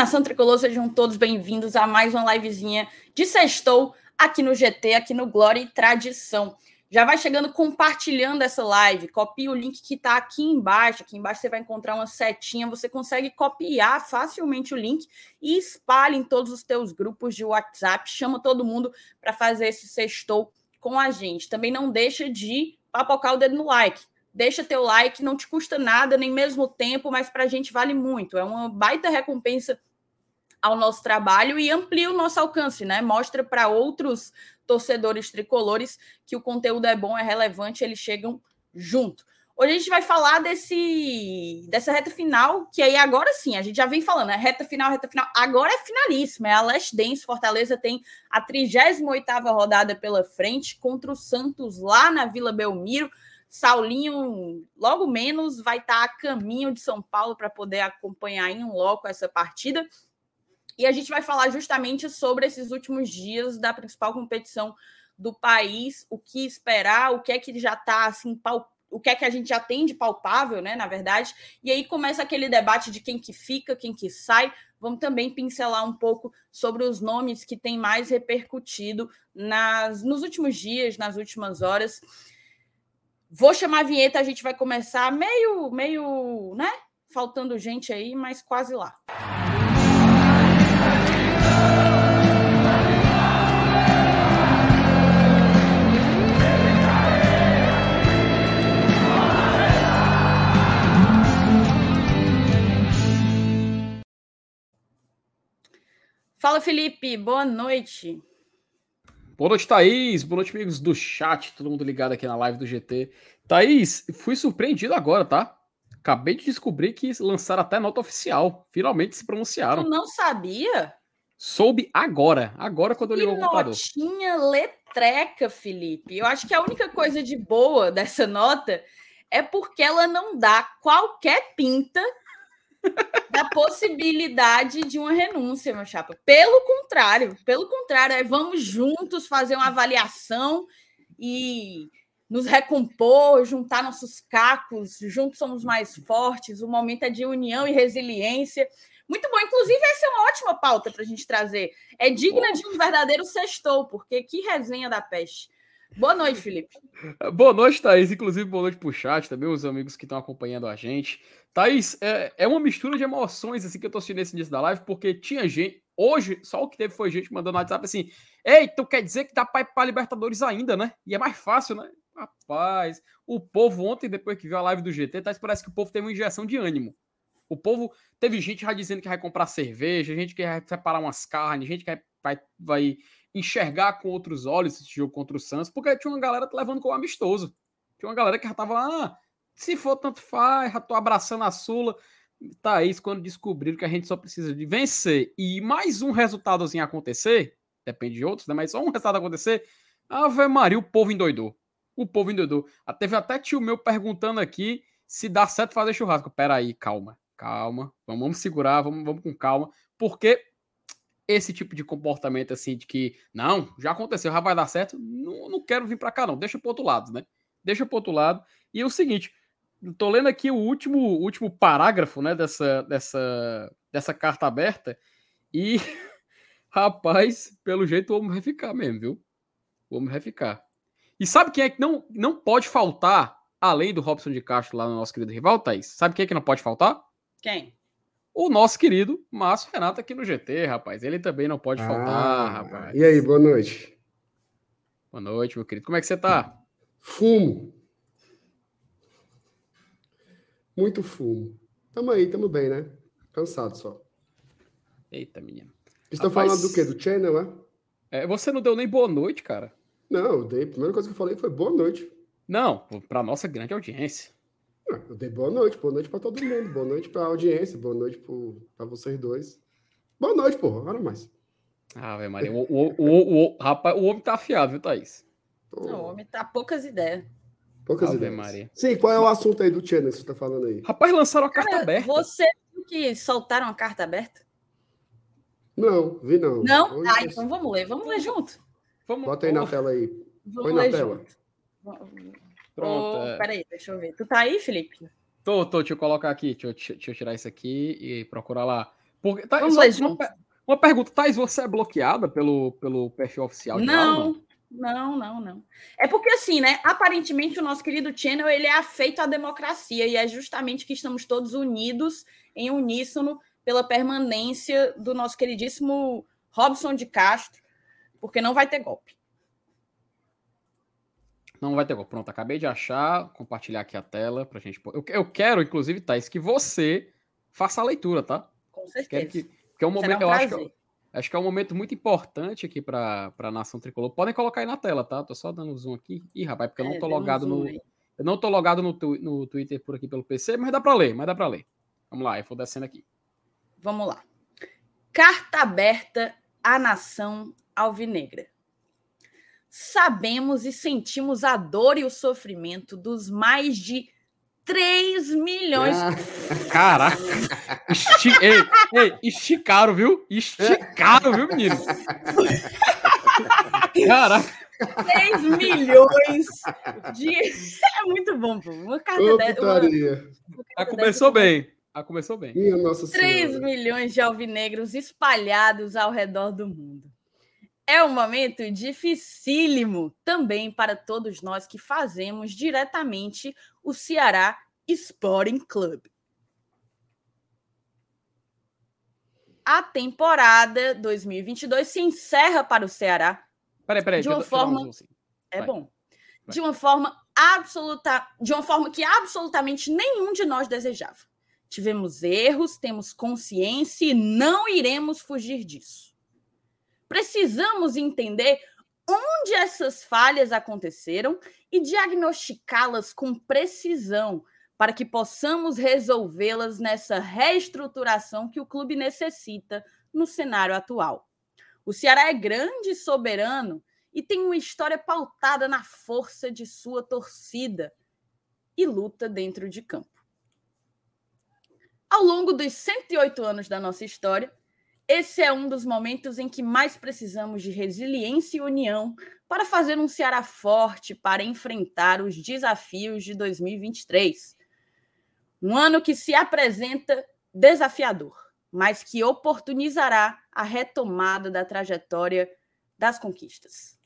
Nação tricolor, sejam todos bem-vindos a mais uma livezinha de sextou aqui no GT, aqui no Glória e Tradição. Já vai chegando compartilhando essa live, copia o link que está aqui embaixo. Aqui embaixo você vai encontrar uma setinha, você consegue copiar facilmente o link e espalhe em todos os teus grupos de WhatsApp, chama todo mundo para fazer esse sextou com a gente. Também não deixa de papocar o dedo no like deixa teu like, não te custa nada, nem mesmo tempo, mas para a gente vale muito. É uma baita recompensa ao nosso trabalho e amplia o nosso alcance, né? Mostra para outros torcedores tricolores que o conteúdo é bom, é relevante, eles chegam junto. Hoje a gente vai falar desse dessa reta final, que aí agora sim, a gente já vem falando, é reta final, reta final, agora é finalíssima, é a Last Dance, Fortaleza tem a 38ª rodada pela frente contra o Santos lá na Vila Belmiro. Saulinho, logo menos, vai estar a caminho de São Paulo para poder acompanhar em um loco essa partida. E a gente vai falar justamente sobre esses últimos dias da principal competição do país, o que esperar, o que é que já está assim, o que é que a gente já tem de palpável, né? Na verdade. E aí começa aquele debate de quem que fica, quem que sai. Vamos também pincelar um pouco sobre os nomes que têm mais repercutido nas, nos últimos dias, nas últimas horas. Vou chamar a vinheta, a gente vai começar meio, meio, né? Faltando gente aí, mas quase lá. Fala, Felipe, boa noite. Boa noite, Thaís. Boa noite, amigos do chat. Todo mundo ligado aqui na live do GT. Thaís, fui surpreendido agora, tá? Acabei de descobrir que lançaram até nota oficial. Finalmente se pronunciaram. Tu não sabia? Soube agora. Agora quando eu li o computador. Notinha letreca, Felipe. Eu acho que a única coisa de boa dessa nota é porque ela não dá qualquer pinta da possibilidade de uma renúncia, meu chapa. Pelo contrário, pelo contrário, é vamos juntos fazer uma avaliação e nos recompor, juntar nossos cacos, juntos somos mais fortes, o momento é de união e resiliência. Muito bom, inclusive essa é uma ótima pauta para a gente trazer. É digna de um verdadeiro sextou, porque que resenha da peste. Boa noite, Felipe. Boa noite, Thaís. Inclusive, boa noite para o chat, também os amigos que estão acompanhando a gente. Thaís, é, é uma mistura de emoções assim que eu tô assistindo nesse início da live, porque tinha gente. Hoje, só o que teve foi gente mandando no WhatsApp assim: Ei, tu quer dizer que dá pra ir pra Libertadores ainda, né? E é mais fácil, né? Rapaz, o povo ontem, depois que viu a live do GT, Thaís, parece que o povo teve uma injeção de ânimo. O povo teve gente já dizendo que vai comprar cerveja, gente que vai separar umas carnes, gente que vai, vai enxergar com outros olhos esse jogo contra o Santos, porque tinha uma galera levando como amistoso. Tinha uma galera que já tava lá, ah, se for, tanto faz, já tô abraçando a Sula. Thaís, quando descobriram que a gente só precisa de vencer e mais um resultadozinho acontecer, depende de outros, né? Mas só um resultado acontecer, Ave Maria, o povo endoidou. O povo endoidou. Ah, teve até tio meu perguntando aqui se dá certo fazer churrasco. Pera aí, calma, calma. Vamos, vamos segurar, vamos, vamos com calma. Porque esse tipo de comportamento assim, de que, não, já aconteceu, já vai dar certo, não, não quero vir para cá não, deixa pro outro lado, né? Deixa pro outro lado. E é o seguinte, Tô lendo aqui o último, último parágrafo, né, dessa, dessa, dessa carta aberta e, rapaz, pelo jeito vai ficar mesmo, viu? Vai ficar. E sabe quem é que não, não pode faltar, além do Robson de Castro lá no nosso querido rival, Thaís? Sabe quem é que não pode faltar? Quem? O nosso querido Márcio Renato aqui no GT, rapaz. Ele também não pode ah, faltar, rapaz. E aí, boa noite. Boa noite, meu querido. Como é que você tá? Fumo. Muito fumo. Tamo aí, tamo bem, né? Cansado só. Eita, menino. Estão Rapaz... falando do quê? Do channel, é? é? Você não deu nem boa noite, cara. Não, eu dei. A primeira coisa que eu falei foi boa noite. Não, pra nossa grande audiência. Eu dei boa noite, boa noite pra todo mundo. Boa noite pra audiência, boa noite pro, pra vocês dois. Boa noite, porra, agora mais. Ah, velho, Maria. O, o, o, o, rapaz, o homem tá afiado, viu, Thaís? Não, o homem tá poucas ideias. Poucas Ave ideias. Maria. Sim, qual é o assunto aí do channel que você tá falando aí? Rapaz, lançaram a carta Cara, aberta. Você viu que soltaram a carta aberta? Não, vi não. Não? Ah, então vamos ler, vamos ler junto. Vamos, Bota aí na tela aí. Vamos Põe ler na tela. Junto. Pronto. Oh. Peraí, deixa eu ver. Tu tá aí, Felipe? Tô, tô, deixa eu colocar aqui, deixa eu, deixa eu tirar isso aqui e procurar lá. Porque, tá, Vamos ler uma, uma pergunta, Thais, você é bloqueada pelo, pelo perfil oficial de Não, não, não, não. É porque assim, né? Aparentemente o nosso querido channel ele é afeito à democracia e é justamente que estamos todos unidos em uníssono pela permanência do nosso queridíssimo Robson de Castro, porque não vai ter golpe. Não vai ter gol. Pronto, acabei de achar, compartilhar aqui a tela pra gente. Eu, eu quero, inclusive, Thais, que você faça a leitura, tá? Com Quero certeza. que, que é um momento, um eu acho que, prazer. acho que é um momento muito importante aqui pra, pra nação tricolor. Podem colocar aí na tela, tá? Tô só dando zoom aqui. Ih, rapaz, porque eu não É, tô um logado zoom no. aí. Eu não tô logado no, tu- no Twitter por aqui pelo PC, mas dá pra ler, mas dá pra ler. Vamos lá, eu vou descendo aqui. Vamos lá. Carta aberta à nação alvinegra. Sabemos e sentimos a dor e o sofrimento dos mais de 3 milhões. Ah, Caraca! Esti... ei, ei, esticaram, viu? Esticaram, viu, menino? Caraca! 3 milhões de. É muito bom, pô. Uma carta Ô, dessa. uma-. Ah, começou bem. Ah, começou bem. Minha Nossa 3 Senhora. milhões de alvinegros espalhados ao redor do mundo. É um momento dificílimo também para todos nós que fazemos diretamente o Ceará Sporting Club. A temporada 2022 se encerra para o Ceará Peraí, peraí. De uma um forma- assim. é Vai. bom. Vai. De uma forma absoluta, de uma forma que absolutamente nenhum de nós desejava. Tivemos erros, temos consciência e não iremos fugir disso. Precisamos entender onde essas falhas aconteceram e diagnosticá-las com precisão para que possamos resolvê-las nessa reestruturação que o clube necessita no cenário atual. O Ceará é grande e soberano e tem uma história pautada na força de sua torcida e luta dentro de campo. Ao longo dos 108 anos da nossa história, esse é um dos momentos em que mais precisamos de resiliência e união para fazer um Ceará forte para enfrentar os desafios de 2023. Um ano que se apresenta desafiador, mas que oportunizará a retomada da trajetória das conquistas.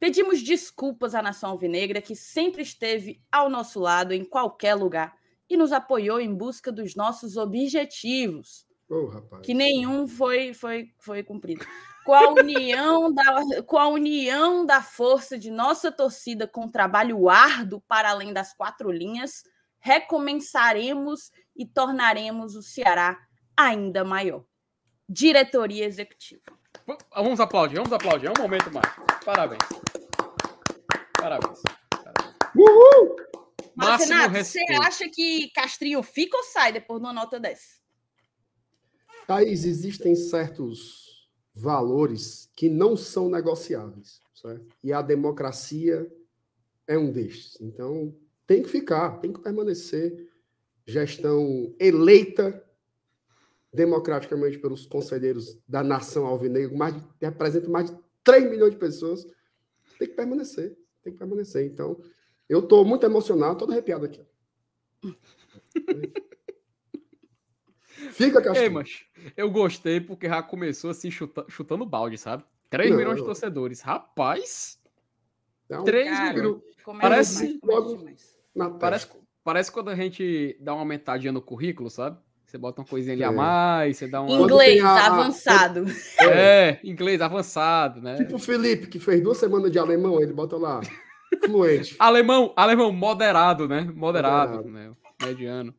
Pedimos desculpas à nação alvinegra que sempre esteve ao nosso lado em qualquer lugar e nos apoiou em busca dos nossos objetivos, Rapaz. que nenhum foi foi foi cumprido. Com a união da com a união da força de nossa torcida com trabalho árduo para além das quatro linhas, recomeçaremos e tornaremos o Ceará ainda maior. Diretoria executiva. V- Vamos aplaudir, vamos aplaudir. É um momento mais. Parabéns. Parabéns. Parabéns. Uhul! Mas, Renato, você acha que Castrinho fica ou sai depois de uma nota dessa? Thaís, existem certos valores que não são negociáveis, certo? E a democracia é um destes. Então, tem que ficar, tem que permanecer. Gestão eleita democraticamente pelos conselheiros da nação alvinegra, mais de, representa mais de 3 milhões de pessoas. Tem que permanecer, tem que permanecer. Então, eu estou muito emocionado, todo arrepiado aqui. Fica, Ei, Castro. mas eu gostei porque já começou assim chuta- chutando balde, sabe? 3 Não. milhões de torcedores. Rapaz, Então, 3 Cara, milhões. Começa Parece- logo- na Parece, parece quando a gente dá uma aumentadinha no currículo, sabe? Você bota uma coisinha ali a É. mais, você dá uma. Quando Inglês a- avançado. É, inglês avançado, né? Tipo o Felipe, que fez duas semanas de alemão, ele bota lá, fluente. Alemão, alemão moderado, né? Moderado, Moderado. né? Mediano.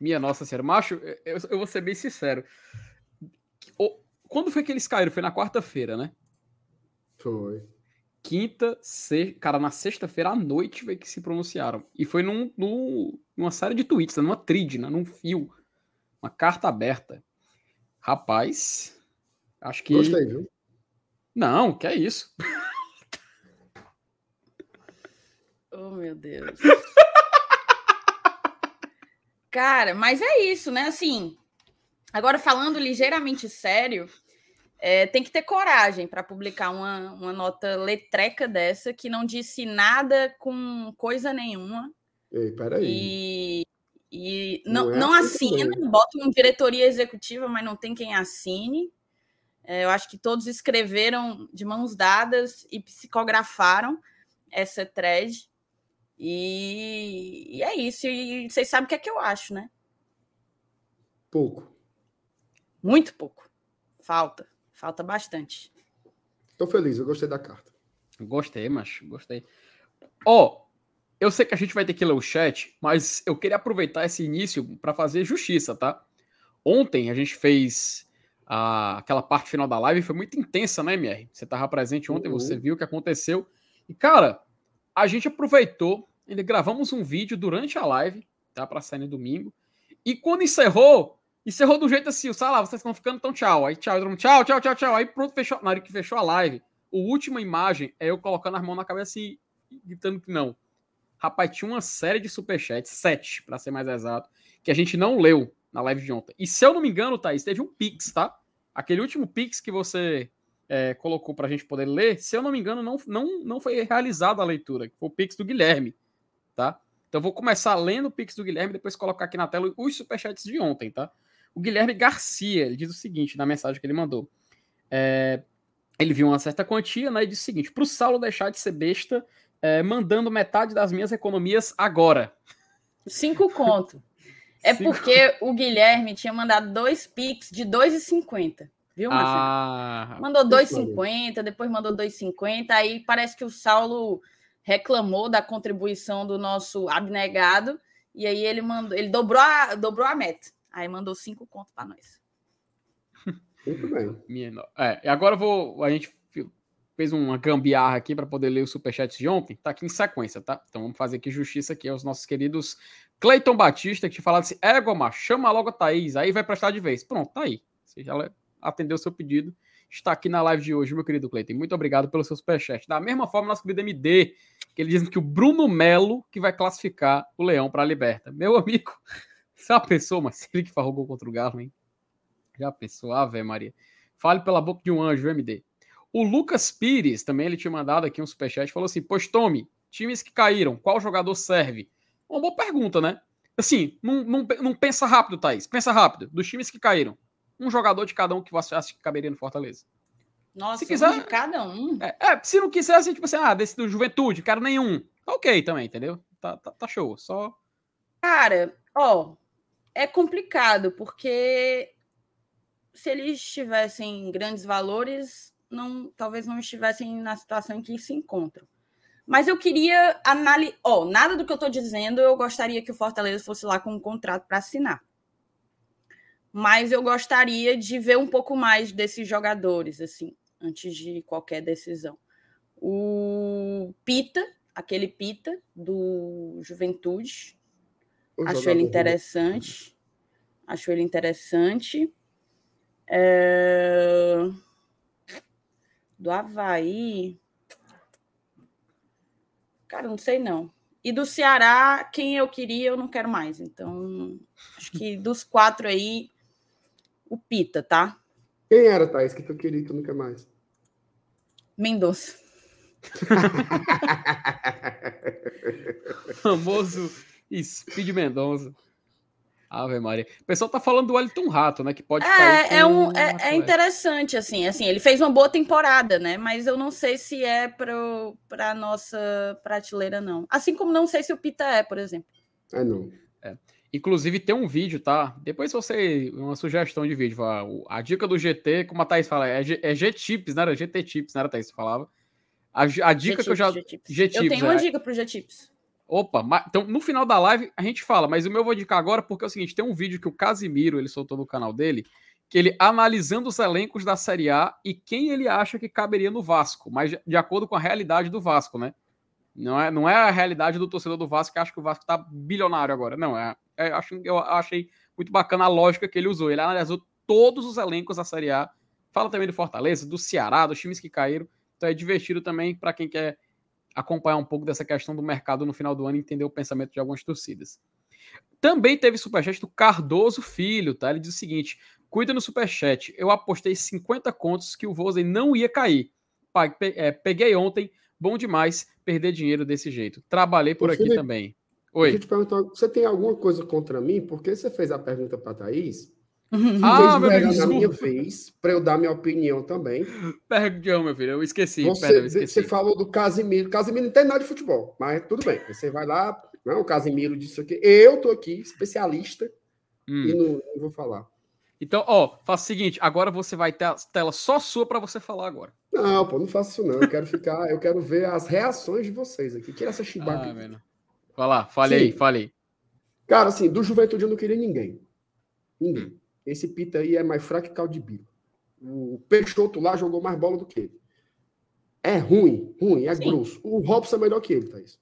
Minha nossa senhora. Macho, eu, eu vou ser bem sincero. O- Quando foi que eles caíram? Foi na quarta-feira, né? Foi. Quinta, se... cara, na sexta-feira à noite foi que se pronunciaram. E foi num, num- numa série de tweets, né? numa trid, né? num fio. Uma carta aberta. Rapaz, acho que. Gostei, viu? Não, que é isso. Oh, meu Deus. Cara, mas é isso, né? Assim, agora falando ligeiramente sério, é, tem que ter coragem para publicar uma, uma nota letreca dessa que não disse nada com coisa nenhuma Ei, peraí. e, E não, não, é não assim assina, bota uma diretoria executiva, mas não tem quem assine. É, eu acho que todos escreveram de mãos dadas e psicografaram essa thread. E, e é isso. E vocês sabem o que é que eu acho, né? Pouco. Muito pouco. Falta. Falta bastante. Estou feliz, eu gostei da carta. Gostei, mas gostei. Ó, oh, eu sei que a gente vai ter que ler o chat, mas eu queria aproveitar esse início para fazer justiça, tá? Ontem a gente fez a, aquela parte final da live, foi muito intensa, né, MR? Você estava presente ontem, uhum. você viu o que aconteceu. E, cara, a gente aproveitou, gravamos um vídeo durante a live, tá? Para sair no domingo. E quando encerrou, encerrou do jeito assim, sei lá, vocês estão ficando tão tchau. Aí tchau, tchau, tchau, tchau, tchau. Aí pronto, fechou. Na hora que fechou a live, a última imagem é eu colocando as mãos na cabeça e gritando que não. Rapaz, tinha uma série de superchats, sete, para ser mais exato, que a gente não leu na live de ontem. E se eu não me engano, Thaís, teve um Pix, tá? Aquele último Pix que você é, colocou para a gente poder ler, se eu não me engano, não, não, não foi realizada a leitura, que foi o Pix do Guilherme, tá? Então vou começar lendo o Pix do Guilherme, depois colocar aqui na tela os superchats de ontem, tá? O Guilherme Garcia, ele diz o seguinte na mensagem que ele mandou. É, ele viu uma certa quantia, né? E disse o seguinte: para o Saulo deixar de ser besta, é, mandando metade das minhas economias agora. Cinco conto. É Cinco. porque o Guilherme tinha mandado dois Pix de 2,50. Viu, Marcelo? Ah, mandou 2,50, depois mandou 2,50. Aí parece que o Saulo reclamou da contribuição do nosso abnegado. E aí ele mandou, ele dobrou a, dobrou a meta. Aí mandou cinco contos para nós. Muito bem. Minha, é, agora eu vou. A gente fez uma gambiarra aqui para poder ler os superchats de ontem. Tá aqui em sequência, tá? Então vamos fazer aqui justiça aqui aos nossos queridos Cleiton Batista, que te falaram assim: égua, macho, chama logo a Thaís, aí vai prestar de vez. Pronto, tá aí. Você já atendeu o seu pedido. Está aqui na live de hoje, meu querido Cleiton. Muito obrigado pelo seu superchat. Da mesma forma, nosso querido MD, ele diz que o Bruno Melo que vai classificar o Leão para a Liberta. Meu amigo, uma pessoa, mas ele que farrou contra o Galo, hein? Já pensou, Ave Maria. Fale pela boca de um anjo, MD. O Lucas Pires, também ele tinha mandado aqui um superchat, falou assim: Pois tome, times que caíram, qual jogador serve? Uma boa pergunta, né? Assim, não, não, não pensa rápido, Thaís. Pensa rápido. Dos times que caíram, um jogador de cada um que você acha que caberia no Fortaleza. Nossa, se quiser, um de cada um. É, é, se não quiser, assim, tipo assim, ah, desse do Juventude, cara nenhum. Ok também, entendeu? Tá, tá, tá show. Só. Cara, ó, é complicado, porque se eles tivessem grandes valores, não, talvez não estivessem na situação em que se encontram. Mas eu queria analisar. Oh, nada do que eu estou dizendo, eu gostaria que o Fortaleza fosse lá com um contrato para assinar. Mas eu gostaria de ver um pouco mais desses jogadores, assim, antes de qualquer decisão. O Pita, aquele Pita do Juventude, o acho ele interessante. Acho ele interessante. É do Havaí. Cara, não sei não. E do Ceará, quem eu queria, eu não quero mais. Então, acho que dos quatro aí, o Pita, tá? Quem era, Thaís, que tu queria e tu quer mais? Mendonça. Famoso Speed Mendonça. Ave Maria. O pessoal tá falando do Wellington Rato, né? Que pode é, é, um, é, é, interessante, assim, assim, ele fez uma boa temporada, né? Mas eu não sei se é para nossa prateleira, não. Assim como não sei se o Pita é, por exemplo. É, não. É. Inclusive tem um vídeo, tá? Depois você. Uma sugestão de vídeo. A, a dica do GT, como a Thaís fala, é, G, é G-Tips, né? Era GT Tips, né? Era a Thaís falava. A, a dica que eu já. G-Tips. Eu tenho uma é. dica pro G-Tips. Opa, então no final da live a gente fala, mas o meu eu vou indicar agora porque é o seguinte: tem um vídeo que o Casimiro ele soltou no canal dele, que ele analisando os elencos da Série A e quem ele acha que caberia no Vasco, mas de acordo com a realidade do Vasco, né? Não é, não é a realidade do torcedor do Vasco que acha que o Vasco tá bilionário agora. Não, é, é acho, eu achei muito bacana a lógica que ele usou. Ele analisou todos os elencos da Série A. Fala também do Fortaleza, do Ceará, dos times que caíram. Então é divertido também para quem quer acompanhar um pouco dessa questão do mercado no final do ano e entender o pensamento de algumas torcidas. Também teve superchat do Cardoso Filho, tá? Ele diz o seguinte: cuida no superchat. Eu apostei 50 contos que o Vozen não ia cair. É, peguei ontem, bom demais perder dinheiro desse jeito. Trabalhei por Ô, aqui Felipe, também. Oi. Deixa eu te perguntar, você tem alguma coisa contra mim? Porque você fez a pergunta para a Thaís. ah, meu filho, na minha vez, para eu dar minha opinião também. Perdão, meu filho, eu esqueci. Você, pera, eu esqueci. você falou do Casimiro. Casimiro não tem nada de futebol, mas tudo bem. Você vai lá, não, o Casimiro disse aqui. Eu tô aqui, especialista, hum. e não, não vou falar. Então, ó, faça o seguinte, agora você vai ter a tela só sua para você falar agora. Não, pô, não faço isso não. Eu quero ficar, eu quero ver as reações de vocês aqui. Que é essa chibaca. Ah, Vai lá, fale Sim. aí, fale aí. Cara, assim, do Juventude eu não queria ninguém. Ninguém. Esse Pita aí é mais fraco que Caldibiro. O Peixoto lá jogou mais bola do que ele. É ruim, ruim, é Sim. grosso. O Robson é melhor que ele, Thaís.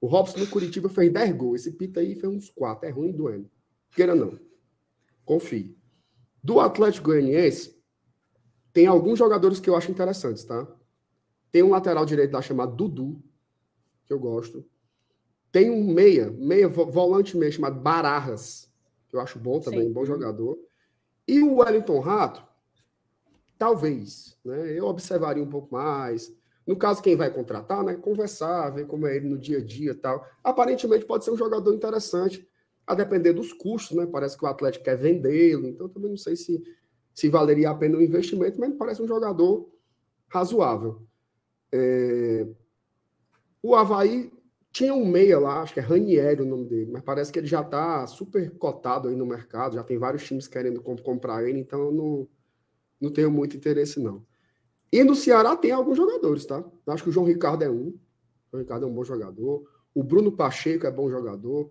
O Robson no Curitiba fez 10 gols. Esse Pita aí fez uns 4. É ruim doendo. Queira não. Confie. Do Atlético Goianiense, tem alguns jogadores que eu acho interessantes, tá? Tem um lateral direito lá chamado Dudu, que eu gosto. Tem um meia, meia volante meia chamado Bararras, que eu acho bom também, Sim. bom jogador. E o Wellington Rato, talvez, né? Eu observaria um pouco mais. No caso, quem vai contratar, né? Conversar, ver como é ele no dia a dia tal. Aparentemente pode ser um jogador interessante, a depender dos custos, né? Parece que o Atlético quer vendê-lo, então também não sei se, se valeria a pena o investimento, mas parece um jogador razoável. É... O Havaí tinha um meia lá, acho que é Ranieri o nome dele, mas parece que ele já está super cotado aí no mercado, já tem vários times querendo comp comprar ele, então eu não, não tenho muito interesse não. E no Ceará tem alguns jogadores, tá? Acho que o João Ricardo é um. O João Ricardo é um bom jogador. O Bruno Pacheco é bom jogador.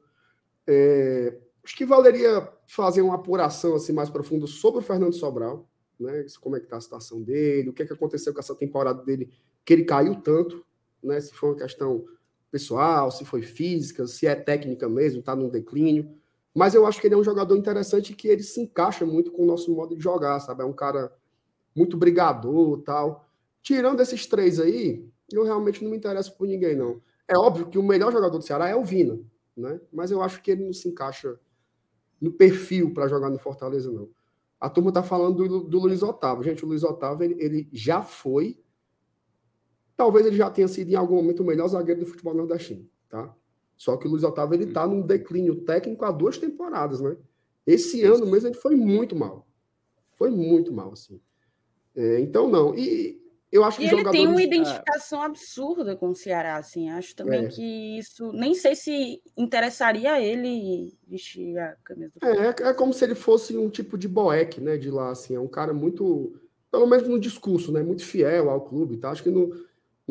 É, acho que valeria fazer uma apuração assim mais profunda sobre o Fernando Sobral, né? Como é que tá a situação dele, o que, é que aconteceu com essa temporada dele, que ele caiu tanto, né? Se foi uma questão pessoal, se foi física, se é técnica mesmo, está num declínio. Mas eu acho que ele é um jogador interessante que ele se encaixa muito com o nosso modo de jogar, sabe? É um cara muito brigador tal. Tirando esses três aí, eu realmente não me interesso por ninguém, não. É óbvio que o melhor jogador do Ceará é o Vina, né? Mas eu acho que ele não se encaixa no perfil para jogar no Fortaleza, não. A turma tá falando do, do Luiz Otávio. Gente, o Luiz Otávio, ele, ele já foi Talvez ele já tenha sido em algum momento o melhor zagueiro do futebol nordestino, tá? Só que o Luiz Otávio ele tá num declínio técnico há duas temporadas, né? Esse ano mesmo ele foi muito mal. Foi muito mal, assim. É, então, não. E eu acho que e ele jogadores... tem uma identificação absurda com o Ceará, assim. Acho também é. que isso. Nem sei se interessaria a ele vestir a camisa do é, é, é como se ele fosse um tipo de Boeck, né? De lá, assim. É um cara muito. Pelo menos no discurso, né? Muito fiel ao clube, tá? Acho que no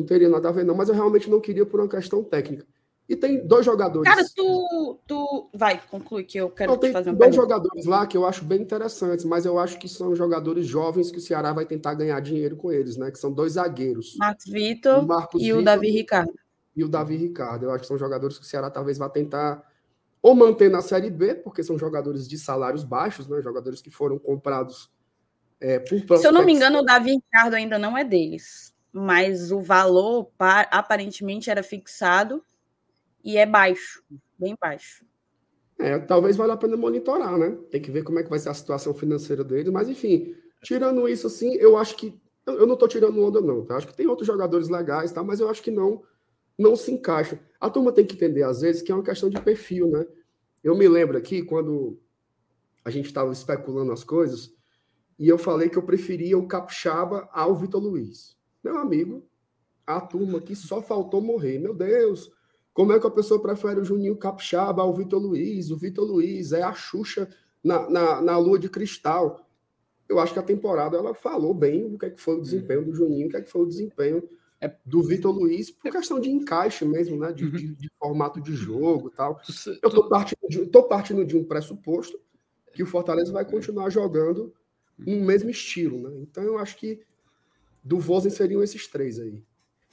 não teria nada a ver, não, mas eu realmente não queria por uma questão técnica. E tem dois jogadores. Cara, tu. tu... Vai, conclui que eu quero não, te fazer um dois pergunta. jogadores lá que eu acho bem interessantes, mas eu acho que são jogadores jovens que o Ceará vai tentar ganhar dinheiro com eles, né? Que são dois zagueiros. Marcos Vitor e Vitor, o Davi Ricardo. E o Davi Ricardo. Eu acho que são jogadores que o Ceará talvez vá tentar ou manter na Série B, porque são jogadores de salários baixos, né? Jogadores que foram comprados é, por Se eu não me engano, o Davi Ricardo ainda não é deles mas o valor aparentemente era fixado e é baixo, bem baixo. É, talvez valha a pena monitorar, né? Tem que ver como é que vai ser a situação financeira dele, mas enfim, tirando isso assim, eu acho que eu não estou tirando onda não, tá? Acho que tem outros jogadores legais, tá? Mas eu acho que não não se encaixa. A turma tem que entender às vezes que é uma questão de perfil, né? Eu me lembro aqui quando a gente estava especulando as coisas e eu falei que eu preferia o Capixaba ao Vitor Luiz. Meu amigo, a turma que só faltou morrer. Meu Deus, como é que a pessoa prefere o Juninho Capixaba ao Vitor Luiz? O Vitor Luiz é a Xuxa na, na, na lua de cristal. Eu acho que a temporada ela falou bem o que, é que foi o desempenho do Juninho, o que, é que foi o desempenho é do Vitor Luiz, por questão de encaixe mesmo, né? De, de, de formato de jogo e tal. Eu estou partindo, de, tô partindo de um pressuposto que o Fortaleza vai continuar jogando no mesmo estilo, né? Então eu acho que do Vozen seriam esses três aí.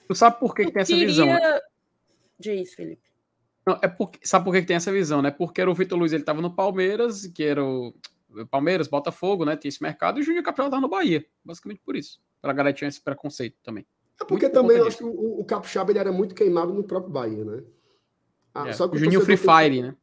Tu sabe por que, que tem essa visão? Diz, Felipe. Não, é porque, sabe por que, que tem essa visão, né? Porque era o Vitor Luiz, ele estava no Palmeiras, que era o Palmeiras, Botafogo, né? Tinha esse mercado, e o Júnior Capixaba estava no Bahia. Basicamente por isso. Para a galera tinha esse preconceito também. É porque muito também eu acho que o, o Capixaba ele era muito queimado no próprio Bahia, né? Ah, é, só que o Juninho Free Fire, tem... né?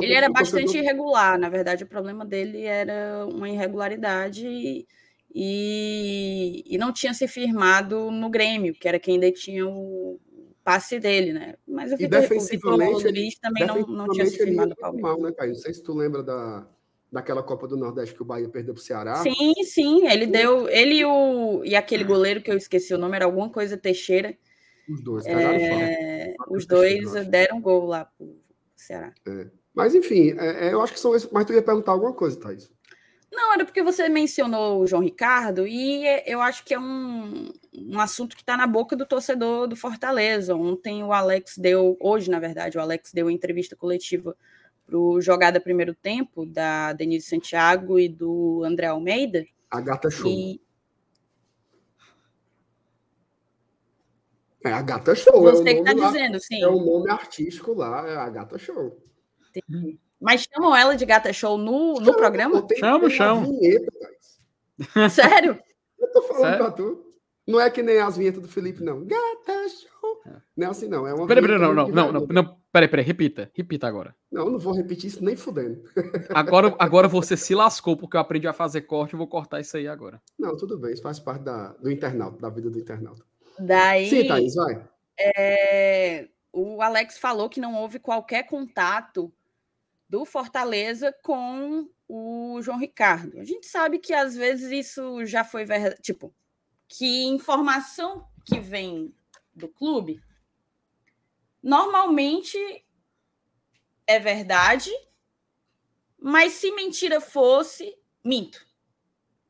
Ele era bastante torcedor... irregular, na verdade, o problema dele era uma irregularidade e e, e não tinha se firmado no Grêmio, que era quem detinha o, passe dele, né? Mas o Vitor, defensivamente, o Vitor Luiz também não, não tinha se firmado mal, né, Caio? Não sei se tu lembra da, daquela Copa do Nordeste que o Bahia perdeu para o Ceará. Sim, sim, ele deu. Ele e, o, e aquele goleiro que eu esqueci o nome, era alguma coisa Teixeira. Os dois, é, Os dois deram gol lá para o Ceará. É. Mas, enfim, é, é, eu acho que são esses. Mas tu ia perguntar alguma coisa, Thaís. Não, era porque você mencionou o João Ricardo e eu acho que é um, um assunto que está na boca do torcedor do Fortaleza. Ontem o Alex deu, hoje, na verdade, o Alex deu entrevista coletiva para o Jogada Primeiro Tempo, da Denise Santiago e do André Almeida. A gata show. E... É a gata show. Você é que está dizendo, sim. É o nome artístico lá, é a gata show. Entendi. Mas chamam ela de gata show no, no programa? Chamo, chamo. Sério? Eu tô falando Sério? pra tu. Não é que nem as vinhetas do Felipe, não. Gata show. É. Não é assim, não. É uma peraí, peraí, não, não, não, não, não. Peraí, peraí, repita. Repita agora. Não, não vou repetir isso nem fudendo. Agora, agora você se lascou porque eu aprendi a fazer corte. Eu vou cortar isso aí agora. Não, tudo bem. Isso faz parte da, do internauta, da vida do internauta. Daí. Sim, Thaís, vai. É, o Alex falou que não houve qualquer contato do Fortaleza com o João Ricardo. A gente sabe que às vezes isso já foi verdade, tipo, que informação que vem do clube normalmente é verdade, mas se mentira fosse, minto.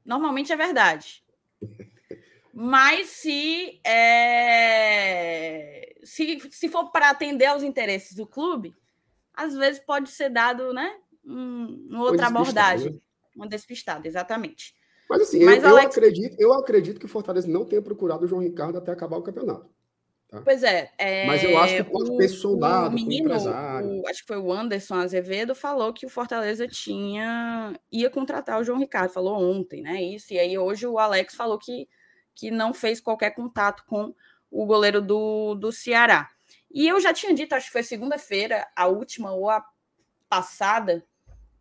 Normalmente é verdade. Mas se, é... se, se for para atender aos interesses do clube, às vezes pode ser dado, né? Um, uma outra abordagem. Né? Uma despistada, exatamente. Mas assim, Mas, eu, Alex... eu, acredito, eu acredito que o Fortaleza não tenha procurado o João Ricardo até acabar o campeonato. Tá? Pois é, é, Mas eu acho que pode o, ter soldado, o menino, o, acho que foi o Anderson Azevedo, falou que o Fortaleza tinha ia contratar o João Ricardo, falou ontem, né? Isso, e aí hoje o Alex falou que, que não fez qualquer contato com o goleiro do, do Ceará. E eu já tinha dito, acho que foi segunda-feira, a última ou a passada,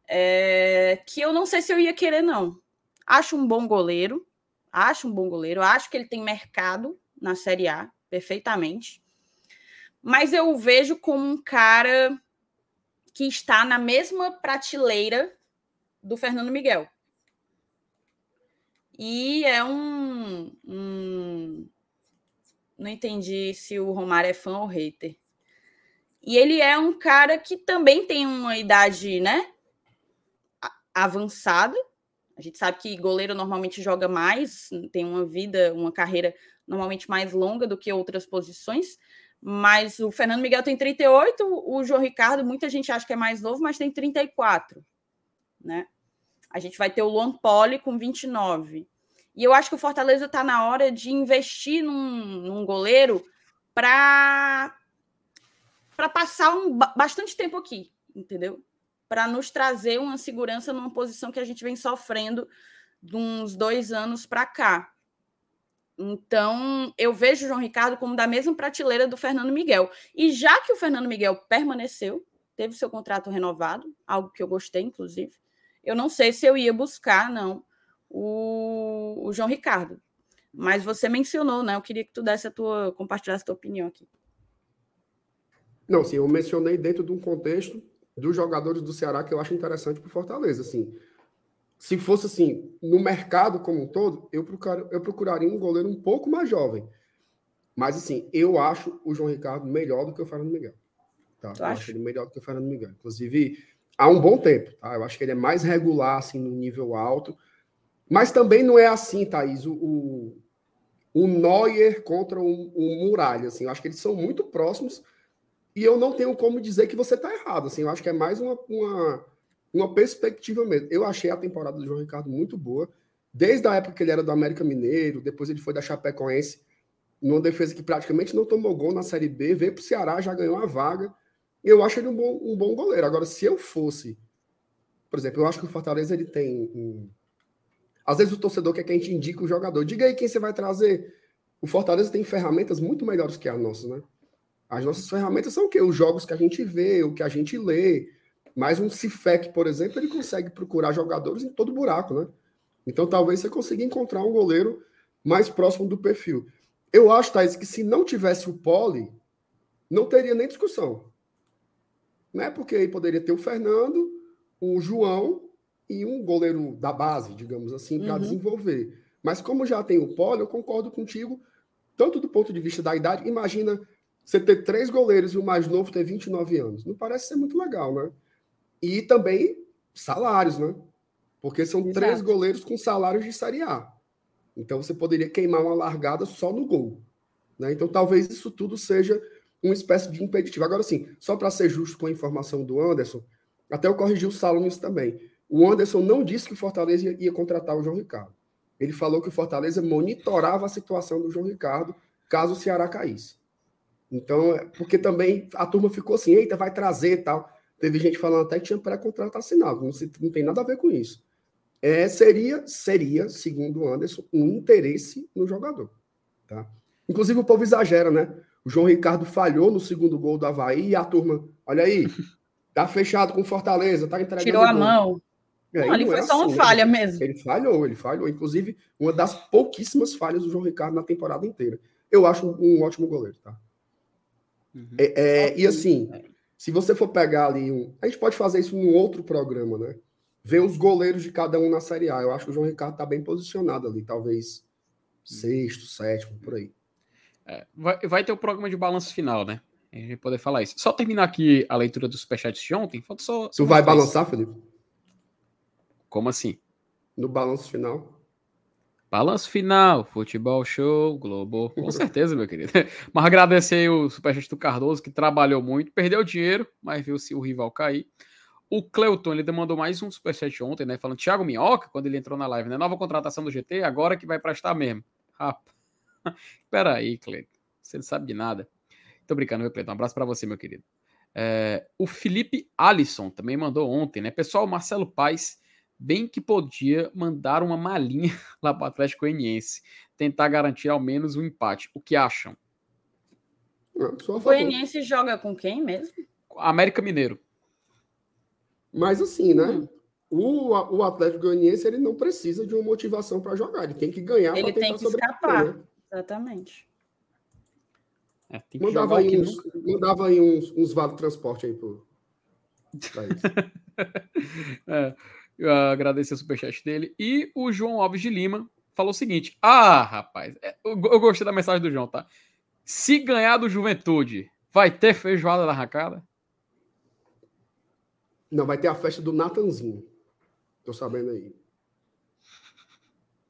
é, que eu não sei se eu ia querer, não. Acho um bom goleiro, acho um bom goleiro, acho que ele tem mercado na Série A, perfeitamente. Mas eu o vejo como um cara que está na mesma prateleira do Fernando Miguel. E é um, um não entendi se o Romário é fã ou hater. E ele é um cara que também tem uma idade, né? Avançada. A gente sabe que goleiro normalmente joga mais, tem uma vida, uma carreira normalmente mais longa do que outras posições. Mas o Fernando Miguel tem 38, o João Ricardo, muita gente acha que é mais novo, mas tem 34, né? A gente vai ter o Luan Poli com 29. E eu acho que o Fortaleza está na hora de investir num, num goleiro para para passar um, bastante tempo aqui, entendeu? Para nos trazer uma segurança numa posição que a gente vem sofrendo de uns dois anos para cá. Então, eu vejo o João Ricardo como da mesma prateleira do Fernando Miguel. E já que o Fernando Miguel permaneceu, teve seu contrato renovado, algo que eu gostei, inclusive, eu não sei se eu ia buscar, não, o, o João Ricardo. Mas você mencionou, né? Eu queria que tu desse a tua, compartilhasse a tua opinião aqui. Não, sim, eu mencionei dentro de um contexto dos jogadores do Ceará que eu acho interessante para o Fortaleza. Assim, se fosse assim, no mercado como um todo, eu, procuraria, eu procuraria um goleiro um pouco mais jovem. Mas assim, eu acho o João Ricardo melhor do que o Fernando Miguel. Tá? Eu acho ele melhor do que o Fernando Miguel. Inclusive, há um bom tempo. Tá? Eu acho que ele é mais regular assim, no nível alto. Mas também não é assim, Thaís, o, o, o Neuer contra o, o Muralha. Assim, eu acho que eles são muito próximos e eu não tenho como dizer que você está errado. Assim, eu acho que é mais uma, uma, uma perspectiva mesmo. Eu achei a temporada do João Ricardo muito boa, desde a época que ele era do América Mineiro, depois ele foi da Chapecoense, numa defesa que praticamente não tomou gol na Série B, veio para o Ceará, já ganhou a vaga. Eu acho ele um bom, um bom goleiro. Agora, se eu fosse, por exemplo, eu acho que o Fortaleza ele tem um às vezes o torcedor quer que a gente indique o jogador. Diga aí quem você vai trazer. O Fortaleza tem ferramentas muito melhores que as nossas, né? As nossas ferramentas são o quê? Os jogos que a gente vê, o que a gente lê. Mas um Cifec, por exemplo, ele consegue procurar jogadores em todo buraco, né? Então talvez você consiga encontrar um goleiro mais próximo do perfil. Eu acho, Thaís, que se não tivesse o Pole, não teria nem discussão. Né? Porque aí poderia ter o Fernando, o João e um goleiro da base, digamos assim, para uhum. desenvolver. Mas como já tem o Polo, eu concordo contigo, tanto do ponto de vista da idade, imagina você ter três goleiros e o mais novo ter 29 anos. Não parece ser muito legal, né? E também salários, né? Porque são Exato. três goleiros com salários de Série A. Então você poderia queimar uma largada só no gol. Né? Então talvez isso tudo seja uma espécie de impeditivo. Agora sim, só para ser justo com a informação do Anderson, até eu corrigi o Saulo nisso também. O Anderson não disse que o Fortaleza ia, ia contratar o João Ricardo. Ele falou que o Fortaleza monitorava a situação do João Ricardo caso o Ceará caísse. Então, é, porque também a turma ficou assim, eita, vai trazer e tal. Teve gente falando até que tinha pré-contrato assinado. Não, se, não tem nada a ver com isso. É, seria, seria, segundo o Anderson, um interesse no jogador. Tá? Inclusive, o povo exagera, né? O João Ricardo falhou no segundo gol do Havaí e a turma, olha aí, tá fechado com Fortaleza, tá entregando. Tirou a mão. É, não, ali foi é só assim, uma falha ele, mesmo. Ele falhou, ele falhou. Inclusive, uma das pouquíssimas falhas do João Ricardo na temporada inteira. Eu acho um, um ótimo goleiro, tá? Uhum. É, é, e assim, se você for pegar ali um. A gente pode fazer isso num outro programa, né? Ver os goleiros de cada um na Série A. Eu acho que o João Ricardo tá bem posicionado ali, talvez sexto, sétimo, por aí. É, vai, vai, ter o programa de balanço final, né? A gente poder falar isso. Só terminar aqui a leitura dos superchats de ontem. Falta só. Tu vai balançar, Felipe? Como assim? No balanço final. Balanço final, futebol show, Globo. Com certeza, meu querido. Mas agradecer o superchat do Cardoso, que trabalhou muito, perdeu dinheiro, mas viu se o rival cair. O Cleuton, ele demandou mais um superchat ontem, né? Falando Thiago Minhoca, quando ele entrou na live, né? Nova contratação do GT, agora que vai prestar mesmo. Rapaz. Espera aí, Cleiton. Você não sabe de nada. Tô brincando, meu Cleiton. Um abraço para você, meu querido. É, o Felipe Alisson também mandou ontem, né? Pessoal, Marcelo Paes bem que podia mandar uma malinha lá para o Atlético Goianiense, tentar garantir ao menos um empate. O que acham? O Goianiense joga com quem mesmo? América Mineiro. Mas assim, né? Hum. O, o Atlético Goianiense ele não precisa de uma motivação para jogar, ele tem que ganhar para tentar tem que escapar. Né? Exatamente. É, mandava, aí uns, mandava aí uns, uns vale transporte aí pro. é. Eu agradecer o superchat dele. E o João Alves de Lima falou o seguinte: Ah, rapaz, é, eu, eu gostei da mensagem do João, tá? Se ganhar do Juventude, vai ter feijoada da racada? Não, vai ter a festa do Natanzinho. Tô sabendo aí.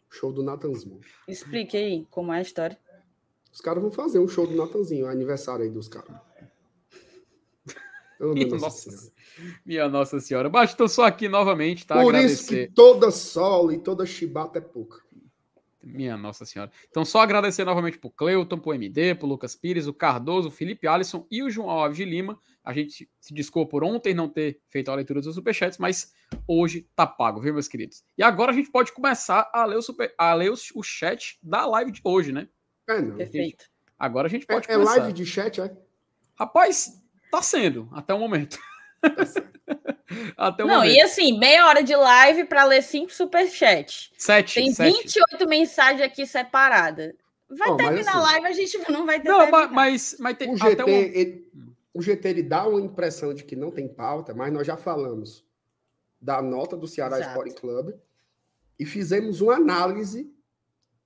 Show do Natanzinho. Explique aí como é a história. Os caras vão fazer um show do Natanzinho, aniversário aí dos caras. Minha nossa, minha nossa senhora. Mas estou só aqui novamente, tá? Por agradecer. isso que toda sol e toda chibata é pouca. Minha nossa senhora. Então, só agradecer novamente pro Cleuton, pro MD, pro Lucas Pires, o Cardoso, o Felipe Alisson e o João Alves de Lima. A gente se desculpa por ontem não ter feito a leitura dos superchats, mas hoje tá pago, viu, meus queridos? E agora a gente pode começar a ler o, super, a ler o, o chat da live de hoje, né? É, não. Perfeito. Agora a gente pode é, começar. É live de chat, é? Rapaz, Tá sendo, até o momento. até o Não, momento. e assim, meia hora de live para ler cinco superchats. Sete. Tem sete. 28 mensagens aqui separadas. Vai oh, terminar a assim, live, a gente não vai ter. Não, mas, mas, mas tem. O GT, o... Ele, o GT ele dá uma impressão de que não tem pauta, mas nós já falamos da nota do Ceará Exato. Sporting Club e fizemos uma análise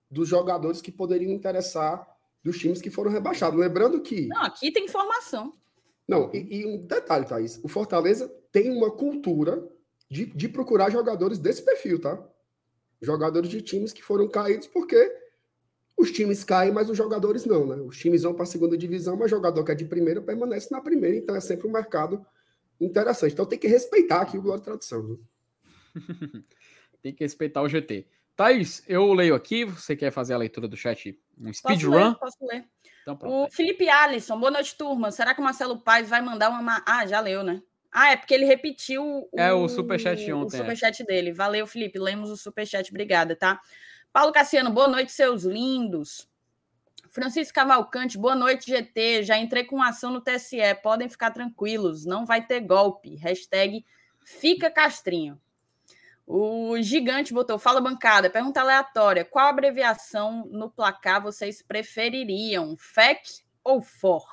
dos jogadores que poderiam interessar dos times que foram rebaixados. Lembrando que. Não, aqui tem informação. Não, e, e, um detalhe, Thaís. O Fortaleza tem uma cultura de, de procurar jogadores desse perfil, tá? Jogadores de times que foram caídos porque os times caem, mas os jogadores não, né? Os times vão para a segunda divisão, mas o jogador que é de primeira permanece na primeira, então é sempre um mercado interessante. Então tem que respeitar aqui o Glória Tradição. Né? tem que respeitar o GT. Thaís, eu leio aqui. Você quer fazer a leitura do chat? Um speedrun? Posso, posso ler. Então, o Felipe Alisson, boa noite, turma. Será que o Marcelo Paz vai mandar uma. Ah, já leu, né? Ah, é porque ele repetiu o, é, o superchat ontem. O é. superchat é. dele. Valeu, Felipe. Lemos o superchat. Obrigada, tá? Paulo Cassiano, boa noite, seus lindos. Francisco Cavalcante, boa noite, GT. Já entrei com ação no TSE. Podem ficar tranquilos. Não vai ter golpe. Hashtag fica castrinho. O gigante botou, fala bancada, pergunta aleatória. Qual abreviação no placar vocês prefeririam? FEC ou FOR?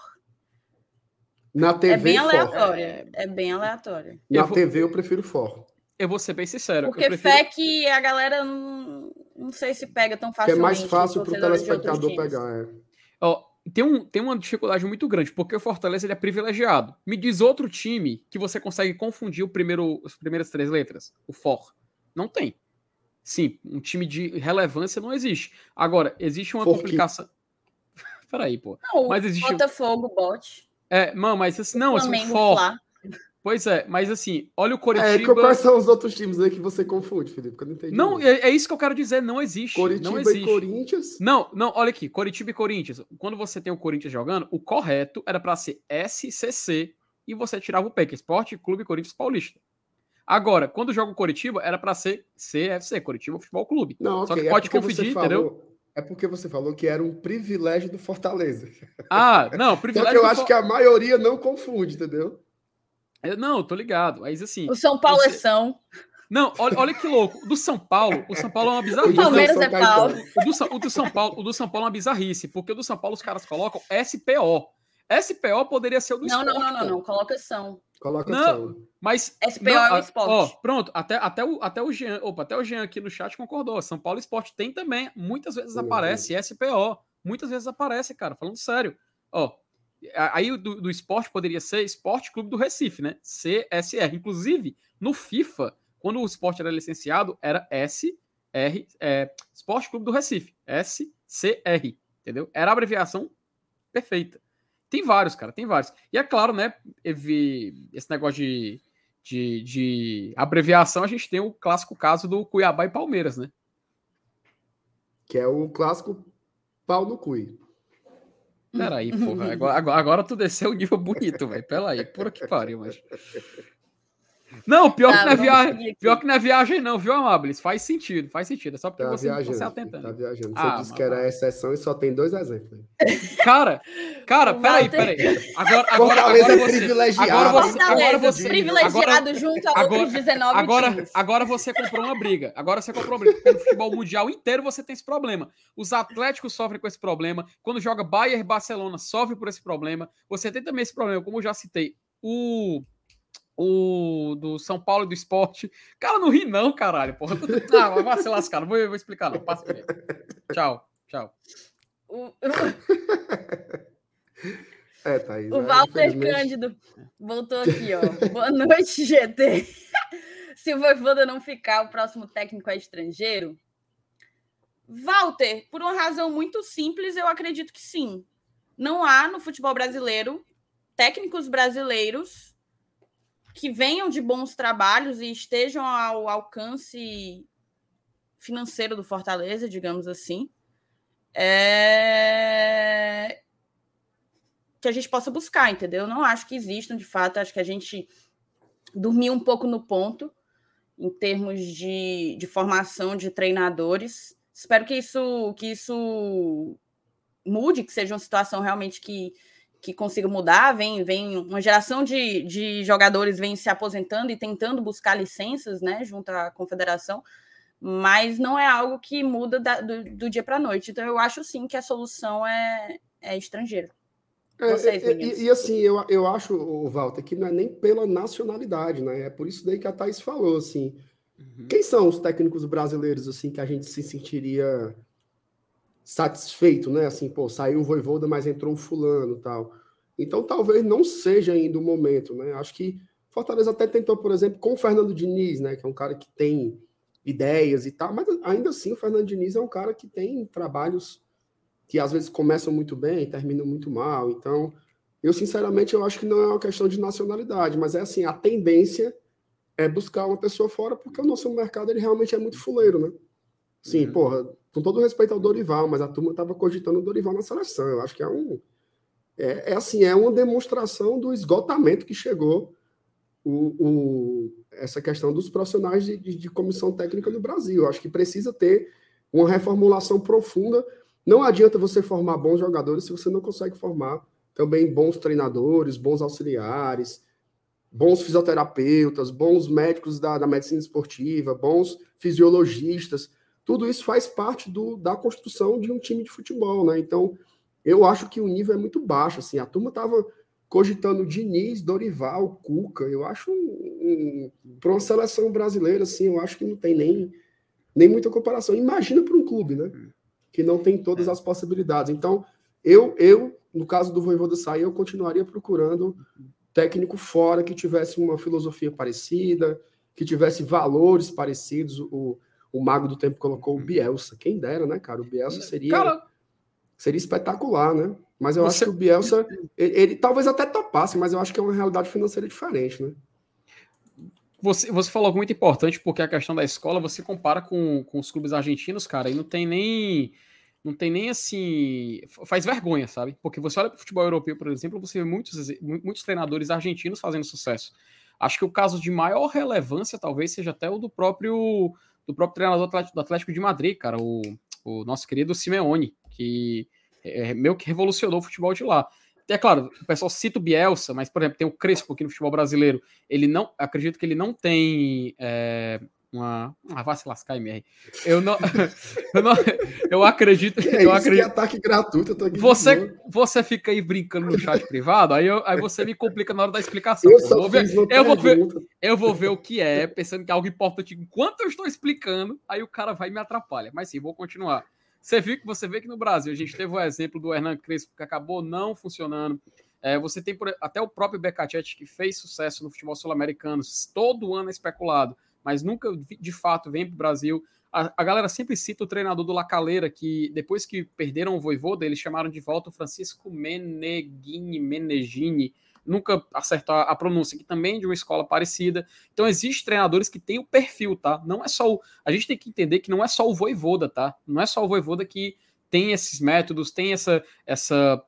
Na TV, é bem for. aleatória. É bem aleatória. Na Eu vou- TV eu prefiro for. Eu vou ser bem sincero. Porque eu prefiro... que a galera não, não sei se pega tão Que é mais fácil para o telespectador pegar. é. Ó, tem, um, tem uma dificuldade muito grande, porque o Fortaleza ele é privilegiado. Me diz outro time que você consegue confundir o primeiro, as primeiras três letras, o For. Não tem. Sim, um time de relevância não existe. Agora, existe uma Forquinho. complicação. Peraí, pô. Não, Mas existe. Botafogo, bote. É, não, mas assim, não, assim, o. Pois é, mas assim, olha o É, Coritiba. quais são os outros times aí que você confunde, Felipe? Que eu não entendi. Não, é, é isso que eu quero dizer, não existe. Coritiba não e existe. Corinthians. Não, não, olha aqui, Coritiba e Corinthians. Quando você tem o Corinthians jogando, o correto era para ser SCC e você tirava o P, que é Esporte Clube Corinthians Paulista. Agora, quando joga o Coritiba, era para ser CFC, Coritiba Futebol Clube. Não, Só que é pode porque você confundir, falou- entendeu? É porque você falou que era um privilégio do Fortaleza. Ah, não, Só que privilégio. eu acho For- que a maioria não confunde, entendeu? É, Não, tô ligado. Mas assim. O São Paulo é Você- São. Não, olha, olha que louco. Do São Paulo, o São Paulo é uma O bizarrice. do Palmeiras São é pau. Caetano. O do, São- o do São Paulo, o do São Paulo é uma bizarrice, porque o do São Paulo os caras colocam SPO. SPO poderia ser o do Não, não, esporte, não, não, não. Coloca São. Coloca Não. São. Mas. SPO é o esporte. Ó, pronto, até, até, o, até o Jean. Opa, até o Jean aqui no chat concordou. São Paulo Esporte tem também. Muitas vezes Meu aparece SPO. Muitas vezes aparece, cara, falando sério. Ó. Aí o do, do esporte poderia ser Esporte Clube do Recife, né? CSR. Inclusive, no FIFA, quando o esporte era licenciado, era SR, é, Esporte Clube do Recife. SCR. Entendeu? Era a abreviação perfeita. Tem vários, cara, tem vários. E é claro, né? Esse negócio de, de, de abreviação, a gente tem o clássico caso do Cuiabá e Palmeiras, né? Que é o clássico pau no cui. Peraí, porra. Agora, agora, agora tu desceu o nível bonito, velho. Peraí, por que pariu, mas. Não, pior, Tá, que não é viagem, pior que não é viagem, não, viu, Amabilis? Faz sentido, faz sentido. É só porque Tá você não tá viajando. atentando. Tá viajando. Você Ah, disse que era exceção e só tem dois exemplos. Cara, cara, peraí, peraí. Agora, agora, Fortaleza agora é você, privilegiado. agora você, Fortaleza, agora você, privilegiado junto a agora- outros 19 Agora, times. agora você comprou uma briga. Agora você comprou uma briga. Porque no futebol mundial inteiro você tem esse problema. Os Atléticos sofrem com esse problema. Quando joga Bayern e Barcelona, sofre por esse problema. Você tem também esse problema, como eu já citei, o. O do São Paulo e do esporte. Cara, não ri, não, caralho. Porra. Ah, vai se lascar. Não vou, vou explicar, não. Passa por. Tchau, tchau. O, É, Thaís. o é, Walter infelizmente- Cândido voltou aqui, ó. Boa noite, GT. Se o Voivoda não ficar, o próximo técnico é estrangeiro? Walter, por uma razão muito simples, eu acredito que sim. Não há no futebol brasileiro técnicos brasileiros que venham de bons trabalhos e estejam ao alcance financeiro do Fortaleza, digamos assim. É... Que a gente possa buscar, entendeu? Não acho que existam, de fato, acho que a gente dormiu um pouco no ponto em termos de, de formação de treinadores. Espero que isso, que isso mude, que seja uma situação realmente que, que consiga mudar. Vem, vem uma geração de, de jogadores vem se aposentando e tentando buscar licenças né, junto à confederação, mas não é algo que muda da- do, do dia para a noite. Então, eu acho sim que a solução é, é estrangeira. É, Vocês, e- meninos. e, e assim, eu, eu acho, o Walter, que não é nem pela nacionalidade, né? É por isso daí que a Thaís falou, assim. Quem são os técnicos brasileiros, assim, que a gente se sentiria satisfeito, né? Assim, pô, saiu o Voivoda, mas entrou o fulano tal. Então, talvez não seja ainda o momento, né? Acho que Fortaleza até tentou, por exemplo, com o Fernando Diniz, né? Que é um cara que tem ideias e tal, mas ainda assim o Fernando Diniz é um cara que tem trabalhos que às vezes começam muito bem e terminam muito mal. Então, eu sinceramente eu acho que não é uma questão de nacionalidade, mas é assim, a tendência é buscar uma pessoa fora, porque o nosso mercado ele realmente é muito fuleiro, né? Sim, Uhum. porra, com todo respeito ao Dorival, mas a turma estava cogitando o Dorival na seleção. Eu acho que é um. É, é assim, é uma demonstração do esgotamento que chegou o, o- essa questão dos profissionais de, de- de comissão técnica no Brasil. Eu acho que precisa ter uma reformulação profunda. Não adianta você formar bons jogadores se você não consegue formar também bons treinadores, bons auxiliares, bons fisioterapeutas, bons médicos da, da medicina esportiva, bons fisiologistas. Tudo isso faz parte do, da construção de um time de futebol, né? Então, eu acho que o nível é muito baixo. Assim, a turma estava cogitando Diniz, Dorival, Cuca. Eu acho um, um, para uma seleção brasileira, assim, eu acho que não tem nem, nem muita comparação. Imagina para um clube, né? Que não tem todas as possibilidades. Então, eu, eu no caso do Voivoda sair, eu continuaria procurando técnico fora que tivesse uma filosofia parecida, que tivesse valores parecidos. O, o Mago do Tempo colocou o Bielsa. Quem dera, né, cara? O Bielsa seria, cara... seria espetacular, né? Mas eu Você... acho que o Bielsa, ele, ele, talvez até topasse, mas eu acho que é uma realidade financeira diferente, né? Você, você falou algo muito importante, porque a questão da escola, você compara com, com os clubes argentinos, cara, e não tem nem não tem nem assim. Faz vergonha, sabe? Porque você olha para o futebol europeu, por exemplo, você vê muitos, muitos treinadores argentinos fazendo sucesso. Acho que o caso de maior relevância talvez seja até o do próprio do próprio treinador do Atlético de Madrid, cara, o, o nosso querido Simeone, que é, é meio que revolucionou o futebol de lá. É claro, o pessoal cita o Bielsa, mas, por exemplo, tem o Crespo aqui no futebol brasileiro. Ele não, acredito que ele não tem é, uma. Ah, vai se lascar, MR. Eu não. eu, não, eu acredito. Que é eu acredito. Que ataque gratuito, eu tô aqui você, você fica aí brincando no chat privado, aí, eu, aí você me complica na hora da explicação. Eu, vou ver, eu, vou ver, eu vou ver o que é, pensando que é algo importante enquanto eu estou explicando, aí o cara vai e me atrapalha. Mas sim, vou continuar. Você viu que você vê que no Brasil a gente teve o exemplo do Hernan Crespo que acabou não funcionando. É, você tem por, até o próprio Becachete que fez sucesso no futebol sul-americano, todo ano é especulado mas nunca de fato vem para o Brasil. A, a, galera sempre cita o treinador do Lacaleira, que depois que perderam o Voivoda, eles chamaram de volta o Francisco Meneghini, Menegini, nunca acertou a pronúncia, que também é de uma escola parecida. Então, existem treinadores que têm o perfil, tá? Não é só o. A gente tem que entender que não é só o Voivoda, tá? Não é só o Voivoda que tem esses métodos, tem essa, essa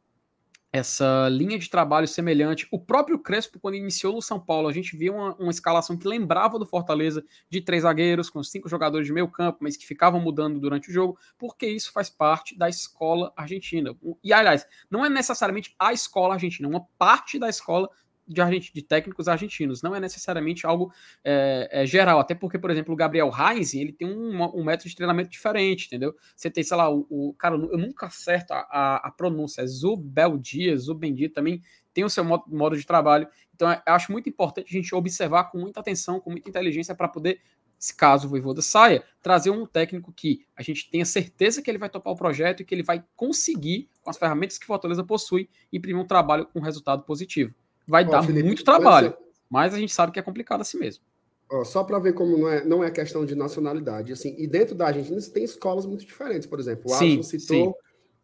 essa linha de trabalho semelhante. O próprio Crespo, quando iniciou no São Paulo, a gente via uma, uma, escalação que lembrava do Fortaleza, de três zagueiros, com cinco jogadores de meio campo, mas que ficavam mudando durante o jogo, porque isso faz parte da escola argentina. E, aliás, não é necessariamente a escola argentina, é uma parte da escola de, de técnicos argentinos, não é necessariamente algo é, é, geral, até porque, por exemplo, o Gabriel Reis, ele tem um, um, método de treinamento diferente, entendeu? Você tem, sei lá, o, o cara, eu nunca acerto a, a, a pronúncia, é Zubeldia, Zubendi também tem o seu modo, modo de trabalho, então eu acho muito importante a gente observar com muita atenção, com muita inteligência, para poder, se caso o Voivoda saia, trazer um técnico que a gente tenha certeza que ele vai topar o projeto e que ele vai conseguir, com as ferramentas que Fortaleza possui, imprimir um trabalho com resultado positivo. Vai Ó, dar Felipe, muito trabalho, mas a gente sabe que é complicado assim mesmo. Ó, só para ver como não é, não é questão de nacionalidade. Assim, e dentro da Argentina tem escolas muito diferentes. Por exemplo, o Alisson citou,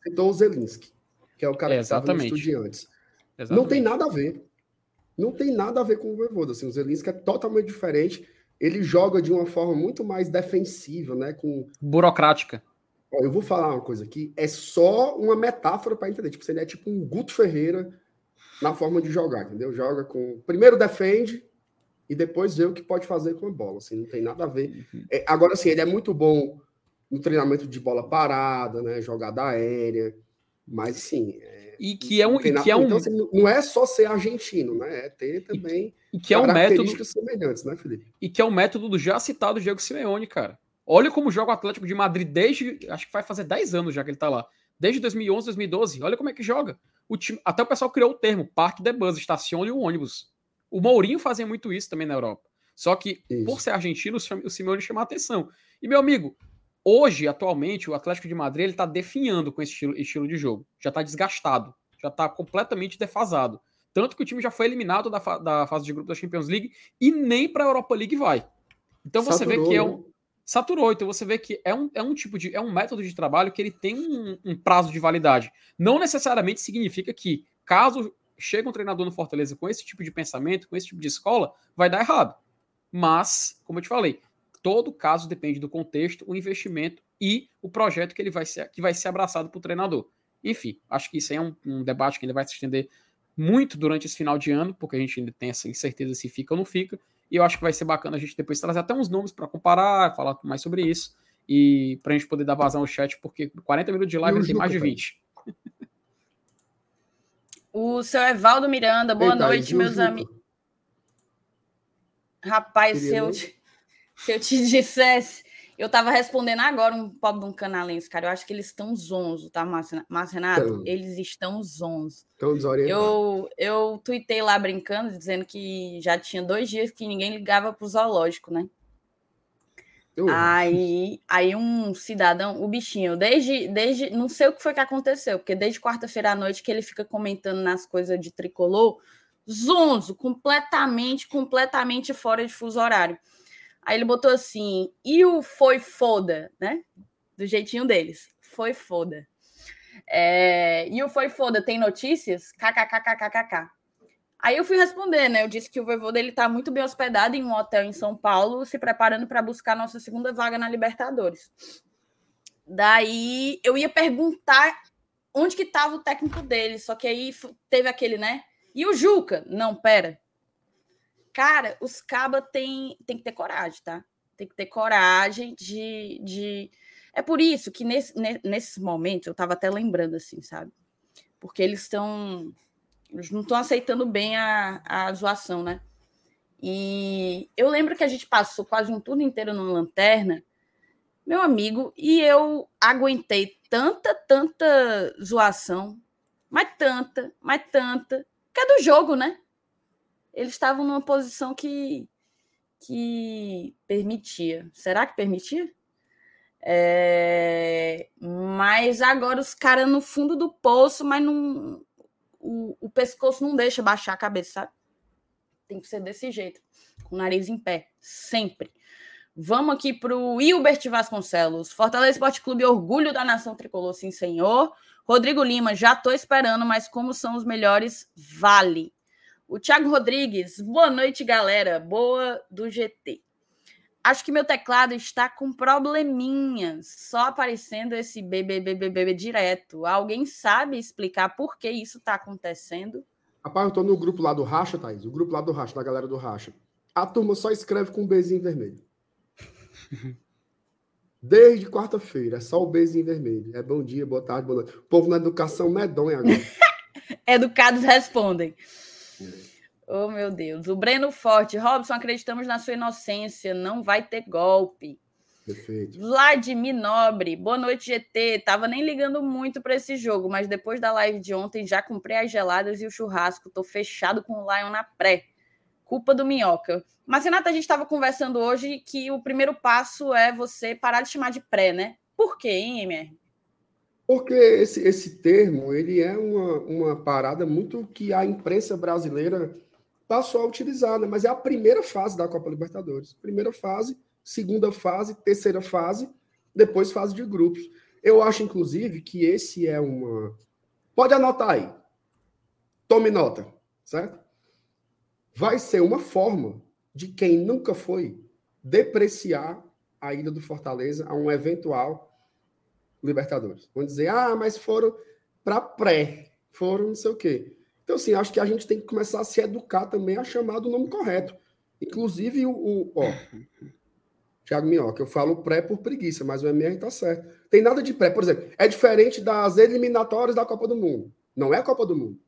citou o Zelinski, que é o cara é, que estava no Estudiantes. Exatamente. Não tem nada a ver. Não tem nada a ver com o Voivoda. Assim, o Zelinski é totalmente diferente. Ele joga de uma forma muito mais defensiva, né? Com... Burocrática. Ó, eu vou falar uma coisa aqui. É só uma metáfora para entender. Tipo, ele é tipo um Guto Ferreira na forma de jogar, entendeu? Joga com. Primeiro defende e depois vê o que pode fazer com a bola. Assim, não tem nada a ver. Uhum. É, agora, sim, ele é muito bom no treinamento de bola parada, né? Jogada aérea. Mas sim. É, e que é um. E que é um... Então, assim, não é só ser argentino, né? É ter também. E, e que é um método. semelhantes, né, Felipe? E que é um método do já citado Diego Simeone, cara. Olha como joga o Atlético de Madrid desde. Acho que vai fazer 10 anos já que ele tá lá. Desde 2011, 2012. Olha como é que joga o time, até o pessoal criou o termo parque de bus, estacione o ônibus. O Mourinho fazia muito isso também na Europa. Só que, isso. por ser argentino, o Simeone chama a atenção. E, meu amigo, hoje, atualmente, o Atlético de Madrid ele tá definhando com esse estilo, estilo de jogo. Já está desgastado. Já está completamente defasado. Tanto que o time já foi eliminado da, fa da fase de grupo da Champions League e nem para a Europa League vai. Então você Saturou, vê que é um, né? Saturou. Então você vê que é um, é um tipo de. é um método de trabalho que ele tem um, um prazo de validade. Não necessariamente significa que, caso chegue um treinador no Fortaleza com esse tipo de pensamento, com esse tipo de escola, vai dar errado. Mas, como eu te falei, todo caso depende do contexto, o investimento e o projeto que ele vai ser, que vai ser abraçado o treinador. Enfim, acho que isso aí é um, um, debate que ainda vai se estender muito durante esse final de ano, porque a gente ainda tem essa incerteza se fica ou não fica. E eu acho que vai ser bacana a gente depois trazer até uns nomes para comparar, falar mais sobre isso. E para a gente poder dar vazão ao chat, porque 40 minutos de live tem mais de 20. O seu Evaldo Miranda, boa Eita, noite, meus amigos. Rapaz, se eu, te, se eu te dissesse, Eu tava respondendo agora um pobre de um canalense, cara. Eu acho que eles estão zonzo, tá, Márcio Renato? Eles estão zonzo. Estão desorientados. Eu, eu tuitei lá brincando, dizendo que já tinha dois dias que ninguém ligava pro zoológico, né? Aí, aí um cidadão, o bichinho, desde, desde. Não sei o que foi que aconteceu, porque desde quarta-feira à noite que ele fica comentando nas coisas de tricolor, zonzo, completamente, completamente fora de fuso horário. Aí ele botou assim, e o foi foda, né? Do jeitinho deles. Foi foda. É, e o foi foda tem notícias? KKKKKK. Aí eu fui responder, né? Eu disse que o vovô dele está muito bem hospedado em um hotel em São Paulo, se preparando para buscar nossa segunda vaga na Libertadores. Daí eu ia perguntar onde que estava o técnico dele, só que aí teve aquele, né? E o Juca? Não, pera. Cara, os cabas tem, tem que ter coragem, tá? Tem que ter coragem de. de... É por isso que nesse, nesses momentos eu tava até lembrando, assim, sabe? Porque eles estão eles não estão aceitando bem a, a zoação, né? E eu lembro que a gente passou quase um turno inteiro numa lanterna, meu amigo, e eu aguentei tanta, tanta zoação, mas tanta, mas tanta, que é do jogo, né? Eles estavam numa posição que, que permitia. Será que permitia? É... Mas agora os caras no fundo do poço, mas não, o, o pescoço não deixa baixar a cabeça, sabe? Tem que ser desse jeito, com o nariz em pé, sempre. Vamos aqui para o Hilbert Vasconcelos. Fortaleza Esporte Clube, orgulho da nação tricolor, sim, senhor. Rodrigo Lima, já estou esperando, mas como são os melhores, vale. O Thiago Rodrigues, boa noite, galera. Boa do GT. Acho que meu teclado está com probleminhas, só aparecendo esse BBBBB direto. Alguém sabe explicar por que isso está acontecendo? Rapaz, eu tô no grupo lá do Racha, Thaís. O grupo lá do Racha, da galera do Racha. A turma só escreve com um bezinho vermelho. Desde quarta-feira, é só o bezinho vermelho. É bom dia, boa tarde, boa noite. O povo na educação medonha agora. Educados respondem. Oh, meu Deus. O Breno Forte. Robson, acreditamos na sua inocência. Não vai ter golpe. Perfeito. Vladimir Nobre. Boa noite, GT. Tava nem ligando muito para esse jogo, mas depois da live de ontem já comprei as geladas e o churrasco. Tô fechado com o Lion na pré. Culpa do Minhoca. Mas, Renata, a gente estava conversando hoje que o primeiro passo é você parar de chamar de pré, né? Por quê, hein, MR? Porque esse, esse termo ele é uma, uma parada muito que a imprensa brasileira passou a utilizar, né? mas é a primeira fase da Copa Libertadores. Primeira fase, segunda fase, terceira fase, depois fase de grupos. Eu acho, inclusive, que esse é uma. Pode anotar aí. Tome nota, certo? Vai ser uma forma de quem nunca foi depreciar a ida do Fortaleza a um eventual Libertadores. Vão dizer, ah, mas foram para pré, foram não sei o quê. Então, assim, acho que a gente tem que começar a se educar também a chamar do nome correto. Inclusive, o, o ó, Thiago Minhoca, eu falo pré por preguiça, mas o MR tá certo. Tem nada de pré, por exemplo, é diferente das eliminatórias da Copa do Mundo. Não é a Copa do Mundo.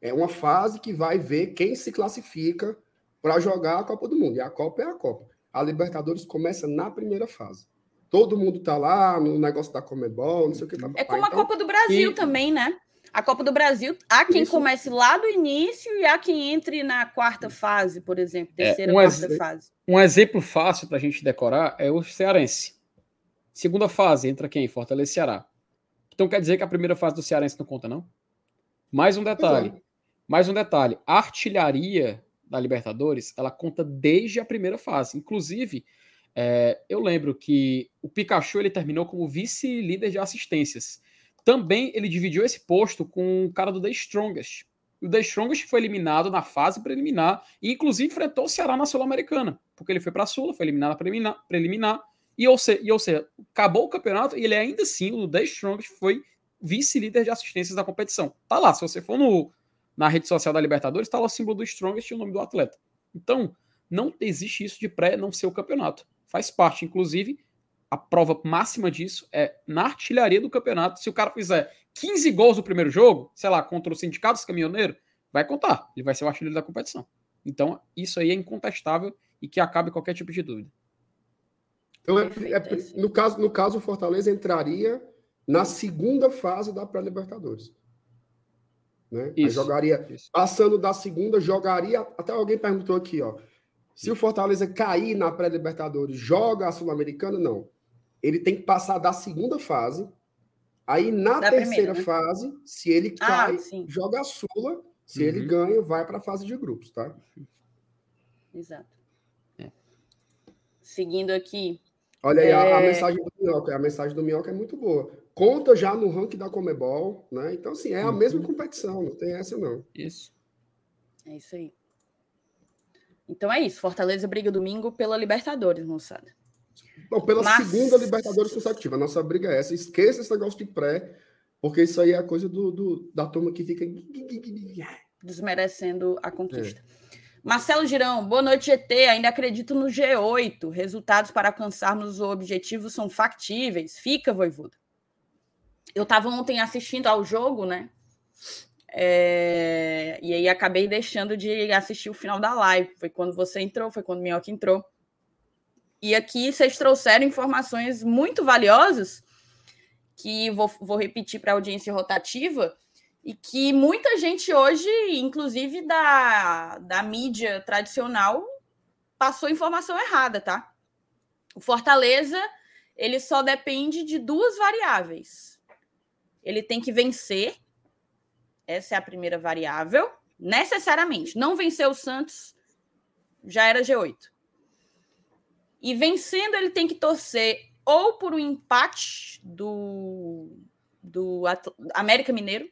É uma fase que vai ver quem se classifica para jogar a Copa do Mundo. E a Copa é a Copa. A Libertadores começa na primeira fase. Todo mundo tá lá no negócio da Comebol, não sei o que. Tá, é como então, a Copa do Brasil e... também, né? A Copa do Brasil, há quem Isso. comece lá do início e há quem entre na quarta fase, por exemplo, é, terceira, é, um quarta fase. Um exemplo fácil para a gente decorar é o Cearense. Segunda fase, entra quem? Fortaleza Ceará. Então quer dizer que a primeira fase do Cearense não conta, não? Mais um detalhe. É. Mais um detalhe. A artilharia da Libertadores, ela conta desde a primeira fase. Inclusive, é, eu lembro que o Pikachu ele terminou como vice-líder de assistências. Também ele dividiu esse posto com o cara do The Strongest. O The Strongest foi eliminado na fase preliminar e, inclusive, enfrentou o Ceará na Sul-Americana, porque ele foi para a Sula, foi eliminado na preliminar, preliminar e, ou, se, e, ou seja, acabou o campeonato e ele ainda assim, o The Strongest, foi vice-líder de assistências da competição. Tá lá, se você for no, na rede social da Libertadores, tá lá o símbolo do Strongest e o nome do atleta. Então, não existe isso de pré não ser o campeonato. Faz parte, inclusive, a prova máxima disso é na artilharia do campeonato. Se o cara fizer 15 gols no primeiro jogo, sei lá, contra o Sindicato dos Caminhoneiros, vai contar. Ele vai ser o artilheiro da competição. Então, isso aí é incontestável e que acabe qualquer tipo de dúvida. Então, é, é, no, caso, no caso, o Fortaleza entraria na segunda fase da pré-Libertadores. Né? jogaria, isso. passando da segunda, jogaria. Até alguém perguntou aqui, ó. Se o Fortaleza cair na pré-Libertadores, joga a Sul-Americana? Não. Ele tem que passar da segunda fase. Aí, na da terceira primeira, né? fase, se ele ah, cai, ah, joga a Sula. Se uhum. ele ganha, vai para a fase de grupos, tá? Exato. É. Seguindo aqui. Olha aí, é... a, a, é mensagem do Minhoca. A mensagem do Minhoca é muito boa conta já no ranking da Comebol, né? Então, assim, é a uhum. mesma competição, não tem essa, não. Isso. É isso aí. Então é isso. Fortaleza briga domingo pela Libertadores, moçada. Bom, pela Mas... segunda Libertadores consecutiva. A nossa briga é essa. Esqueça esse negócio de pré, porque isso aí é a coisa do, do da turma que fica desmerecendo a conquista. É. Marcelo Girão, boa noite, GT. Ainda acredito no G8. Resultados para alcançarmos o objetivo são factíveis. Fica, Voivoda eu estava ontem assistindo ao jogo, né? É, e aí acabei deixando de assistir o final da live. Foi quando você entrou, foi quando o Minhoca entrou. E aqui vocês trouxeram informações muito valiosas que vou, vou repetir para a audiência rotativa e que muita gente hoje, inclusive da, da mídia tradicional, passou informação errada, tá? O Fortaleza ele só depende de duas variáveis ele tem que vencer. Essa é a primeira variável. Necessariamente. Não vencer o Santos, já era G8. E vencendo, ele tem que torcer ou por um empate do, do América Mineiro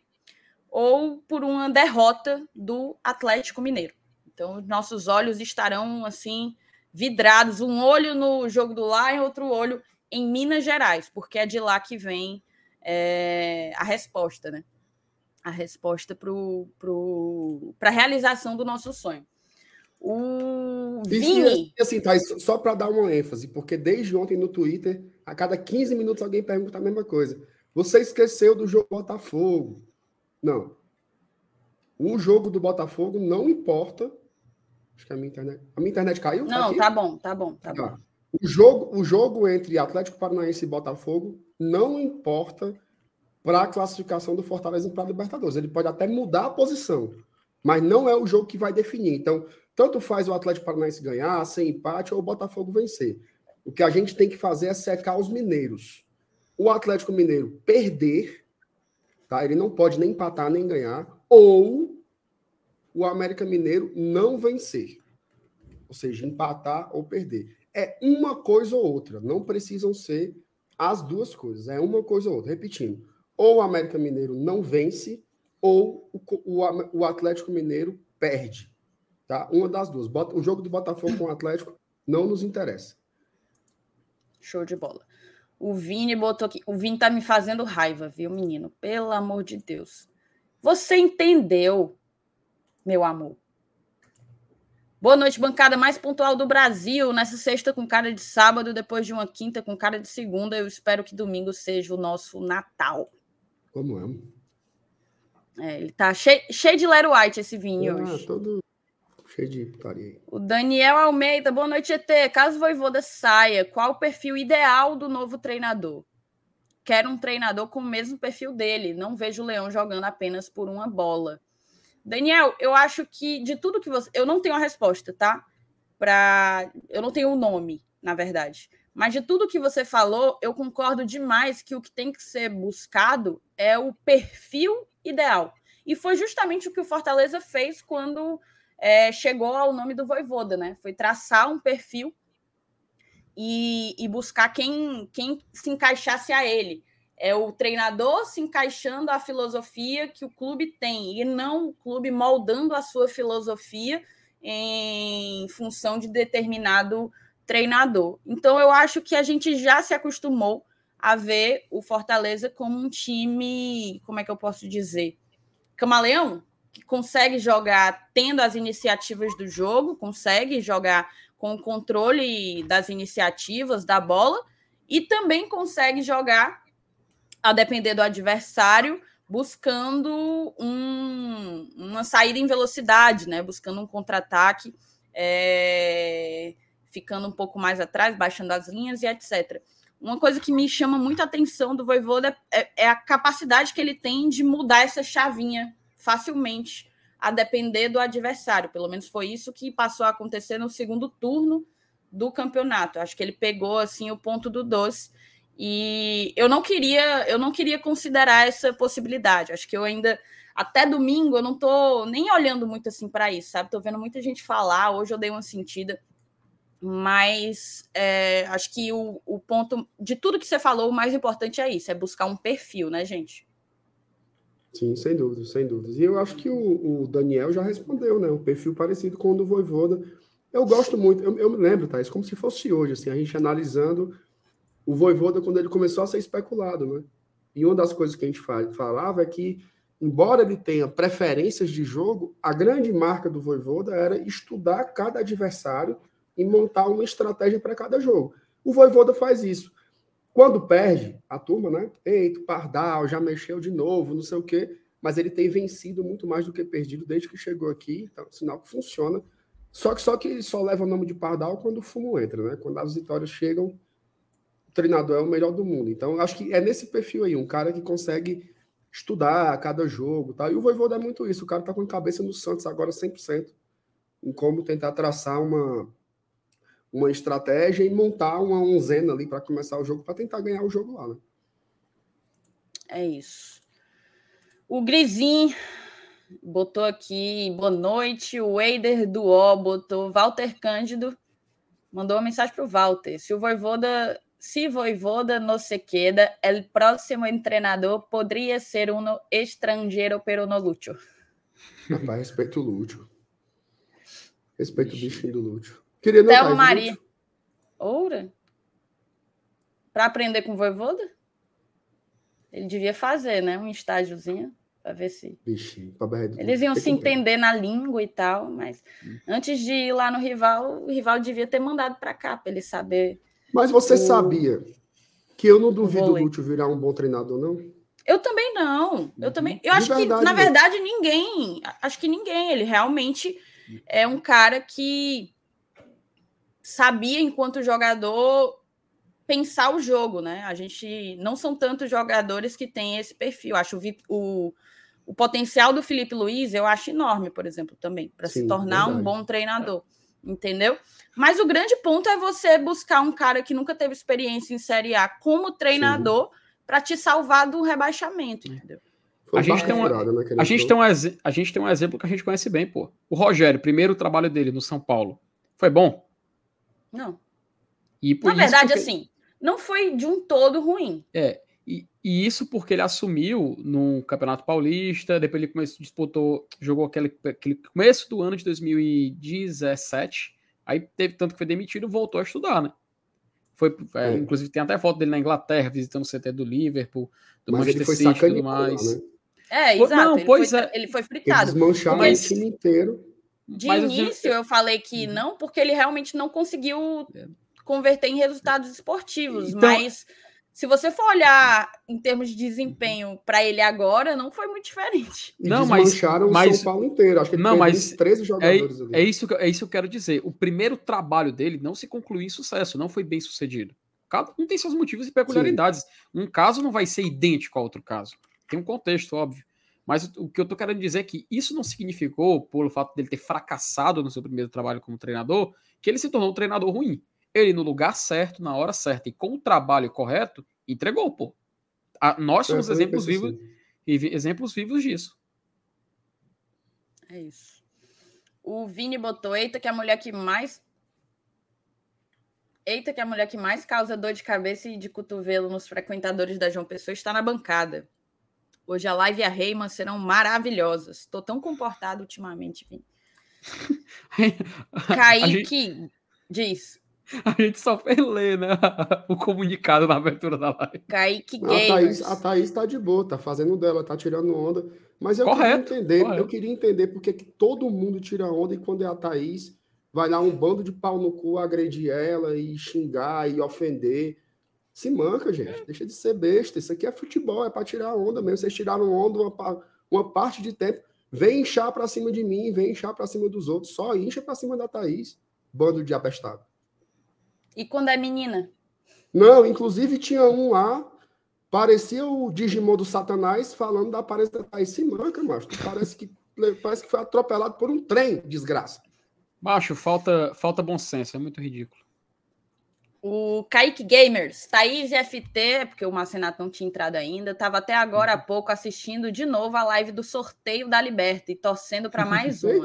ou por uma derrota do Atlético Mineiro. Então, nossos olhos estarão assim vidrados, um olho no jogo do Lion, outro olho em Minas Gerais, porque é de lá que vem é, a resposta, né? A resposta para pro, a realização do nosso sonho. O Vini. E assim, tá, só para dar uma ênfase, porque desde ontem no Twitter, a cada 15 minutos alguém pergunta a mesma coisa. Você esqueceu do jogo Botafogo? Não. O jogo do Botafogo não importa. Acho que a minha internet. A minha internet caiu? Não, tá, tá bom, tá bom, tá, tá. bom. O jogo, o jogo entre Atlético Paranaense e Botafogo não importa para a classificação do Fortaleza para a Libertadores. Ele pode até mudar a posição, mas não é o jogo que vai definir. Então, tanto faz o Atlético Paranaense ganhar, sem empate, ou o Botafogo vencer. O que a gente tem que fazer é secar os mineiros. O Atlético Mineiro perder, tá? ele não pode nem empatar nem ganhar, ou o América Mineiro não vencer. Ou seja, empatar ou perder. É uma coisa ou outra, não precisam ser as duas coisas, é uma coisa ou outra. Repetindo, ou o América Mineiro não vence, ou o, o, o Atlético Mineiro perde. Tá? Uma das duas. O jogo do Botafogo com o Atlético não nos interessa. Show de bola. O Vini botou aqui. O Vini tá me fazendo raiva, viu, menino? Pelo amor de Deus. Você entendeu, meu amor? Boa noite, bancada mais pontual do Brasil. Nessa sexta com cara de sábado, depois de uma quinta com cara de segunda. Eu espero que domingo seja o nosso Natal. Como é? é ele tá cheio, cheio de Lero White esse vinho ah, hoje. todo cheio de putaria. O Daniel Almeida, boa noite, ET. Caso o Voivoda saia, qual o perfil ideal do novo treinador? Quero um treinador com o mesmo perfil dele. Não vejo o Leão jogando apenas por uma bola. Daniel, eu acho que de tudo que você. Eu não tenho a resposta, tá? Pra... Eu não tenho o nome, na verdade. Mas de tudo que você falou, eu concordo demais que o que tem que ser buscado é o perfil ideal. E foi justamente o que o Fortaleza fez quando é, chegou ao nome do Voivoda, né? Foi traçar um perfil e, e buscar quem, quem se encaixasse a ele é o treinador se encaixando à filosofia que o clube tem e não o clube moldando a sua filosofia em função de determinado treinador. Então eu acho que a gente já se acostumou a ver o Fortaleza como um time, como é que eu posso dizer, camaleão, que consegue jogar tendo as iniciativas do jogo, consegue jogar com o controle das iniciativas da bola e também consegue jogar a depender do adversário, buscando um, uma saída em velocidade, né? Buscando um contra-ataque, é, ficando um pouco mais atrás, baixando as linhas e etc. Uma coisa que me chama muita atenção do Voivoda é, é a capacidade que ele tem de mudar essa chavinha facilmente, a depender do adversário. Pelo menos foi isso que passou a acontecer no segundo turno do campeonato. Acho que ele pegou assim o ponto do doce e eu não queria, eu não queria considerar essa possibilidade. Acho que eu ainda até domingo eu não tô nem olhando muito assim para isso, sabe? Tô vendo muita gente falar. Hoje eu dei uma sentida, mas é, acho que o, o ponto de tudo que você falou, o mais importante é isso, é buscar um perfil, né, gente? Sim, sem dúvida, sem dúvidas. E eu acho que o, o, Daniel já respondeu, né? Um perfil parecido com o do Voivoda. Eu gosto muito, eu, eu me lembro, Thais, como se fosse hoje, assim, a gente analisando o Voivoda quando ele começou a ser especulado, né? E uma das coisas que a gente falava é que, embora ele tenha preferências de jogo, a grande marca do Voivoda era estudar cada adversário e montar uma estratégia para cada jogo. O Voivoda faz isso. Quando perde, a turma, né? Eita, Pardal, já mexeu de novo, não sei o quê. Mas ele tem vencido muito mais do que perdido desde que chegou aqui. Então, sinal que funciona. Só que só que só leva o nome de Pardal quando o fumo entra, né? Quando as vitórias chegam, treinador é o melhor do mundo. Então, acho que é nesse perfil aí, um cara que consegue estudar cada jogo tal. E o Voivoda é muito isso. O cara tá com a cabeça no Santos agora 100%, em como tentar traçar uma, uma estratégia e montar uma onzena ali para começar o jogo, para tentar ganhar o jogo lá, né? É isso. O Grisim botou aqui, boa noite. O Eider do O botou Walter Cândido. Mandou uma mensagem para o Walter. Se o Voivoda se Voivoda no se queda, el próximo entrenador poderia ser um estrangeiro, pero no Lúcio. Rapaz, respeito o Lúcio. Respeito o bichinho do Lúcio. Queria Thelma Maria. Oura? Para aprender com Voivoda? Ele devia fazer, né? Um estágiozinho para ver se. Bichinho, Eles iam se entender na língua e tal, mas hum. antes de ir lá no rival, o rival devia ter mandado para cá para ele saber mas você o... sabia que eu não duvido o Lúcio virar um bom treinador, não? Eu também não. Eu também. Eu acho verdade, que, na verdade, ninguém. Acho que ninguém. Ele realmente é um cara que sabia, enquanto jogador, pensar o jogo, né? A gente não são tantos jogadores que têm esse perfil. Acho o, o, o potencial do Felipe Luiz, eu acho enorme, por exemplo, também, para se tornar verdade. um bom treinador. Entendeu? Mas o grande ponto é você buscar um cara que nunca teve experiência em Série A como treinador para te salvar do rebaixamento, entendeu? A gente, tem uma, né, a, gente tem um, a gente tem um exemplo que a gente conhece bem, pô. O Rogério, primeiro trabalho dele no São Paulo. Foi bom? Não. E Na verdade, porque... assim, não foi de um todo ruim. É, e, e, isso porque ele assumiu no Campeonato Paulista, depois ele começou, disputou, jogou aquele, aquele começo do ano de 2017 Aí teve tanto que foi demitido, voltou a estudar, né? Foi, é, é. Inclusive tem até foto dele na Inglaterra, visitando o CT do Liverpool, do Mas Manchester City e tudo mais. Né? É, exato. Não, ele, pois foi, é. ele foi fritado. Eles mancharam o time inteiro. De Mas início eu... eu falei que uhum. não, porque ele realmente não conseguiu é. converter em resultados esportivos. Então, mas se você for olhar em termos de desempenho para ele agora, não foi muito diferente. E não, mas, mas o São Paulo inteiro. Acho que ele não, mas 13 é jogadores é, ali. É isso, que, é isso que eu quero dizer. O primeiro trabalho dele não se concluiu em sucesso, não foi bem sucedido. Cada um tem seus motivos e peculiaridades. Sim. Um caso não vai ser idêntico ao outro caso. Tem um contexto, óbvio. Mas o que eu tô querendo dizer é que isso não significou, pelo fato dele ter fracassado no seu primeiro trabalho como treinador, que ele se tornou um treinador ruim ele no lugar certo, na hora certa e com o trabalho correto, entregou, pô. A, nós somos exemplos vivos, exemplos vivos disso. É isso. O Vini botou, eita, que a mulher que mais. Eita, que a mulher que mais causa dor de cabeça e de cotovelo nos frequentadores da João Pessoa está na bancada. Hoje a live e a Reiman serão maravilhosas. Estou tão comportado ultimamente, Vini. Kaique gente... diz: A gente só fez ler, né? O comunicado na abertura da live. Kaique Games. A Thaís, a Thaís tá de boa, tá fazendo dela, tá tirando onda. Mas eu correto, queria entender, correto. eu queria entender porque que todo mundo tira onda e quando é a Thaís, vai lá um bando de pau no cu agredir ela e xingar e ofender. Se manca, gente. Deixa de ser besta. Isso aqui é futebol, é para tirar onda mesmo. Vocês tiraram onda uma, uma parte de tempo. Vem inchar para cima de mim, vem inchar para cima dos outros. Só incha para cima da Thaís. Bando de abestado. E quando é menina? Não, inclusive tinha um lá, parecia o Digimon do Satanás falando da aparência da Thaís. Se manca, macho. Parece que, parece que foi atropelado por um trem, desgraça. Macho, falta, falta bom senso, é muito ridículo. O Kaique Gamers, Thaís e FT, porque o Marcenato não tinha entrado ainda, estava até agora há pouco assistindo de novo a live do sorteio da Liberta e torcendo para mais uma.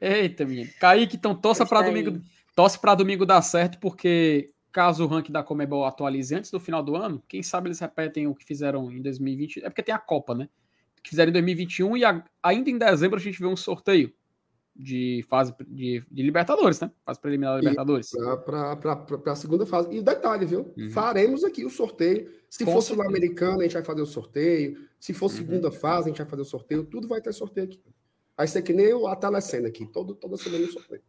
Eita, menino. Kaique, então torça para domingo, torce para domingo dar certo, porque caso o ranking da Comebol atualize antes do final do ano, quem sabe eles repetem o que fizeram em 2020. É porque tem a Copa, né? O que fizeram em 2021 e a, ainda em dezembro a gente vê um sorteio de fase de, de Libertadores, né? Fase preliminar da Libertadores. Para a segunda fase. E detalhe, viu? Uhum. Faremos aqui o sorteio. Se Com for Sul-Americana, a gente vai fazer o sorteio. Se for uhum. segunda fase, a gente vai fazer o sorteio. Tudo vai ter sorteio aqui. Vai ser que nem a telecena aqui. Todo, toda semana o sorteio.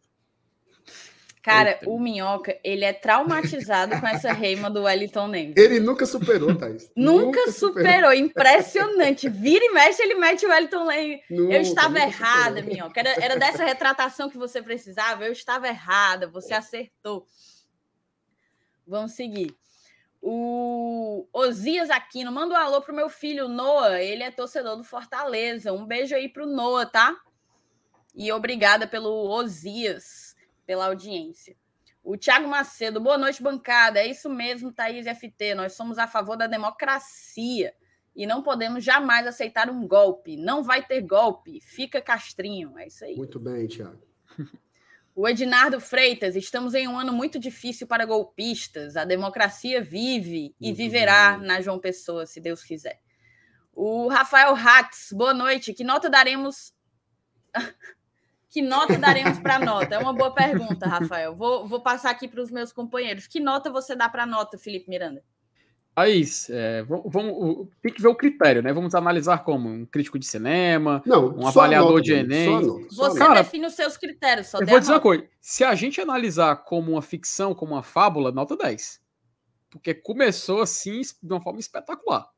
Cara, Eita. o Minhoca, ele é traumatizado com essa reima do Wellington Neves. Ele nunca superou, Thaís. nunca, nunca superou. superou. Impressionante. Vira e mexe, ele mete o Wellington Neves. Eu estava errada, superou. Minhoca. Era, era dessa retratação que você precisava. Eu estava errada. Você acertou. Vamos seguir. O Osias Aquino, manda um alô pro meu filho Noah. Ele é torcedor do Fortaleza. Um beijo aí pro Noah, tá? E obrigada pelo Osias pela audiência. O Tiago Macedo, boa noite, bancada. É isso mesmo, Thaís FT. Nós somos a favor da democracia e não podemos jamais aceitar um golpe. Não vai ter golpe. Fica castrinho. É isso aí. Muito bem, Tiago. O Ednardo Freitas, estamos em um ano muito difícil para golpistas. A democracia vive e viverá na João Pessoa, se Deus quiser. O Rafael Hatz, boa noite. Que nota daremos que nota daremos para nota? É uma boa pergunta, Rafael. Vou, vou passar aqui para os meus companheiros. Que nota você dá para nota, Felipe Miranda? Aí, é, vamos, vamos, tem que ver o critério, né? Vamos analisar como um crítico de cinema, Não, um avaliador nota, de Enem. Nota, você Cara, define os seus critérios. Só eu vou dizer uma coisa: se a gente analisar como uma ficção, como uma fábula, nota 10. Porque começou assim de uma forma espetacular.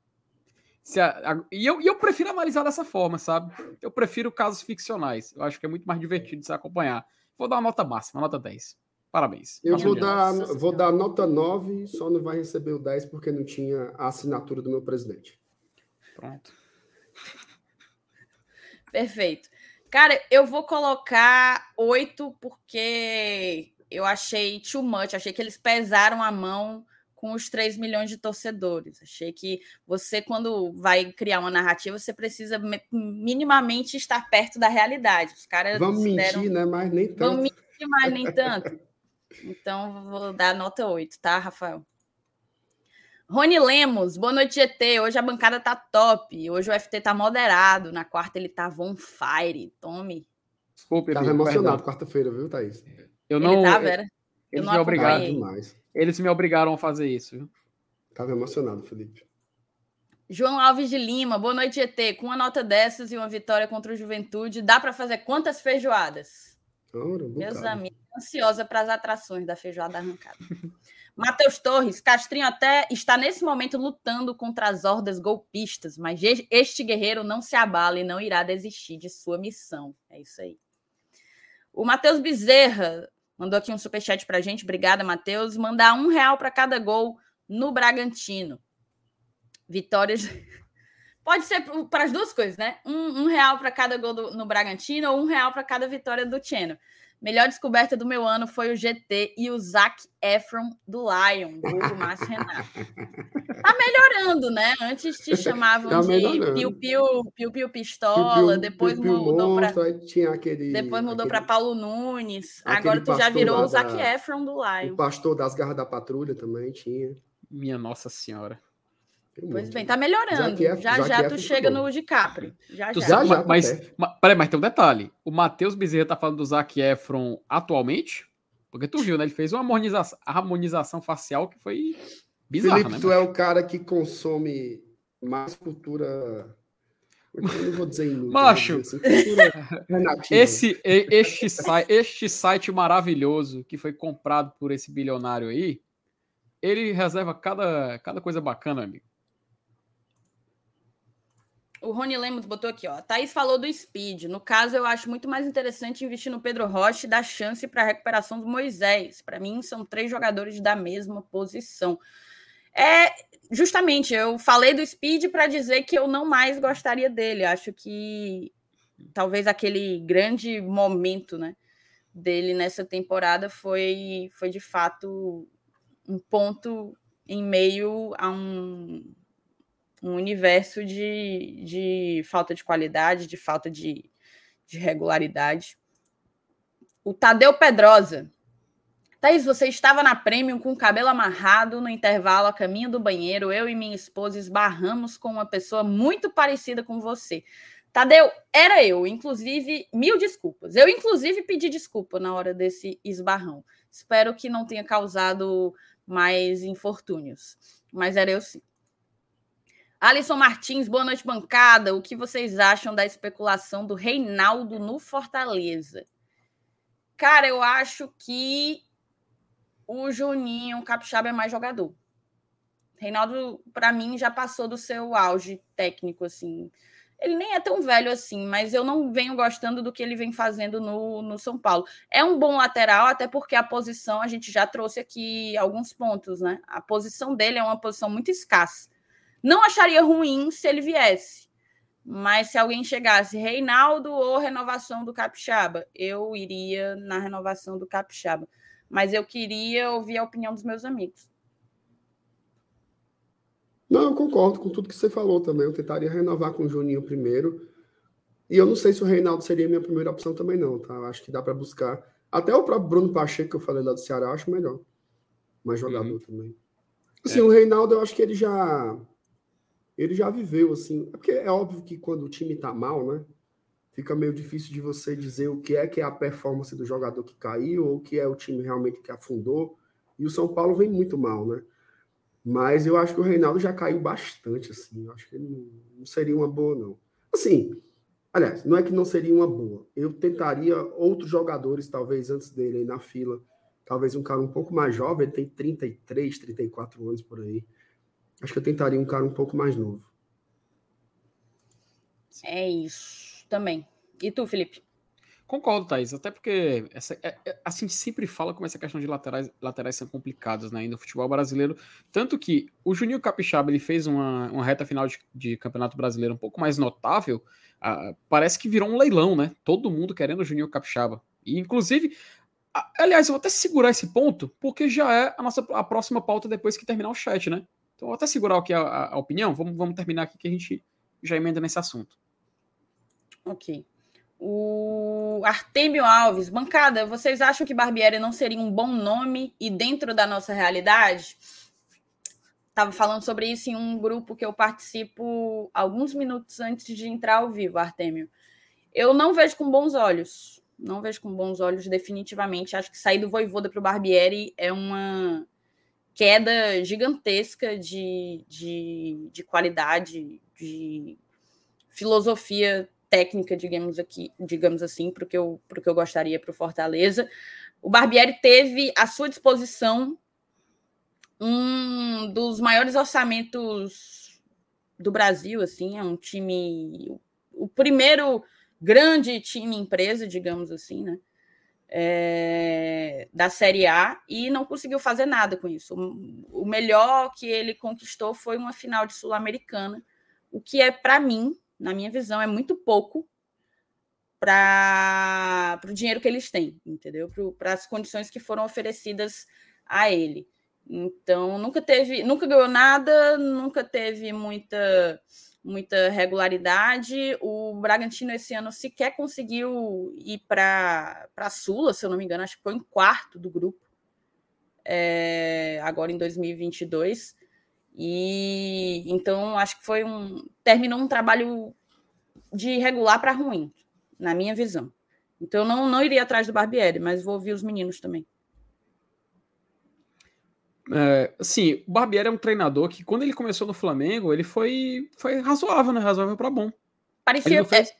A, a, e, eu, e eu prefiro analisar dessa forma, sabe? Eu prefiro casos ficcionais. Eu acho que é muito mais divertido de se acompanhar. Vou dar uma nota máxima, nota 10. Parabéns. Eu vou dar, vou dar nota 9, só não vai receber o 10 porque não tinha a assinatura do meu presidente. Pronto. Perfeito. Cara, eu vou colocar 8 porque eu achei too much, achei que eles pesaram a mão com os 3 milhões de torcedores. Achei que você, quando vai criar uma narrativa, você precisa minimamente estar perto da realidade. Os caras Vamos deram... mentir, né? Mas nem tanto. Vamos mentir, mas nem tanto. Então, vou dar nota 8, tá, Rafael? Rony Lemos, boa noite, GT. Hoje a bancada tá top. Hoje o FT tá moderado. Na quarta ele tava on fire. Tome. Desculpe, Tava emocionado quarta-feira, viu, Thaís? Eu não. Ele tava, era? Eu não me obrigado demais. Eles me obrigaram a fazer isso. Viu? Tava emocionado, Felipe. João Alves de Lima, boa noite, ET. Com uma nota dessas e uma vitória contra o Juventude, dá para fazer quantas feijoadas? Ora, Meus amigos, ansiosa para as atrações da feijoada arrancada. Matheus Torres, Castrinho até está nesse momento lutando contra as hordas golpistas, mas este guerreiro não se abala e não irá desistir de sua missão. É isso aí. O Matheus Bezerra, Mandou aqui um superchat para gente. Obrigada, Matheus. Mandar um real para cada gol no Bragantino. Vitórias. Pode ser para as duas coisas, né? Um, um real para cada gol do, no Bragantino ou um real para cada vitória do Cheno. Melhor descoberta do meu ano foi o GT e o Zac Efron do Lion, do Márcio Renato. Tá melhorando, né? Antes te chamavam tá de Piu Piu, Piu Piu Pistola, depois piu, mudou para Depois mudou para Paulo Nunes. Agora tu já virou o Zac Efron do Lion. O pastor das garras da patrulha também tinha. Minha Nossa Senhora. Pois bem, tá melhorando. já já, já tu chega no DiCaprio. Já tu já. Sabe, já mas, mas, peraí, mas tem um detalhe. O Matheus Bezerra tá falando do Zac Efron atualmente? Porque tu viu, né? Ele fez uma harmonização, harmonização facial que foi bizarra, Felipe, né? tu é o cara que consome mais cultura... Eu não vou dizer inútil, Macho, assim, esse, este, este site maravilhoso que foi comprado por esse bilionário aí, ele reserva cada, cada coisa bacana, amigo. O Rony Lemos botou aqui, ó. Thaís falou do speed. No caso, eu acho muito mais interessante investir no Pedro Rocha e dar chance para a recuperação do Moisés. Para mim, são três jogadores da mesma posição. É, justamente, eu falei do speed para dizer que eu não mais gostaria dele. Acho que talvez aquele grande momento, né, dele nessa temporada foi, foi de fato um ponto em meio a um um universo de, de falta de qualidade, de falta de, de regularidade. O Tadeu Pedrosa. Thaís, você estava na Premium com o cabelo amarrado no intervalo a caminho do banheiro. Eu e minha esposa esbarramos com uma pessoa muito parecida com você. Tadeu, era eu. Inclusive, mil desculpas. Eu, inclusive, pedi desculpa na hora desse esbarrão. Espero que não tenha causado mais infortúnios. Mas era eu sim. Alisson Martins, boa noite, bancada. O que vocês acham da especulação do Reinaldo no Fortaleza? Cara, eu acho que o Juninho Capixaba é mais jogador. Reinaldo, para mim, já passou do seu auge técnico, assim. Ele nem é tão velho assim, mas eu não venho gostando do que ele vem fazendo no, no São Paulo. É um bom lateral, até porque a posição, a gente já trouxe aqui alguns pontos, né? A posição dele é uma posição muito escassa. Não acharia ruim se ele viesse. Mas se alguém chegasse, Reinaldo ou renovação do Capixaba, eu iria na renovação do Capixaba. Mas eu queria ouvir a opinião dos meus amigos. Não, eu concordo com tudo que você falou também. Eu tentaria renovar com o Juninho primeiro. E eu não sei se o Reinaldo seria a minha primeira opção também, não, tá? Eu acho que dá para buscar. Até o próprio Bruno Pacheco, que eu falei lá do Ceará, eu acho melhor. Mais jogador uhum. também. Assim, é. o Reinaldo, eu acho que ele já ele já viveu assim. Porque é óbvio que quando o time tá mal, né? Fica meio difícil de você dizer o que é que é a performance do jogador que caiu ou o que é o time realmente que afundou. E o São Paulo vem muito mal, né? Mas eu acho que o Reinaldo já caiu bastante, assim. Eu acho que ele não seria uma boa, não. Assim, aliás, não é que não seria uma boa. Eu tentaria outros jogadores, talvez, antes dele aí na fila. Talvez um cara um pouco mais jovem, ele tem 33, 34 anos por aí. Acho que eu tentaria um cara um pouco mais novo. É isso, também. E tu, Felipe? Concordo, Thaís, até porque essa, é, é, assim sempre fala como essa questão de laterais, laterais são complicadas né, no futebol brasileiro. Tanto que o Juninho Capixaba ele fez uma, uma reta final de, de Campeonato Brasileiro um pouco mais notável. Uh, parece que virou um leilão, né? Todo mundo querendo o Juninho Capixaba. E, inclusive, aliás, eu vou até segurar esse ponto, porque já é a nossa a próxima pauta depois que terminar o chat, né? Então, vou até segurar aqui a, a, opinião. Vamos, vamos terminar aqui que a gente já emenda nesse assunto. Ok. O Artemio Alves, bancada, vocês acham que Barbieri não seria um bom nome e dentro da nossa realidade? Estava falando sobre isso em um grupo que eu participo alguns minutos antes de entrar ao vivo, Artemio. Eu não vejo com bons olhos. Não vejo com bons olhos, definitivamente. Acho que sair do Voivoda para o Barbieri é uma queda gigantesca de, de, de qualidade, de filosofia técnica, digamos aqui, digamos assim, para o que eu, que eu gostaria para o Fortaleza. O Barbieri teve à sua disposição um dos maiores orçamentos do Brasil, assim, é um time, o primeiro grande time empresa, digamos assim, né? É, da Série A e não conseguiu fazer nada com isso. O melhor que ele conquistou foi uma final de Sul-Americana, o que é, para mim, na minha visão, é muito pouco para o dinheiro que eles têm, entendeu? Para as condições que foram oferecidas a ele. Então, nunca teve, nunca ganhou nada, nunca teve muita muita regularidade. O Bragantino esse ano sequer conseguiu ir para a Sula, se eu não me engano, acho que foi em quarto do grupo, é, agora em 2022. E então acho que foi um. Terminou um trabalho de regular para ruim, na minha visão. Então não, não iria atrás do Barbieri, mas vou ouvir os meninos também. É, assim, o Barbieri é um treinador que, quando ele começou no Flamengo, ele foi, foi razoável, né? Razoável para bom. Parecia, fez... é,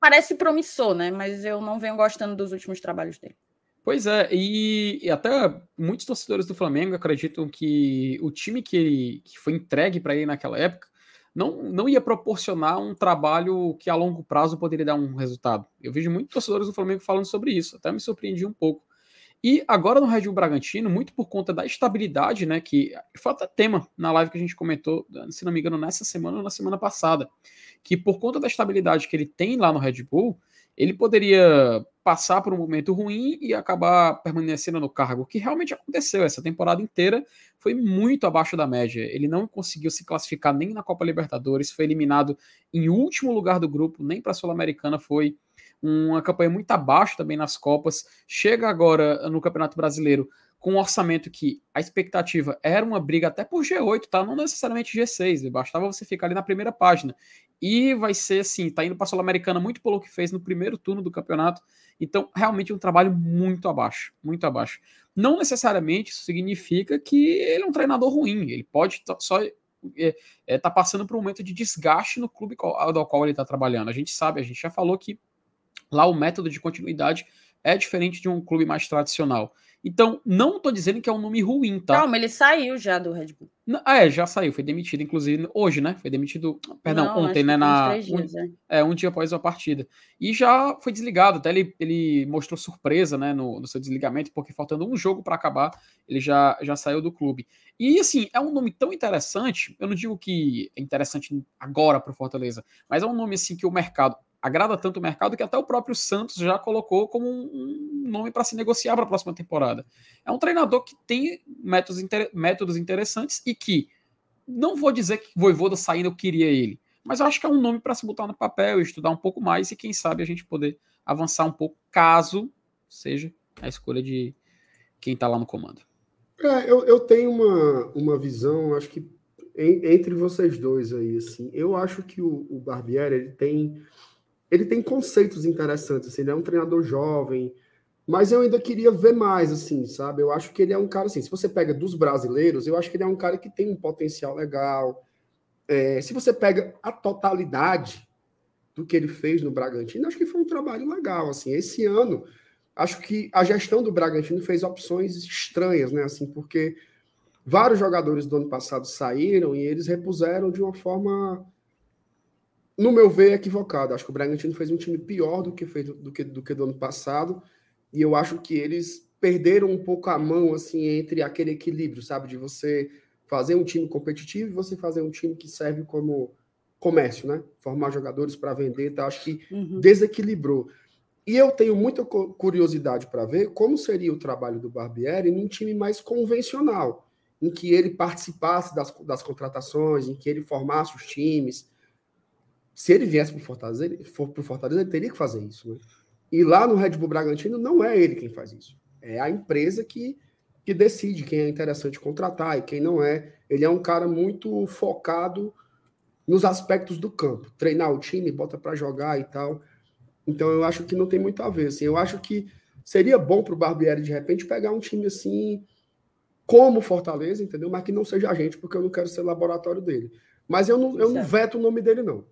parece promissor, né? Mas eu não venho gostando dos últimos trabalhos dele. Pois é, e, e até muitos torcedores do Flamengo acreditam que o time que, ele, que foi entregue para ele naquela época não, não ia proporcionar um trabalho que a longo prazo poderia dar um resultado. Eu vejo muitos torcedores do Flamengo falando sobre isso, até me surpreendi um pouco. E agora no Red Bull Bragantino, muito por conta da estabilidade, né, que até tema na live que a gente comentou, se não me engano, nessa semana ou na semana passada, que por conta da estabilidade que ele tem lá no Red Bull, ele poderia passar por um momento ruim e acabar permanecendo no cargo, o que realmente aconteceu. Essa temporada inteira foi muito abaixo da média. Ele não conseguiu se classificar nem na Copa Libertadores, foi eliminado em último lugar do grupo, nem para a Sul-Americana foi uma campanha muito abaixo também nas Copas. Chega agora no Campeonato Brasileiro com um orçamento que a expectativa era uma briga até por G8, tá? Não necessariamente G6, bastava você ficar ali na primeira página. E vai ser assim, tá indo para a Sul-Americana muito pelo que fez no primeiro turno do campeonato. Então, realmente um trabalho muito abaixo, muito abaixo. Não necessariamente isso significa que ele é um treinador ruim, ele pode só é, é, tá passando por um momento de desgaste no clube do qual ele está trabalhando. A gente sabe, a gente já falou que Lá o método de continuidade é diferente de um clube mais tradicional. Então, não estou dizendo que é um nome ruim, tá? Calma, ele saiu já do Red Bull. é, já saiu, foi demitido, inclusive, hoje, né? Foi demitido, perdão, não, ontem, né? Na, dias, um, é. é. um dia após a partida. E já foi desligado, até ele, ele mostrou surpresa, né, no, no seu desligamento, porque faltando um jogo para acabar, ele já, já saiu do clube. E, assim, é um nome tão interessante, eu não digo que é interessante agora para o Fortaleza, mas é um nome, assim, que o mercado agrada tanto o mercado que até o próprio Santos já colocou como um nome para se negociar para a próxima temporada. É um treinador que tem métodos, inter... métodos interessantes e que não vou dizer que Voivoda saindo eu queria ele, mas eu acho que é um nome para se botar no papel estudar um pouco mais e quem sabe a gente poder avançar um pouco caso seja a escolha de quem está lá no comando. É, eu, eu tenho uma, uma visão, acho que entre vocês dois aí, assim, eu acho que o, o Barbieri ele tem ele tem conceitos interessantes, assim, ele é um treinador jovem, mas eu ainda queria ver mais, assim, sabe? Eu acho que ele é um cara, assim, se você pega dos brasileiros, eu acho que ele é um cara que tem um potencial legal. É, se você pega a totalidade do que ele fez no Bragantino, acho que foi um trabalho legal, assim. Esse ano, acho que a gestão do Bragantino fez opções estranhas, né? Assim, porque vários jogadores do ano passado saíram e eles repuseram de uma forma no meu ver, é equivocado. Acho que o Bragantino fez um time pior do que, fez, do, que, do que do ano passado. E eu acho que eles perderam um pouco a mão assim entre aquele equilíbrio, sabe? De você fazer um time competitivo e você fazer um time que serve como comércio, né? Formar jogadores para vender. Tá? Acho que uhum. desequilibrou. E eu tenho muita curiosidade para ver como seria o trabalho do Barbieri num time mais convencional, em que ele participasse das, das contratações, em que ele formasse os times, se ele viesse para o Fortaleza, ele, for Fortaleza, ele teria que fazer isso. Né? E lá no Red Bull Bragantino, não é ele quem faz isso. É a empresa que, que decide quem é interessante contratar e quem não é. Ele é um cara muito focado nos aspectos do campo. Treinar o time, bota para jogar e tal. Então eu acho que não tem muito a ver. Assim. Eu acho que seria bom para o Barbieri, de repente, pegar um time assim, como Fortaleza, entendeu? Mas que não seja a gente, porque eu não quero ser laboratório dele. Mas eu não, eu não veto o nome dele, não.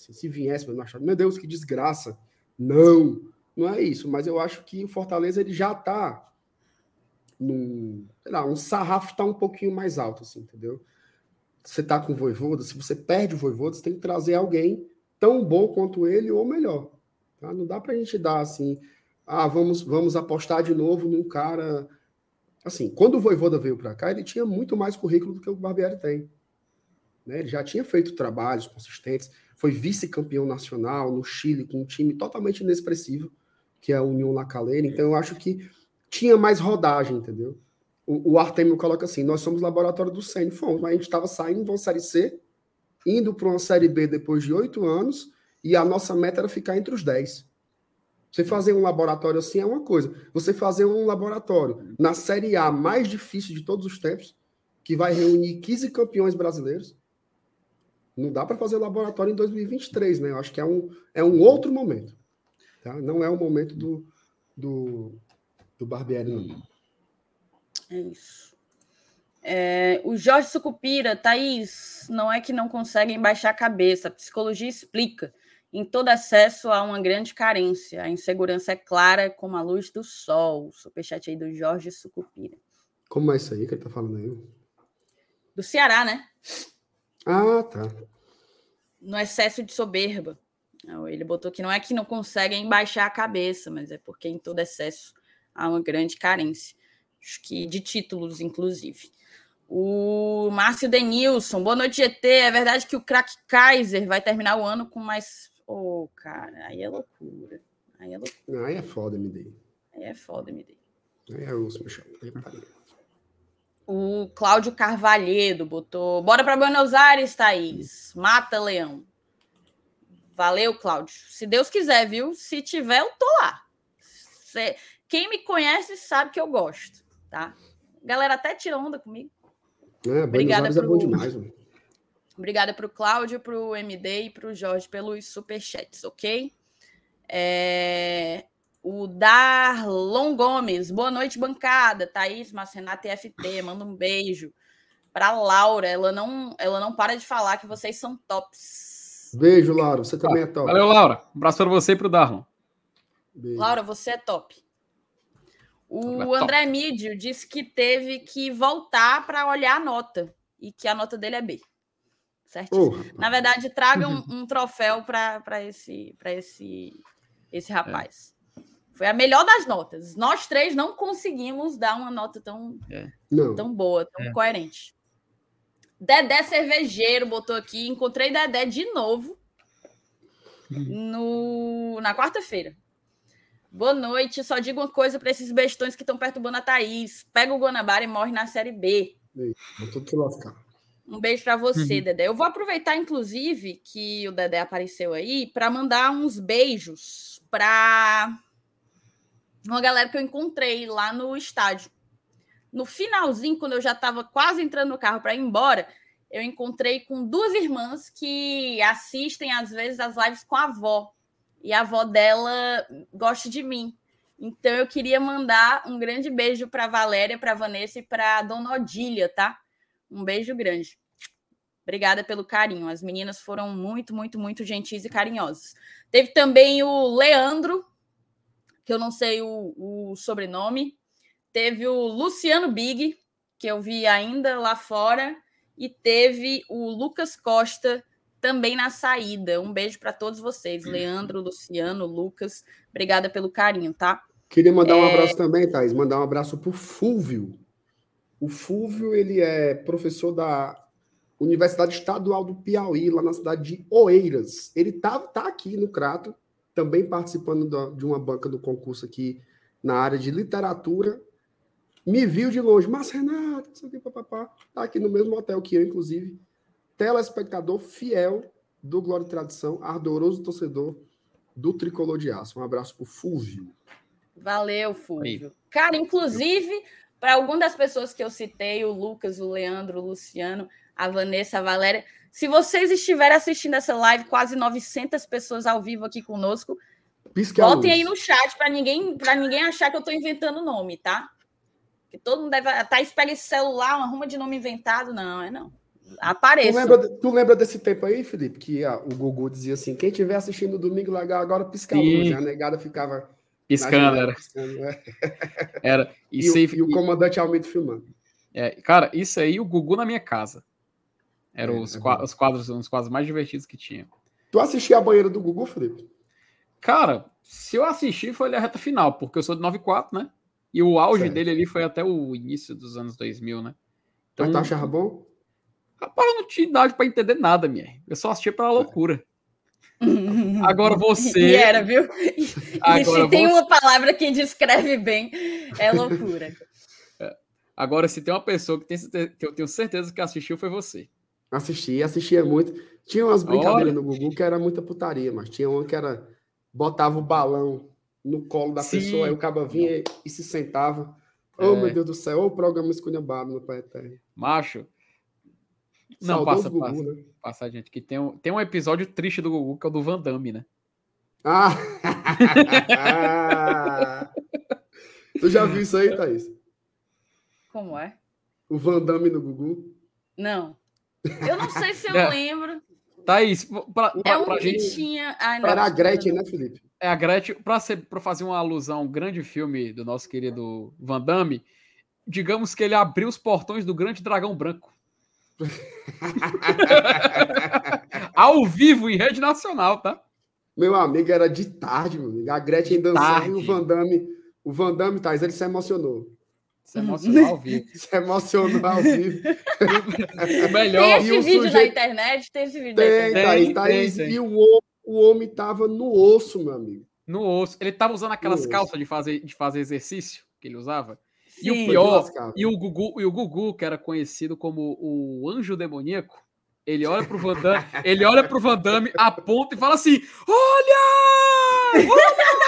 Assim, se viesse, mas não meu Deus, que desgraça. Não, não é isso. Mas eu acho que o Fortaleza ele já está num, sei lá, um sarrafo está um pouquinho mais alto, assim, entendeu? Você está com o Voivoda, se você perde o Voivoda, você tem que trazer alguém tão bom quanto ele ou melhor. Tá? Não dá para a gente dar assim, ah, vamos, vamos apostar de novo num cara. Assim, quando o Voivoda veio para cá, ele tinha muito mais currículo do que o Barbieri tem. Né? Ele já tinha feito trabalhos consistentes foi vice-campeão nacional no Chile com um time totalmente inexpressivo, que é a União La Calera. Então eu acho que tinha mais rodagem, entendeu? O, o Artemio coloca assim: nós somos laboratório do Sene, fomos, mas a gente estava saindo de uma série C, indo para uma série B depois de oito anos, e a nossa meta era ficar entre os dez. Você fazer um laboratório assim é uma coisa. Você fazer um laboratório na Série A mais difícil de todos os tempos, que vai reunir 15 campeões brasileiros, não dá para fazer laboratório em 2023, né? Eu acho que é um, é um outro momento. Tá? Não é o momento do, do, do Barbieri, não. É isso. É, o Jorge Sucupira, Thaís, não é que não conseguem baixar a cabeça, a psicologia explica. Em todo acesso há uma grande carência. A insegurança é clara como a luz do sol. Superchat aí do Jorge Sucupira. Como é isso aí que ele tá falando aí? Do Ceará, né? Ah, tá. no excesso de soberba. Ele botou que não é que não conseguem baixar a cabeça, mas é porque em todo excesso há uma grande carência. Acho que de títulos, inclusive. O Márcio Denilson, boa noite, GT. É verdade que o craque Kaiser vai terminar o ano com mais. Ô, oh, cara, aí é loucura. Aí é loucura. Aí é foda, MD. Aí é foda, MD. Aí é osso, meu O Cláudio Carvalhedo botou. Bora para Buenos Aires, Thaís. Mata Leão. Valeu, Cláudio. Se Deus quiser, viu? Se tiver, eu tô lá. Cê... Quem me conhece sabe que eu gosto, tá? Galera até tira onda comigo. É, Obrigada pro... é bom demais, mano. Obrigada para o Cláudio, para o MD e para o Jorge pelos superchats, ok? É... O Darlon Gomes, boa noite, bancada. Thaís, Marcenata e FT, manda um beijo. Para Laura, ela não, ela não para de falar que vocês são tops. Beijo, Laura, você também é top. Valeu, Laura. Um abraço para você e para o Darlon. Beijo. Laura, você é top. O é André Mídio disse que teve que voltar para olhar a nota e que a nota dele é B. Certo? Oh, Na verdade, traga um, um troféu para esse, esse, esse rapaz. É. Foi a melhor das notas. Nós três não conseguimos dar uma nota tão, é. tão boa, tão é. coerente. Dedé Cervejeiro botou aqui. Encontrei Dedé de novo no, na quarta-feira. Boa noite. Só digo uma coisa para esses bestões que estão perturbando a Thaís. Pega o Guanabara e morre na Série B. Um beijo para você, uhum. Dedé. Eu vou aproveitar, inclusive, que o Dedé apareceu aí para mandar uns beijos para uma galera que eu encontrei lá no estádio. No finalzinho, quando eu já estava quase entrando no carro para ir embora, eu encontrei com duas irmãs que assistem, às vezes, as lives com a avó e a avó dela gosta de mim. Então eu queria mandar um grande beijo para Valéria, para Vanessa e para Dona Odília, tá? Um beijo grande. Obrigada pelo carinho. As meninas foram muito, muito, muito gentis e carinhosas. Teve também o Leandro, que eu não sei o, o sobrenome. Teve o Luciano Big, que eu vi ainda lá fora. E teve o Lucas Costa, também na saída. Um beijo para todos vocês, Leandro, Luciano, Lucas. Obrigada pelo carinho, tá? Queria mandar um é... abraço também, Thais, mandar um abraço para o Fúvio. O Fúvio, ele é professor da Universidade Estadual do Piauí, lá na cidade de Oeiras. Ele tá, tá aqui no Crato, também participando de uma banca do concurso aqui na área de literatura. Me viu de longe, mas Renato, isso aqui, papapá. Tá aqui no mesmo hotel que eu, inclusive telespectador fiel do Glória e Tradição, ardoroso torcedor do Tricolor de Aço. Um abraço pro Fúvio. Valeu, Fúvio. Aí. Cara, inclusive, para algumas das pessoas que eu citei, o Lucas, o Leandro, o Luciano, a Vanessa, a Valéria, se vocês estiverem assistindo essa live, quase 900 pessoas ao vivo aqui conosco, Pisca botem aí no chat para ninguém, ninguém achar que eu estou inventando nome, tá? Que todo mundo deve. Pega esse celular, uma ruma de nome inventado. Não, é não apareça. Tu lembra, tu lembra, desse tempo aí, Felipe? Que ah, o Gugu dizia assim: quem estiver assistindo domingo legal, agora pisca a luz. A negada ficava. Piscando, era. Piscando, é. Era. Isso e, aí, e o comandante Almeida filmando. É, cara, isso aí, o Gugu na minha casa. Eram é, os, é quadros, os quadros, os quadros mais divertidos que tinha. Tu assistia a banheira do Gugu, Felipe? Cara, se eu assisti, foi a reta final, porque eu sou de 94, né? E o auge certo. dele ali foi até o início dos anos 2000, né? Então, Mas tu achava bom? Rapaz, eu não tinha idade para entender nada, minha. Eu só assistia pela loucura. Agora você. E era, viu? E, Agora se tem você... uma palavra que descreve bem, é loucura. É. Agora, se tem uma pessoa que, tem, que eu tenho certeza que assistiu, foi você. Assisti, assistia muito. Tinha umas brincadeiras Olha. no Google que era muita putaria, mas tinha uma que era. Botava o balão no colo da Sim. pessoa, aí o cabo vinha e, e se sentava. Oh, é. meu Deus do céu, o programa esculhambado no Pai Eterno. Macho, não, passa, Gugu, passa. Né? Passa, gente. Que tem um, tem um episódio triste do Gugu, que é o do Van Damme, né? Ah! tu já viu isso aí, Thaís? Como é? O Van Damme no Gugu? Não. Eu não sei se eu é. lembro. Thaís, pra, pra, é um pra gente... tinha... Ai, Era a Gretchen, né, Felipe? É a Gretchen, para fazer uma alusão a um grande filme do nosso querido Van Damme, digamos que ele abriu os portões do Grande Dragão Branco. ao vivo em rede nacional, tá? Meu amigo, era de tarde, meu amigo. A Gretchen dançando e o Van Damme, o Van Damme, Thais, ele se emocionou. Se emocionou ao vivo. Se emocionou ao vivo. o melhor. Tem esse vídeo sujeito... na internet? Tem esse vídeo tem, na internet. Tem, Thaís, tem, tem. E o homem, o homem tava no osso, meu amigo. No osso. Ele tava usando aquelas calças de fazer, de fazer exercício que ele usava. Sim, e o pior, e o, Gugu, e o Gugu, que era conhecido como o anjo demoníaco, ele olha pro Van Damme, ele olha pro Van Damme, aponta e fala assim: Olha! Olha!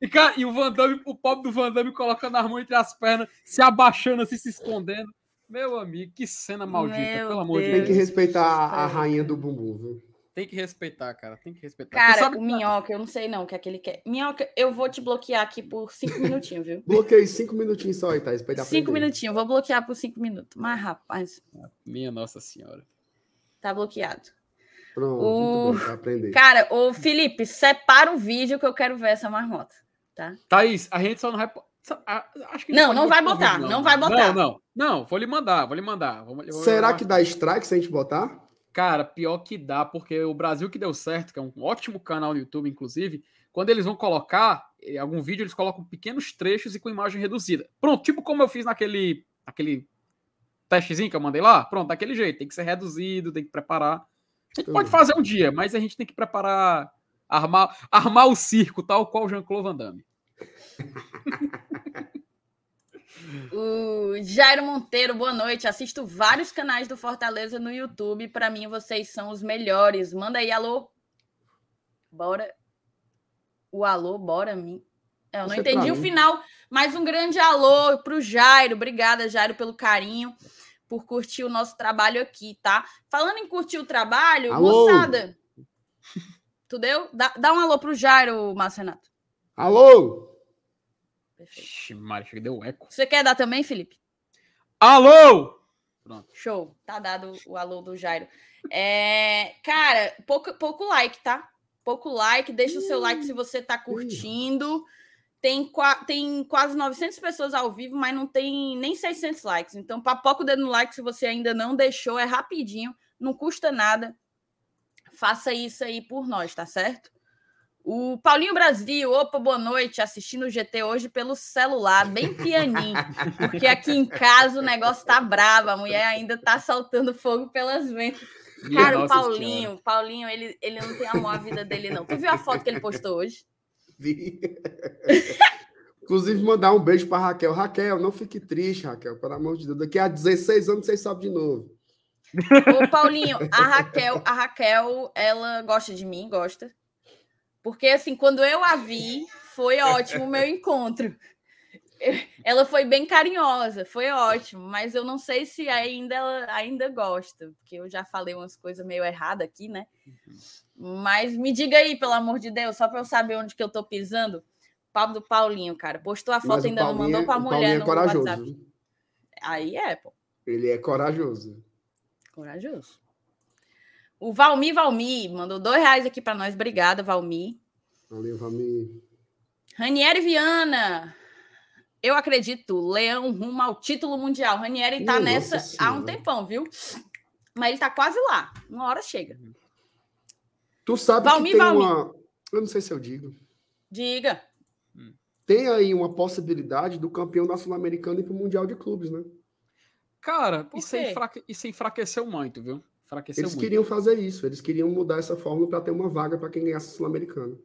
E, cara, e o Van Damme, o pobre do Van Damme colocando a mão entre as pernas, se abaixando assim, se escondendo. Meu amigo, que cena maldita, Meu pelo amor Deus. de Deus. Tem que respeitar a rainha do bumbum, viu? Tem que respeitar, cara. Tem que respeitar. Cara, o Minhoca, eu não sei não o que é que ele quer. Minhoca, eu vou te bloquear aqui por cinco minutinhos, viu? Bloqueei cinco minutinhos só aí, Thaís, pra Cinco minutinhos, vou bloquear por cinco minutos. Mas, rapaz... Minha Nossa Senhora. Tá bloqueado. Pronto, o... bom, aprender. Cara, o Felipe, separa o vídeo que eu quero ver essa marmota, tá? Thaís, a gente só não vai... Acho que não, não vai botar, vídeo, não. não vai botar. Não, não, não, vou lhe mandar, vou lhe mandar. Vou, vou Será que dá strike se a gente botar? Cara, pior que dá, porque o Brasil que deu certo, que é um ótimo canal no YouTube, inclusive, quando eles vão colocar eh, algum vídeo, eles colocam pequenos trechos e com imagem reduzida. Pronto, tipo como eu fiz naquele, naquele testezinho que eu mandei lá. Pronto, daquele jeito. Tem que ser reduzido, tem que preparar. A gente pode fazer um dia, mas a gente tem que preparar, armar, armar o circo, tal qual o Jean-Claude Van Damme. O Jairo Monteiro, boa noite. Assisto vários canais do Fortaleza no YouTube. Para mim, vocês são os melhores. Manda aí, alô. Bora. O alô, bora mim. Eu não Você entendi o final, mas um grande alô pro Jairo. Obrigada, Jairo, pelo carinho, por curtir o nosso trabalho aqui, tá? Falando em curtir o trabalho, alô. moçada. Tu deu? Dá, dá um alô pro Jairo, Márcio Renato. Alô! Perfeito. Mário, deu eco. Você quer dar também, Felipe? Alô! Pronto. Show. Tá dado o alô do Jairo. É, cara, pouco, pouco like, tá? Pouco like. Deixa o seu like se você tá curtindo. Tem, tem quase 900 pessoas ao vivo, mas não tem nem 600 likes. Então, papoca o dedo no like se você ainda não deixou. É rapidinho, não custa nada. Faça isso aí por nós, tá certo? O Paulinho Brasil, opa, boa noite, assistindo o GT hoje pelo celular, bem pianinho, porque aqui em casa o negócio tá bravo, a mulher ainda tá soltando fogo pelas ventas. Cara, o Paulinho, senhora. Paulinho, ele, ele não tem amor à vida dele, não. Tu viu a foto que ele postou hoje? Vi. Inclusive, mandar um beijo para Raquel. Raquel, não fique triste, Raquel, pelo amor de Deus. Daqui a 16 anos vocês sabem de novo. Ô, Paulinho, a Raquel, a Raquel, ela gosta de mim, gosta. Porque, assim, quando eu a vi, foi ótimo o meu encontro. Ela foi bem carinhosa, foi ótimo, mas eu não sei se ainda ela ainda gosta, porque eu já falei umas coisas meio erradas aqui, né? Mas me diga aí, pelo amor de Deus, só para eu saber onde que eu tô pisando. Pablo do Paulinho, cara, postou a foto, ainda não mandou para a mulher é no corajoso. WhatsApp. Aí é, pô. Ele é corajoso. Corajoso. O Valmi Valmi mandou dois reais aqui para nós. Obrigada, Valmi. Valeu, Valmi. Ranieri Viana. Eu acredito, Leão rumo ao título mundial. Ranieri tá nessa há um tempão, viu? Mas ele tá quase lá. Uma hora chega. Tu sabe Valmi, que tem Valmi. uma... Eu não sei se eu digo. Diga. Tem aí uma possibilidade do campeão da Sul-Americana ir pro Mundial de Clubes, né? Cara, isso, enfraque... isso enfraqueceu muito, viu? Enfraqueceu eles muito. queriam fazer isso, eles queriam mudar essa fórmula para ter uma vaga para quem ganhasse Sul-Americano.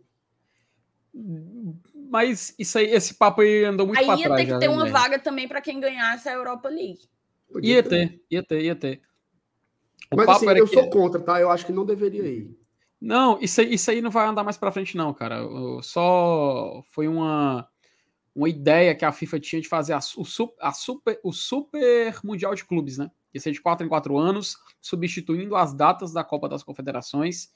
Mas isso aí, esse papo aí andou muito para trás. Aí ia ter que ter uma vaga também para quem ganhasse a Europa League. Podia ia ter, ia ter, ia ter. O Mas assim, eu que... sou contra, tá? Eu acho que não deveria ir. Não, isso aí, isso aí não vai andar mais para frente, não, cara. Só foi uma, uma ideia que a FIFA tinha de fazer a, o, a super, o Super Mundial de Clubes, né? Ia ser de 4 em 4 anos, substituindo as datas da Copa das Confederações.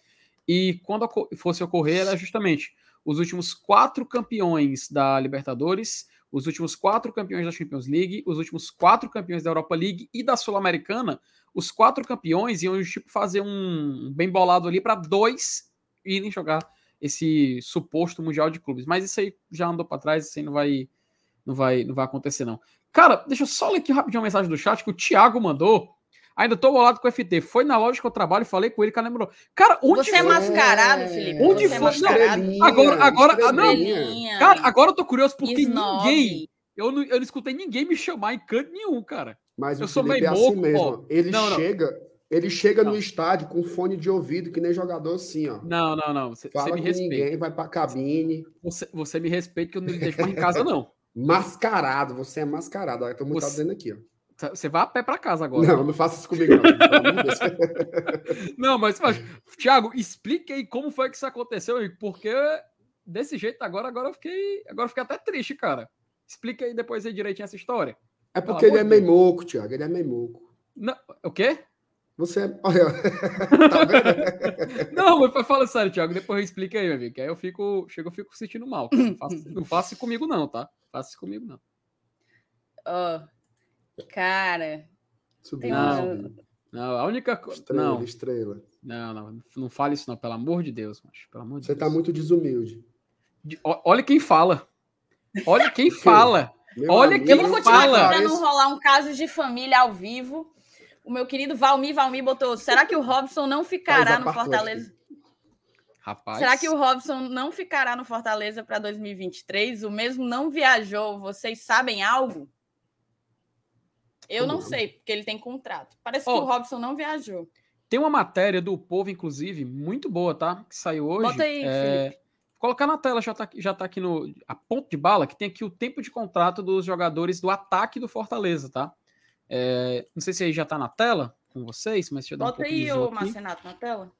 E quando fosse ocorrer, era justamente os últimos quatro campeões da Libertadores, os últimos quatro campeões da Champions League, os últimos quatro campeões da Europa League e da Sul-Americana. Os quatro campeões iam tipo, fazer um bem bolado ali para dois irem jogar esse suposto Mundial de Clubes. Mas isso aí já andou para trás, isso aí não vai, não vai, não vai acontecer, não. Cara, deixa eu só ler aqui rapidinho a mensagem do chat que o Thiago mandou. Ainda tô bolado com o FT. Foi na loja que eu trabalho, falei com ele, que lembrou. Cara, onde Você é foi? mascarado, Felipe. Onde Você é foi? mascarado. Estrelinha, Agora- agora- ah, não. Cara, agora eu tô curioso porque Snob. ninguém. Eu não, eu não escutei ninguém me chamar em canto nenhum, cara. Mas Eu o sou Felipe meio é assim louco, mesmo. ó. Ele Não, não. chega, ele chega Não. no estádio com fone de ouvido, que nem jogador assim, ó. Não, não, não. Você, Fala me com respeita. ninguém, vai pra cabine. Você, você me respeita que eu não me deixo mais em casa, não. Mascarado, você é mascarado. Olha, Todo mundo tá Você- dizendo aqui, ó. Você vai a pé pra casa agora. Não, não faça isso comigo, não. Não, mas, mas Thiago, explique aí como foi que isso aconteceu, aí, porque desse jeito agora, agora eu fiquei, agora eu fiquei até triste, cara. Explica aí depois aí direitinho essa história. É porque ele é meio moco, Thiago. Ele é meio moco. Não, o quê? Você é. Tá vendo? Não, mas fala sério, Thiago, depois explica aí, meu amigo, que aí eu fico, chego, eu fico sentindo mal. Não faça, não faça isso comigo não, tá? Faça isso comigo não. Ó, cara, Subiu, Não. subiu. Não, a única coisa, Estrela, não, estrela. não, não, não fale isso não, pelo amor de Deus, macho, pelo amor de Você Deus. tá muito desumilde. De- Olha quem fala. Olha quem fala. Meu Olha amigo, que eu vou continuar fala. aqui pra não rolar um caso de família ao vivo. O meu querido Valmir Valmir botou: será que o Robson não ficará no Fortaleza? Rapaz. Será que o Robson não ficará no Fortaleza para 2023? O mesmo não viajou. Vocês sabem algo? Eu não sei, porque ele tem contrato. Parece Ó, que o Robson não viajou. Tem uma matéria do Povo, inclusive, muito boa, tá? Que saiu hoje. Bota aí, é... Felipe. Colocar na tela, já tá, aqui- já tá aqui no. A ponto de bala, que tem aqui o tempo de contrato dos jogadores do ataque do Fortaleza, tá? É, Não sei se aí já tá na tela com vocês, mas deixa eu dar um Bota de aí, ô. Marcenato, na tela.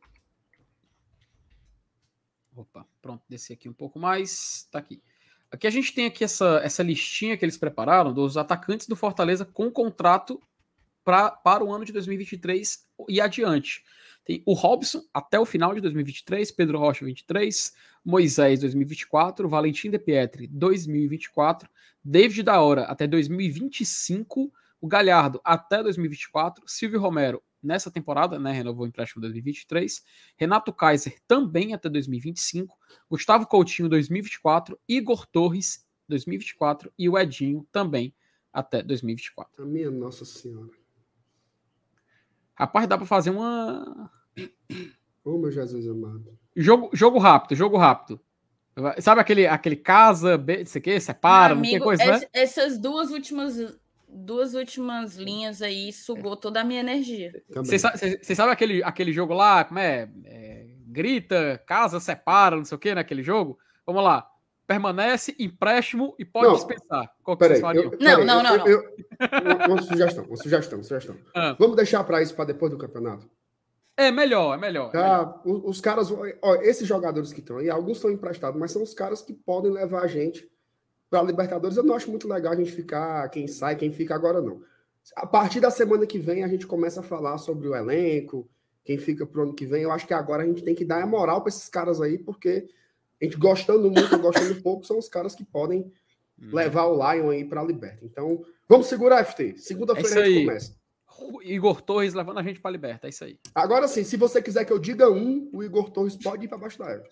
Opa, pronto, descer aqui um pouco mais. Tá aqui. Aqui a gente tem aqui essa, essa listinha que eles prepararam dos atacantes do Fortaleza com contrato pra, para o ano de 2023 e adiante. Tem o Robson até o final de 2023, Pedro Rocha 23, Moisés 2024, Valentim De Pietri 2024, David da Hora até 2025, o Galhardo até 2024, Silvio Romero nessa temporada, né, renovou o empréstimo 2023, Renato Kaiser também até 2025, Gustavo Coutinho 2024, Igor Torres 2024 e o Edinho também até 2024. A minha Nossa Senhora. Rapaz, dá para fazer uma Ô, meu Jesus amado. jogo, jogo rápido, jogo rápido. Sabe aquele aquele casa, isso aqui, separa, Meu não tem amigo, coisa, né? essas duas últimas, duas últimas linhas aí sugou toda a minha energia. Também. Vocês sa- vocês- vocês sabem aquele, aquele jogo lá, como é? É, Grita, casa, separa, não sei o que, naquele jogo? Vamos lá. Permanece, empréstimo e pode Não, dispensar. Qual que Peraí, vocês fariam? eu, Não, peraí, não, eu- não, não. eu- eu- uma, uma sugestão, uma sugestão, uma sugestão. Ah. Vamos deixar para isso para depois do campeonato. É melhor, é melhor. é melhor. Tá, o- os caras, ó, esses jogadores que estão aí, alguns são emprestados, mas são os caras que podem levar a gente para a Libertadores. Eu não acho muito legal a gente ficar quem sai, quem fica agora não. A partir da semana que vem a gente começa a falar sobre o elenco, quem fica pro ano que vem. Eu acho que agora a gente tem que dar a moral para esses caras aí, porque a gente gostando muito ou gostando pouco são os caras que podem Hum. levar o Lion aí para a Liberta. Então, vamos segurar, FT. É Segunda-feira isso a gente aí. começa. Igor Torres levando a gente pra liberta, é isso aí. Agora sim, se você quiser que eu diga um, o Igor Torres pode ir para baixo da égua.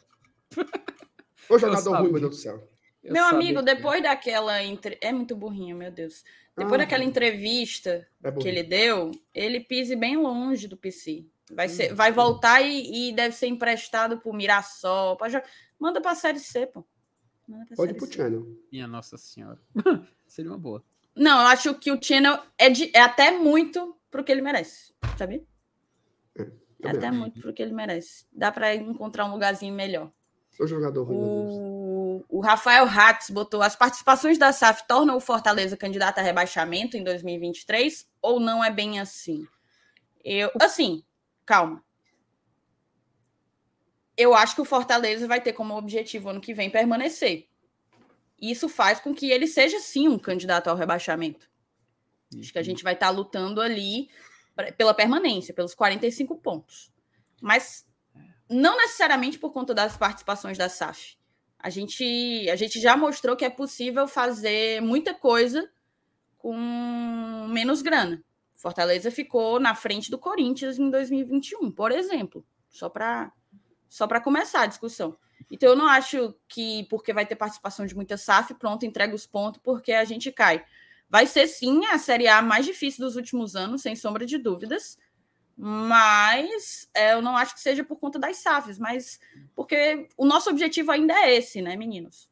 Ô jogador ruim, meu Deus do céu. Eu meu sabia amigo, que- depois daquela. Entre... É muito burrinho, meu Deus. Depois Ah, daquela entrevista É que ele deu, ele pise bem longe do PC. Vai, ser, Hum. vai voltar e, e deve ser emprestado pro Mirassol. Pra Manda pra Série C, pô. Manda pra Pode ir Série pro C. channel. Minha Nossa Senhora. Seria uma boa. Não, eu acho que o Channel é, de- é até muito pro que ele merece, sabe? É também até acho. muito pro que ele merece. Dá pra encontrar um lugarzinho melhor. Sou jogador ruim, Deus. O, o Rafael Hatz botou as participações da SAF tornam o Fortaleza candidato a rebaixamento em 2023 ou não é bem assim? Eu, assim, calma. Eu acho que o Fortaleza vai ter como objetivo ano que vem permanecer. Isso faz com que ele seja sim um candidato ao rebaixamento. Acho que a gente vai estar lutando ali pra- pela permanência, pelos 45 pontos. Mas não necessariamente por conta das participações da SAF. A gente, a gente já mostrou que é possível fazer muita coisa com menos grana. Fortaleza ficou na frente do Corinthians em 2021, por exemplo, só para só para começar a discussão. Então eu não acho que porque vai ter participação de muita SAF, pronto, entrega os pontos porque a gente cai. Vai ser sim a Série A mais difícil dos últimos anos, sem sombra de dúvidas. Mas é, eu não acho que seja por conta das SAFs, mas porque o nosso objetivo ainda é esse, né, meninos?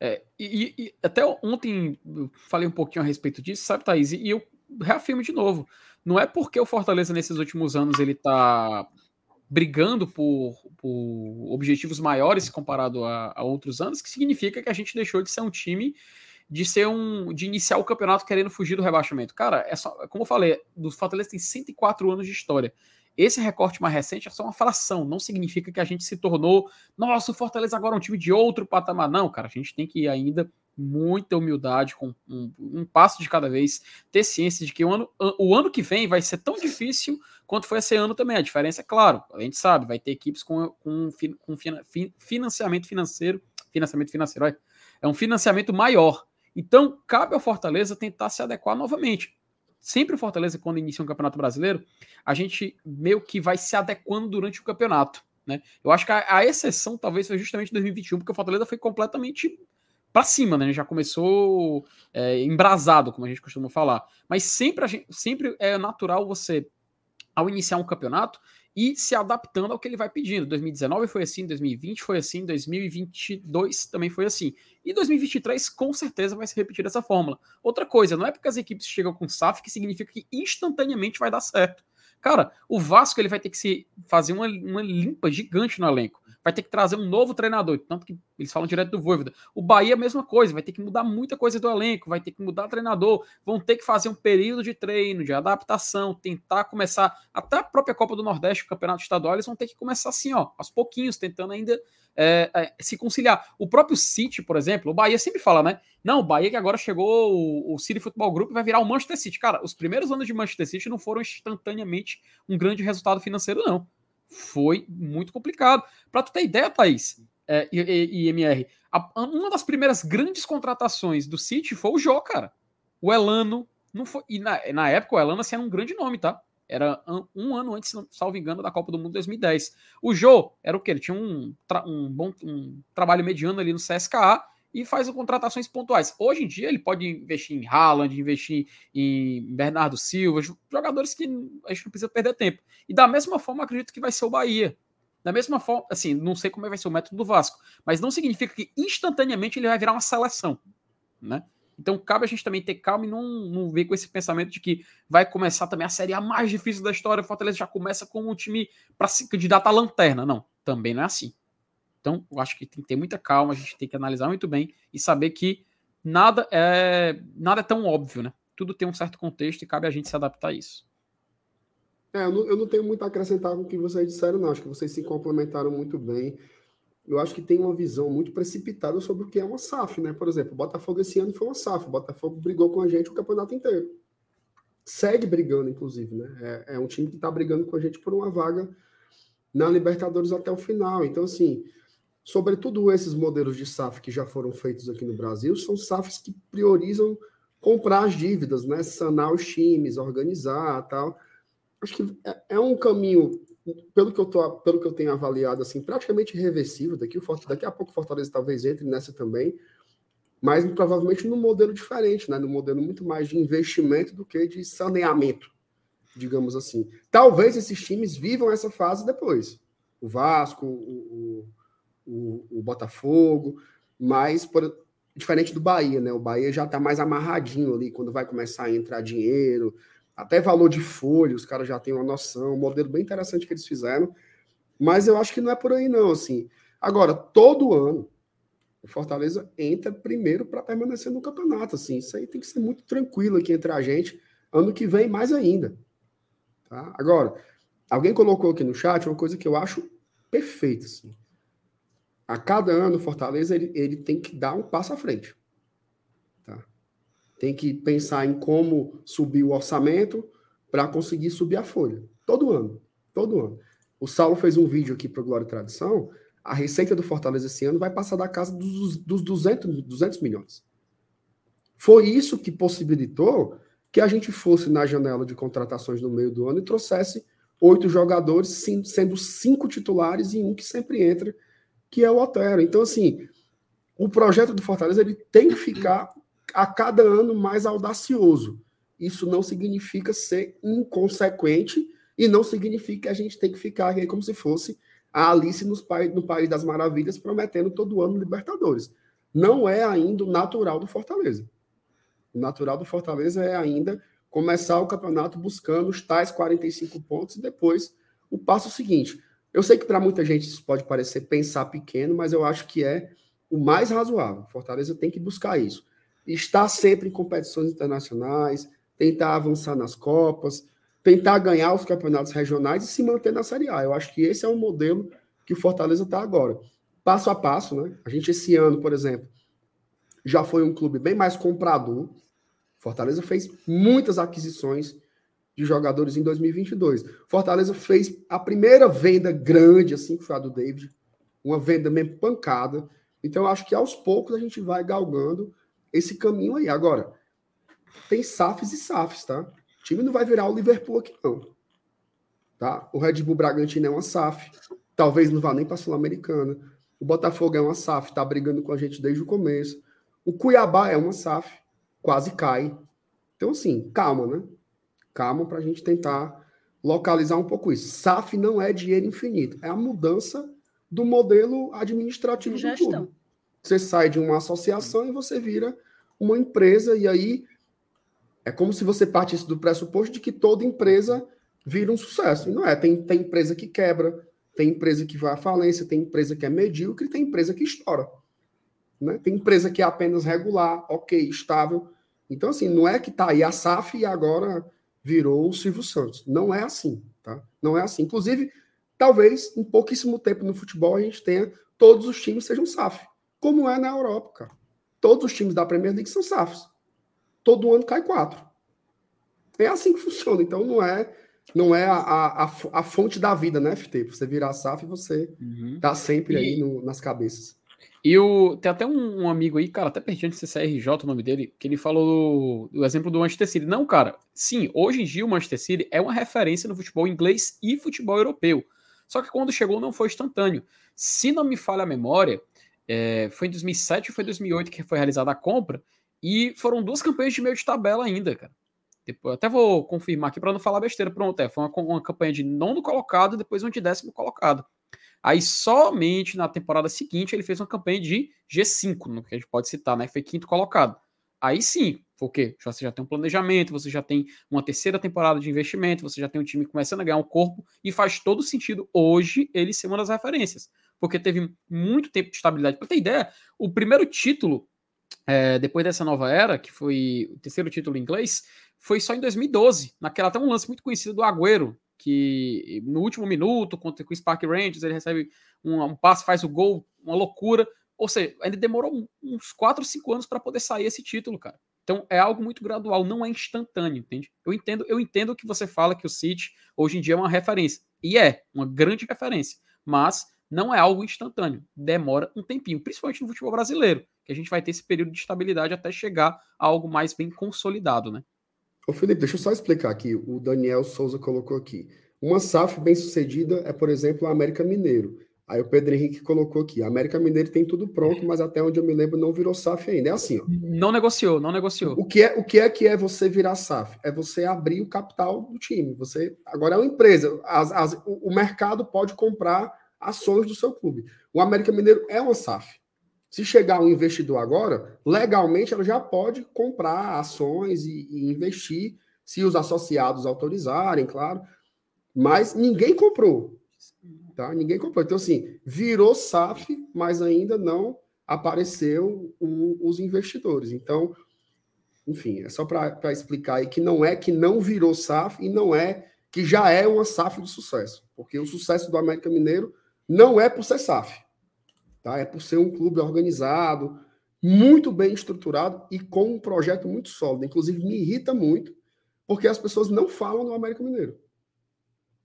É, e, e, até ontem falei um pouquinho a respeito disso, sabe, Thaís? E eu reafirmo de novo: não é porque o Fortaleza nesses últimos anos ele tá brigando por, por objetivos maiores comparado a, a, outros anos que significa que a gente deixou de ser um time de ser um de iniciar o campeonato querendo fugir do rebaixamento. Cara, é só, como eu falei, do Fortaleza tem 104 anos de história. Esse recorte mais recente é só uma fração, não significa que a gente se tornou, nossa, o Fortaleza agora é um time de outro patamar. Não, cara, a gente tem que ainda muita humildade, com um, um, passo de cada vez, ter ciência de que o ano, o ano que vem vai ser tão difícil quanto foi esse ano também. A diferença é claro, a gente sabe, vai ter equipes com, com, com financiamento financeiro, financiamento financeiro, olha, é um financiamento maior. Então, cabe ao Fortaleza tentar se adequar novamente. Sempre o Fortaleza, quando inicia um campeonato brasileiro, a gente meio que vai se adequando durante o campeonato. Né? Eu acho que a, a exceção talvez foi justamente 2021, porque o Fortaleza foi completamente para cima, né? Já começou é, embrasado, como a gente costuma falar. Mas sempre, gente, sempre é natural você, ao iniciar um campeonato, e se adaptando ao que ele vai pedindo. 2019 foi assim, 2020 foi assim, 2022 também foi assim. E 2023 com certeza vai se repetir essa fórmula. Outra coisa, não é porque as equipes chegam com SAF que significa que instantaneamente vai dar certo. Cara, o Vasco ele vai ter que se fazer uma, uma limpa gigante no elenco vai ter que trazer um novo treinador, tanto que eles falam direto do Voivoda. O Bahia mesma coisa, vai ter que mudar muita coisa do elenco, vai ter que mudar treinador, vão ter que fazer um período de treino, de adaptação, tentar começar, até a própria Copa do Nordeste, o Campeonato Estadual, eles vão ter que começar assim, ó, aos pouquinhos, tentando ainda é, é, se conciliar. O próprio City, por exemplo, o Bahia sempre fala, né? Não, o Bahia que agora chegou, o, o City Futebol Group vai virar o Manchester City. Cara, os primeiros anos de Manchester City não foram instantaneamente um grande resultado financeiro, não foi muito complicado. Para tu ter ideia, Thaís, é, e, e, MR, a, uma das primeiras grandes contratações do City foi o Jô, cara. O Elano, não foi, e na, na época o Elano assim, era um grande nome, tá? Era um, um ano antes, salvo engano, da Copa do Mundo 2010. O Jô era o que? Ele tinha um, um bom um trabalho mediano ali no CSKA e faz contratações pontuais. Hoje em dia ele pode investir em Haaland, investir em Bernardo Silva, jogadores que a gente não precisa perder tempo. E da mesma forma, acredito que vai ser o Bahia. Da mesma forma, assim, não sei como vai ser o método do Vasco, mas não significa que instantaneamente ele vai virar uma seleção, né? Então cabe a gente também ter calma e não, não ver com esse pensamento de que vai começar também a série a mais difícil da história. O Fortaleza já começa com um time para se candidatar à lanterna. Não, também não é assim. Então, eu acho que tem que ter muita calma, a gente tem que analisar muito bem e saber que nada é nada é tão óbvio, né? Tudo tem um certo contexto e cabe a gente se adaptar a isso. É, eu não, eu não tenho muito a acrescentar com o que vocês disseram, não. Acho que vocês se complementaram muito bem. Eu acho que tem uma visão muito precipitada sobre o que é uma SAF, né? Por exemplo, o Botafogo esse ano foi uma SAF. O Botafogo brigou com a gente o campeonato inteiro. Segue brigando, inclusive, né? É, é um time que está brigando com a gente por uma vaga na Libertadores até o final. Então, assim, sobretudo esses modelos de SAF que já foram feitos aqui no Brasil, são SAFs que priorizam comprar as dívidas, né? Sanar os times, organizar tal. Acho que é, é um caminho, pelo que eu tô, pelo que eu tenho avaliado, assim, praticamente reversível. Daqui, daqui a pouco o Fortaleza talvez entre nessa também, mas provavelmente num modelo diferente, né? Num modelo muito mais de investimento do que de saneamento, digamos assim. Talvez esses times vivam essa fase depois. O Vasco, o, o, o Botafogo, mas por, diferente do Bahia, né? O Bahia já está mais amarradinho ali quando vai começar a entrar dinheiro, até valor de folha, os caras já têm uma noção, um modelo bem interessante que eles fizeram, mas eu acho que não é por aí não, assim. Agora, todo ano, o Fortaleza entra primeiro para permanecer no campeonato, assim. Isso aí tem que ser muito tranquilo aqui entre a gente. Ano que vem, mais ainda. Tá? Agora, alguém colocou aqui no chat uma coisa que eu acho perfeita, assim a cada ano o Fortaleza ele, ele tem que dar um passo à frente. Tá? Tem que pensar em como subir o orçamento para conseguir subir a folha. Todo ano. Todo ano. O Saulo fez um vídeo aqui para o Glória e Tradição. A receita do Fortaleza esse ano vai passar da casa dos, dos 200, 200 milhões. Foi isso que possibilitou que a gente fosse na janela de contratações no meio do ano e trouxesse oito jogadores, sendo cinco titulares e um que sempre entra que é o Otero. Então, assim, o projeto do Fortaleza ele tem que ficar a cada ano mais audacioso. Isso não significa ser inconsequente e não significa que a gente tem que ficar aqui como se fosse a Alice nos, no País das Maravilhas prometendo todo ano Libertadores. Não é ainda o natural do Fortaleza. O natural do Fortaleza é ainda começar o campeonato buscando os tais 45 pontos e depois o passo seguinte. Eu sei que para muita gente isso pode parecer pensar pequeno, mas eu acho que é o mais razoável. Fortaleza tem que buscar isso. Estar sempre em competições internacionais, tentar avançar nas Copas, tentar ganhar os campeonatos regionais e se manter na Série A. Eu acho que esse é o modelo que o Fortaleza está agora. Passo a passo, né? A gente, esse ano, por exemplo, já foi um clube bem mais comprador. Fortaleza fez muitas aquisições de jogadores em 2022. Fortaleza fez a primeira venda grande, assim, que foi a do David, uma venda mesmo pancada. Então, eu acho que aos poucos a gente vai galgando esse caminho aí. Agora, tem SAFs e SAFs, tá? O time não vai virar o Liverpool aqui, não. Tá? O Red Bull Bragantino é uma SAF. Talvez não vá nem para a Sul-Americana. O Botafogo é uma SAF, tá brigando com a gente desde o começo. O Cuiabá é uma SAF, quase cai. Então, assim, calma, né? Calma para a gente tentar localizar um pouco isso. SAF não é dinheiro infinito, é a mudança do modelo administrativo do clube. Você sai de uma associação e você vira uma empresa, e aí é como se você partisse do pressuposto de que toda empresa vira um sucesso. E não é. Tem, tem empresa que quebra, tem empresa que vai à falência, tem empresa que é medíocre, tem empresa que estoura. Né? Tem empresa que é apenas regular, ok, estável. Então, assim, não é que tá aí a SAF e agora virou o Silvio Santos. Não é assim, tá? Não é assim. Inclusive, talvez em pouquíssimo tempo no futebol a gente tenha todos os times sejam SAF, como é na Europa, cara. Todos os times da Premier League são SAFs. Todo ano cai quatro. É assim que funciona. Então não é não é a, a, a, fonte da vida, né, FT? Você virar SAF e você uhum. tá sempre e... aí no, nas cabeças. E o, tem até um, um, amigo aí, cara, até pertinho de CRJ, o nome dele, que ele falou do, do, exemplo do Manchester City. Não, cara, sim, hoje em dia o Manchester City é uma referência no futebol inglês e futebol europeu. Só que quando chegou não foi instantâneo. Se não me falha a memória, é, foi em 2007 ou foi 2008 que foi realizada a compra, e foram duas campanhas de meio de tabela ainda, cara. Depois, até vou confirmar aqui para não falar besteira. Pronto, é, foi uma, uma campanha de nono colocado e depois um de décimo colocado. Aí somente na temporada seguinte ele fez uma campanha de G5, no que a gente pode citar, né? Foi quinto colocado. Aí sim, porque você já tem um planejamento, você já tem uma terceira temporada de investimento, você já tem um time começando a ganhar um corpo e faz todo sentido hoje ele ser uma das referências, porque teve muito tempo de estabilidade. Para ter ideia, o primeiro título é, depois dessa nova era, que foi o terceiro título em inglês, foi só em 2012, naquela até um lance muito conhecido do Agüero, que no último minuto, contra o Spark Rangers, ele recebe um, um passe, faz o gol, uma loucura. Ou seja, ainda demorou uns 4 ou 5 anos para poder sair esse título, cara. Então é algo muito gradual, não é instantâneo, entende? Eu entendo, eu entendo que você fala que o City hoje em dia é uma referência. E é uma grande referência, mas não é algo instantâneo. Demora um tempinho, principalmente no futebol brasileiro, que a gente vai ter esse período de estabilidade até chegar a algo mais bem consolidado, né? Ô Felipe, deixa eu só explicar aqui. O Daniel Souza colocou aqui. Uma SAF bem sucedida é, por exemplo, a América Mineiro. Aí o Pedro Henrique colocou aqui: a América Mineiro tem tudo pronto, mas até onde eu me lembro não virou SAF ainda. É assim, ó. Não negociou, não negociou. O que é, o que é que é você virar SAF? É você abrir o capital do time. Você agora é uma empresa. As, as, o, o mercado pode comprar ações do seu clube. O América Mineiro é uma SAF. Se chegar um investidor agora, legalmente ela já pode comprar ações e, e investir, se os associados autorizarem, claro. Mas ninguém comprou. Tá? Ninguém comprou. Então, assim, virou SAF, mas ainda não apareceu o, os investidores. Então, enfim, é só para explicar aí que não é que não virou SAF e não é que já é uma SAF de sucesso. Porque o sucesso do América Mineiro não é por ser SAF. Tá? É por ser um clube organizado, muito bem estruturado e com um projeto muito sólido. Inclusive, me irrita muito, porque as pessoas não falam do América Mineiro.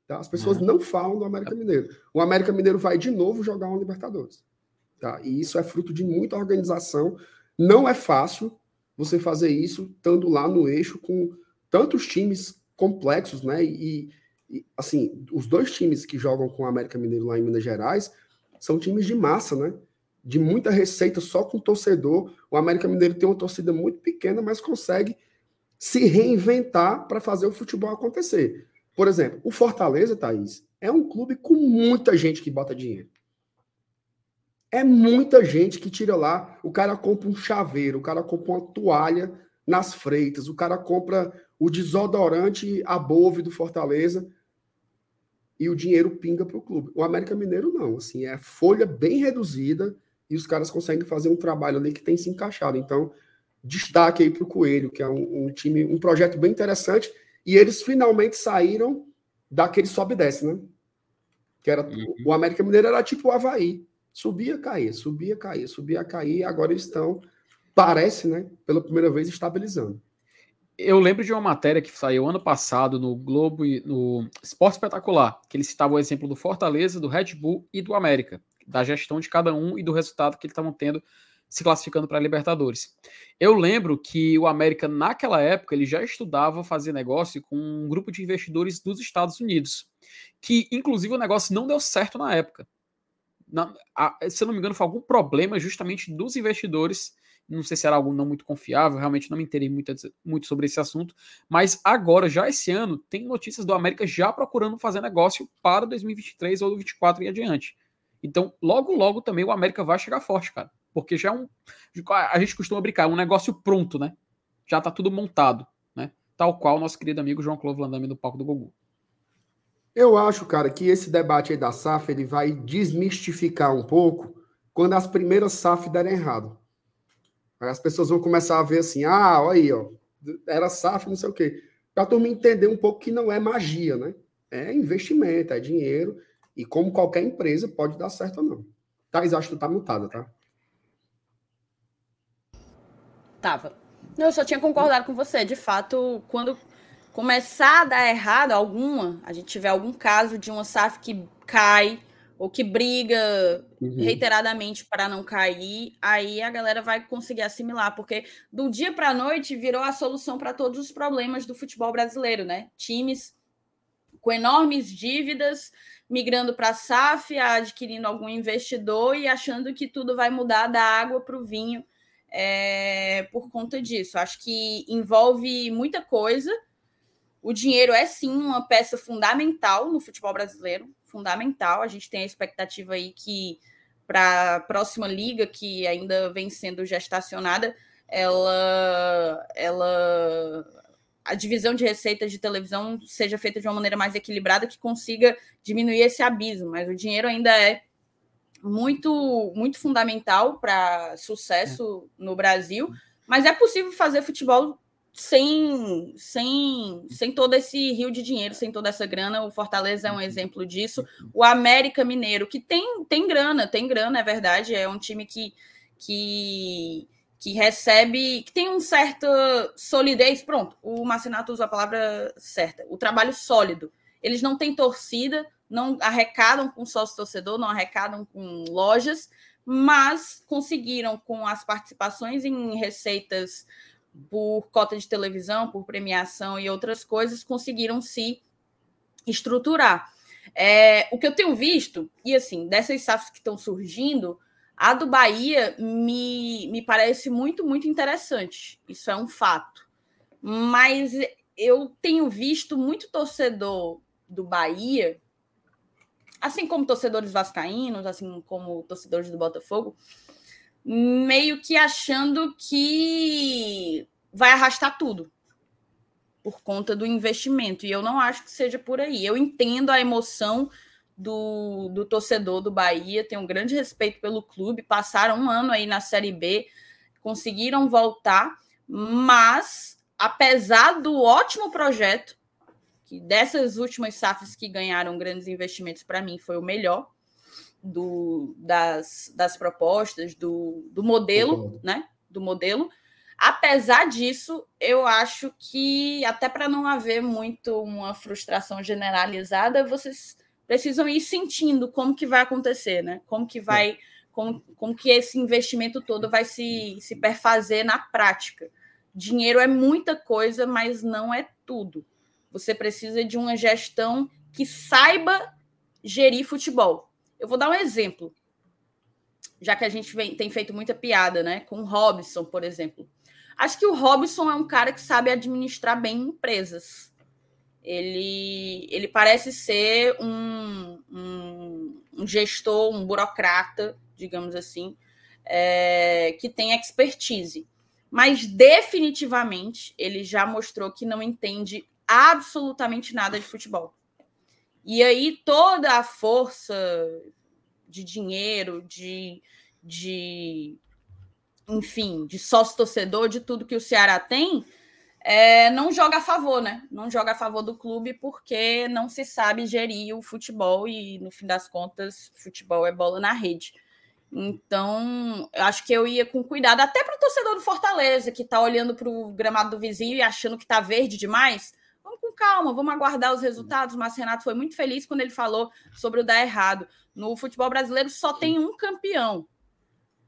Tá? As pessoas uhum. não falam do América Mineiro. O América Mineiro vai de novo jogar uma Libertadores. Tá? E isso é fruto de muita organização. Não é fácil você fazer isso estando lá no eixo com tantos times complexos, né? E, e assim, os dois times que jogam com o América Mineiro lá em Minas Gerais são times de massa, né? de muita receita só com torcedor. O América Mineiro tem uma torcida muito pequena, mas consegue se reinventar para fazer o futebol acontecer. Por exemplo, o Fortaleza, Thaís, é um clube com muita gente que bota dinheiro. É muita gente que tira lá. O cara compra um chaveiro, o cara compra uma toalha nas freitas, o cara compra o desodorante a bove do Fortaleza e o dinheiro pinga para o clube. O América Mineiro não, assim, é folha bem reduzida e os caras conseguem fazer um trabalho ali que tem se encaixado. Então, destaque aí para o Coelho, que é um, um, time, um projeto bem interessante, e eles finalmente saíram daquele sobe e desce, né? Que era uhum. o América Mineiro era tipo o Havaí. Subia, caía, subia, caía, subia, caía, agora eles estão, parece, né, pela primeira vez estabilizando. Eu lembro de uma matéria que saiu ano passado no Globo e no Esporte Espetacular, que ele citava o exemplo do Fortaleza, do Red Bull e do América, da gestão de cada um e do resultado que eles estavam tendo se classificando para a Libertadores. Eu lembro que o América, naquela época, ele já estudava fazer negócio com um grupo de investidores dos Estados Unidos, que inclusive o negócio não deu certo na época. Na, a, se eu não me engano, foi algum problema justamente dos investidores. Não sei se era algo não muito confiável, realmente não me enterei muito, muito sobre esse assunto. Mas agora, já esse ano, tem notícias do América já procurando fazer negócio para 2023 ou 2024 e adiante. Então, logo, logo também o América vai chegar forte, cara porque já é um. A gente costuma brincar, é um negócio pronto, né? Já tá tudo montado, né? Tal qual nosso querido amigo João Clovo Landame do palco do Gugu. Eu acho, cara, que esse debate aí da SAF ele vai desmistificar um pouco quando as primeiras SAF derem errado. As pessoas vão começar a ver assim, ah, olha aí, ó, era SAF, não sei o quê. Para a turma entender um pouco que não é magia, né? É investimento, é dinheiro, e como qualquer empresa pode dar certo ou não. Thais, acho que tu tá mutada, tá? Tava. Eu só tinha concordado com você. De fato, quando começar a dar errado alguma, a gente tiver algum caso de uma SAF que cai ou que briga uhum. reiteradamente para não cair, aí a galera vai conseguir assimilar, porque do dia para a noite virou a solução para todos os problemas do futebol brasileiro, né? Times com enormes dívidas migrando para a SAF, adquirindo algum investidor e achando que tudo vai mudar da água para o vinho é, por conta disso. Acho que envolve muita coisa. O dinheiro é sim uma peça fundamental no futebol brasileiro, fundamental. A gente tem a expectativa aí que para a próxima liga, que ainda vem sendo gestacionada, ela, ela a divisão de receitas de televisão seja feita de uma maneira mais equilibrada que consiga diminuir esse abismo, mas o dinheiro ainda é muito, muito fundamental para sucesso é. no Brasil, mas é possível fazer futebol sem, sem, sem todo esse rio de dinheiro, sem toda essa grana. O Fortaleza é um exemplo disso. O América Mineiro, que tem, tem grana, tem grana, é verdade, é um time que, que, que recebe, que tem um certa solidez. Pronto, o Marcinato usa a palavra certa, o trabalho sólido. Eles não têm torcida, não arrecadam com sócio torcedor, não arrecadam com lojas, mas conseguiram com as participações em receitas por cota de televisão, por premiação e outras coisas, conseguiram se estruturar. É, o que eu tenho visto, e assim, dessas SAFs que estão surgindo, a do Bahia me, me parece muito, muito interessante. Isso é um fato. Mas eu tenho visto muito torcedor do Bahia assim como torcedores vascaínos, assim como torcedores do Botafogo, meio que achando que vai arrastar tudo por conta do investimento. E eu não acho que seja por aí. Eu entendo a emoção do, do torcedor do Bahia, tenho um grande respeito pelo clube, passaram um ano aí na Série B, conseguiram voltar, mas apesar do ótimo projeto que dessas últimas SAFs que ganharam grandes investimentos, para mim, foi o melhor do, das, das propostas, do, do modelo, né? Do modelo. Apesar disso, eu acho que, até para não haver muito uma frustração generalizada, vocês precisam ir sentindo como que vai acontecer, né? Como que vai, como, como que esse investimento todo vai se, se perfazer na prática. Dinheiro é muita coisa, mas não é tudo. Você precisa de uma gestão que saiba gerir futebol. Eu vou dar um exemplo. já que a gente vem, tem feito muita piada, né? Com o Robson, por exemplo. Acho que o Robson é um cara que sabe administrar bem empresas. Ele, ele parece ser um, um, um gestor, um burocrata, digamos assim, é, que tem expertise. Mas definitivamente ele já mostrou que não entende absolutamente nada de futebol. E aí toda a força de dinheiro, de, de enfim, de sócio torcedor, de tudo que o Ceará tem, é, não joga a favor, né? Não joga a favor do clube porque não se sabe gerir o futebol e, no fim das contas, futebol é bola na rede. Então, acho que eu ia com cuidado, até para o torcedor do Fortaleza, que está olhando para o gramado do vizinho e achando que está verde demais. Com calma, vamos aguardar os resultados. Mas Renato foi muito feliz quando ele falou sobre o dar errado. No futebol brasileiro só tem um campeão.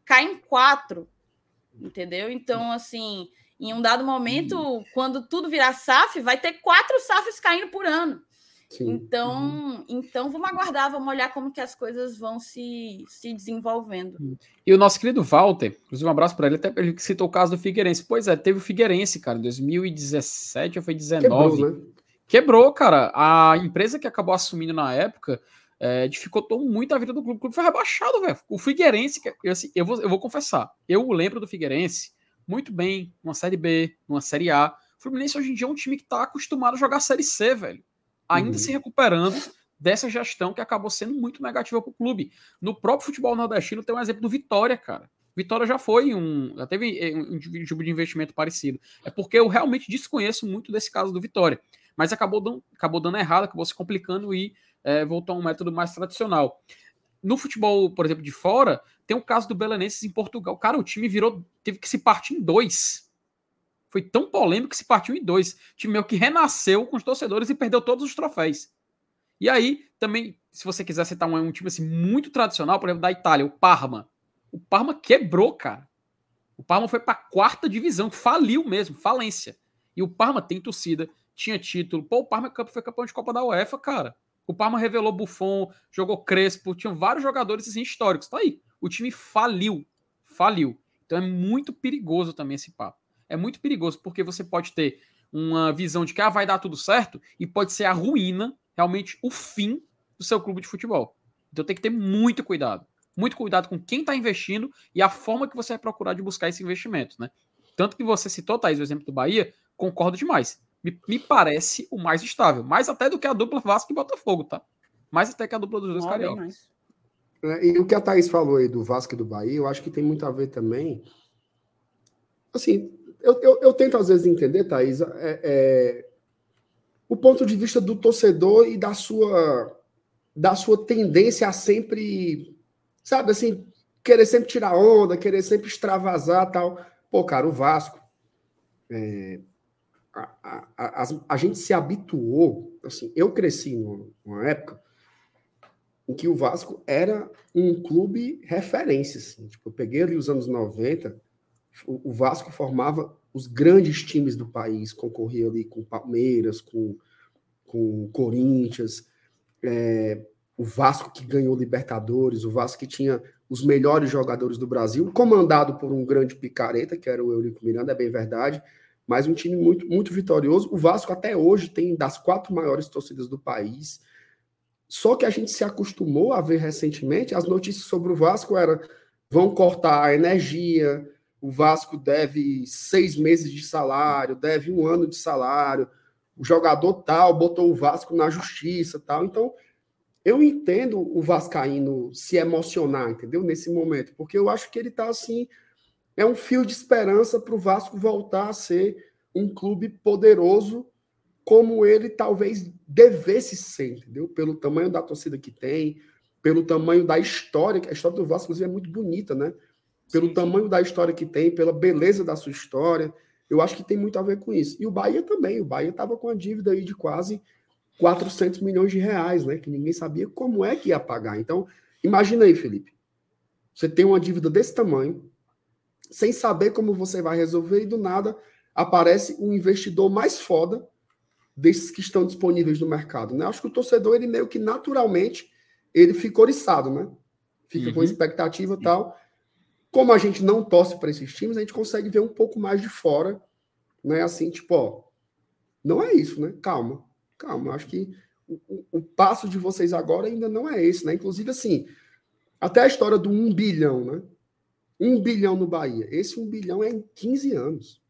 Caem quatro, entendeu? Então, assim, em um dado momento, quando tudo virar SAF, vai ter quatro SAFs caindo por ano. Sim. Então, uhum. então vamos aguardar, vamos olhar como que as coisas vão se, se desenvolvendo. E o nosso querido Walter, inclusive um abraço para ele, até ele citou o caso do Figueirense. Pois é, teve o Figueirense, cara, em 2017 ou foi 19. Quebrou, né? Quebrou, cara. A empresa que acabou assumindo na época é, dificultou muito a vida do clube. O clube foi rebaixado, velho. O Figueirense, eu, assim, eu, vou, eu vou confessar, eu lembro do Figueirense muito bem numa Série B, numa Série A. O Fluminense hoje em dia é um time que está acostumado a jogar Série C, velho ainda uhum. se recuperando dessa gestão que acabou sendo muito negativa para o clube. No próprio futebol nordestino tem um exemplo do Vitória, cara. Vitória já foi um. Já teve eh, um tipo de investimento parecido. É porque eu realmente desconheço muito desse caso do Vitória. Mas acabou dando, acabou dando errado, acabou se complicando e é, voltou a um método mais tradicional. No futebol, por exemplo, de fora, tem o caso do Belenenses em Portugal. Cara, o time virou. Teve que se partir em dois foi tão polêmico que se partiu em dois. O time meio que renasceu com os torcedores e perdeu todos os troféus. E aí, também, se você quiser citar um, um time assim, muito tradicional, por exemplo, da Itália, o Parma. O Parma quebrou, cara. O Parma foi para a quarta divisão, faliu mesmo, falência. E o Parma tem torcida, tinha título. Pô, o Parma foi campeão de Copa da UEFA, cara. O Parma revelou Buffon, jogou Crespo, tinham vários jogadores assim, históricos. Tá aí. O time faliu. Faliu. Então é muito perigoso também esse papo é muito perigoso, porque você pode ter uma visão de que ah, vai dar tudo certo e pode ser a ruína, realmente o fim do seu clube de futebol. Então tem que ter muito cuidado. Muito cuidado com quem está investindo e a forma que você vai procurar de buscar esse investimento, né? Tanto que você citou, Thaís, o exemplo do Bahia, concordo demais. Me, me parece o mais estável. Mais até do que a dupla Vasco e Botafogo, tá? Mais até que a dupla dos dois cariocas. É, e o que a Thaís falou aí do Vasco e do Bahia, eu acho que tem muito a ver também. Assim, eu, eu, eu, tento às vezes entender, Thaís, é, é, o ponto de vista do torcedor e da sua, da sua tendência a sempre, sabe, assim, querer sempre tirar onda, querer sempre extravasar tal. Pô, cara, o Vasco, é, a, a, a, a, gente se habituou, assim, eu cresci numa época em que o Vasco era um clube referência, assim, tipo, eu peguei ali os anos 90, o Vasco formava os grandes times do país, concorria ali com Palmeiras, com, com Corinthians, é, o Vasco que ganhou Libertadores, o Vasco que tinha os melhores jogadores do Brasil, comandado por um grande picareta, que era o Eurico Miranda, é bem verdade, mas um time muito, muito vitorioso. O Vasco até hoje tem das quatro maiores torcidas do país. Só que a gente se acostumou a ver recentemente, as notícias sobre o Vasco eram vão cortar a energia, o Vasco deve seis meses de salário, deve um ano de salário, o jogador tal botou o Vasco na justiça tal. Então, eu entendo o Vascaíno se emocionar, entendeu? Nesse momento, porque eu acho que ele está assim, é um fio de esperança para o Vasco voltar a ser um clube poderoso como ele talvez devesse ser, entendeu? Pelo tamanho da torcida que tem, pelo tamanho da história, a história do Vasco, inclusive, é muito bonita, né? Pelo tamanho da história que tem, pela beleza da sua história. Eu acho que tem muito a ver com isso. E o Bahia também. O Bahia estava com a dívida aí de quase 400 milhões de reais, né? Que ninguém sabia como é que ia pagar. Então, imagina aí, Felipe. Você tem uma dívida desse tamanho, sem saber como você vai resolver, e do nada aparece um investidor mais foda desses que estão disponíveis no mercado. Né? Acho que o torcedor, ele meio que naturalmente, ele fica oriçado, né? Fica uhum. com expectativa e tal. Como a gente não torce para esses times, a gente consegue ver um pouco mais de fora, né? Assim, tipo, ó, não é isso, né? Calma, calma. Acho que o, o, o passo de vocês agora ainda não é esse, né? Inclusive, assim, até a história do um bilhão, né? Um bilhão no Bahia. Esse um bilhão é em 15 anos.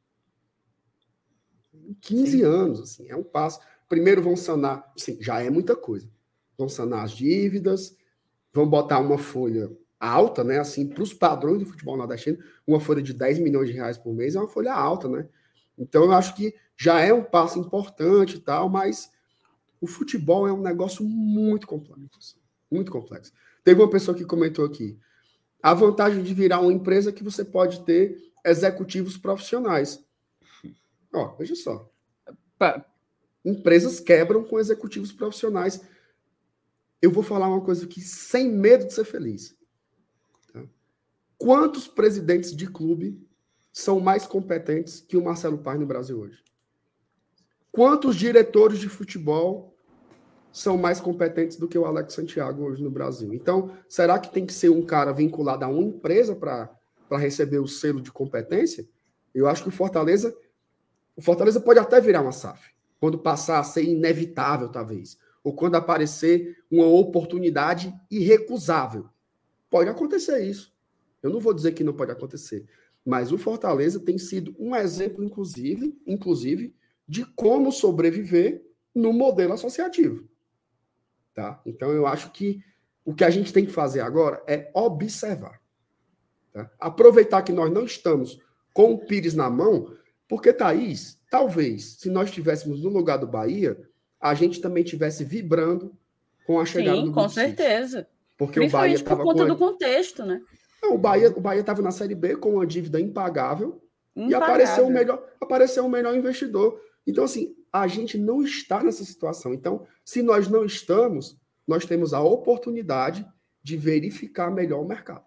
Em 15 Sim. anos, assim, é um passo. Primeiro vão sanar, sim, já é muita coisa. Vão sanar as dívidas, vão botar uma folha alta, né? Assim, para os padrões do futebol nordestino, uma folha de 10 milhões de reais por mês é uma folha alta, né? Então eu acho que já é um passo importante e tal, mas o futebol é um negócio muito complexo. Assim, muito complexo. Teve uma pessoa que comentou aqui. A vantagem de virar uma empresa é que você pode ter executivos profissionais. Ó, veja só. Empresas quebram com executivos profissionais. Eu vou falar uma coisa aqui sem medo de ser feliz. Quantos presidentes de clube são mais competentes que o Marcelo Paz no Brasil hoje? Quantos diretores de futebol são mais competentes do que o Alex Santiago hoje no Brasil? Então, será que tem que ser um cara vinculado a uma empresa para receber o selo de competência? Eu acho que o Fortaleza, o Fortaleza pode até virar uma SAF, quando passar a ser inevitável, talvez, ou quando aparecer uma oportunidade irrecusável. Pode acontecer isso. Eu não vou dizer que não pode acontecer, mas o Fortaleza tem sido um exemplo, inclusive, inclusive de como sobreviver no modelo associativo. Tá? Então, eu acho que o que a gente tem que fazer agora é observar. Tá? Aproveitar que nós não estamos com o Pires na mão, porque, Thaís, talvez, se nós estivéssemos no lugar do Bahia, a gente também tivesse vibrando com a chegada Sim, do com certeza. Porque o Bahia por conta com... do contexto, né? Não, o Bahia o Bahia estava na Série B com uma dívida impagável, impagável. e apareceu o melhor apareceu o melhor investidor. Então, assim, a gente não está nessa situação. Então, se nós não estamos, nós temos a oportunidade de verificar melhor o mercado.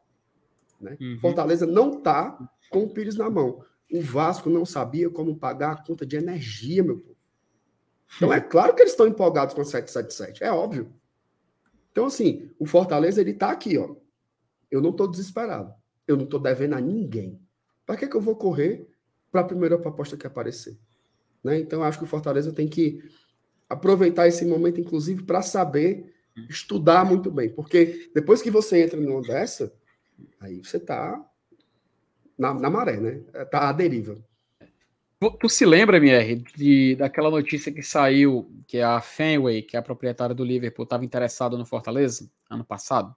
Né? Uhum. Fortaleza não está com o Pires na mão. O Vasco não sabia como pagar a conta de energia, meu povo. Então, é claro que eles estão empolgados com o 777, é óbvio. Então, assim, o Fortaleza, ele está aqui, ó. Eu não estou desesperado. Eu não estou devendo a ninguém. Para que, que eu vou correr para a primeira proposta que aparecer? Né? Então, acho que o Fortaleza tem que aproveitar esse momento, inclusive, para saber estudar muito bem. Porque depois que você entra numa dessa, aí você está na, na, maré, né? Está à deriva. Tu, tu, se lembra, MR, de, daquela notícia que saiu que a Fenway, que é a proprietária do Liverpool, estava interessada no Fortaleza ano passado?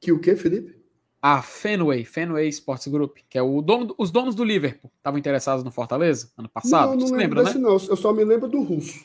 Que o que, Felipe? a Fenway, Fenway Sports Group, que é o dono, os donos do Liverpool, estavam interessados no Fortaleza ano passado? Não, não lembro lembra, desse, né? não. Eu só me lembro do russo.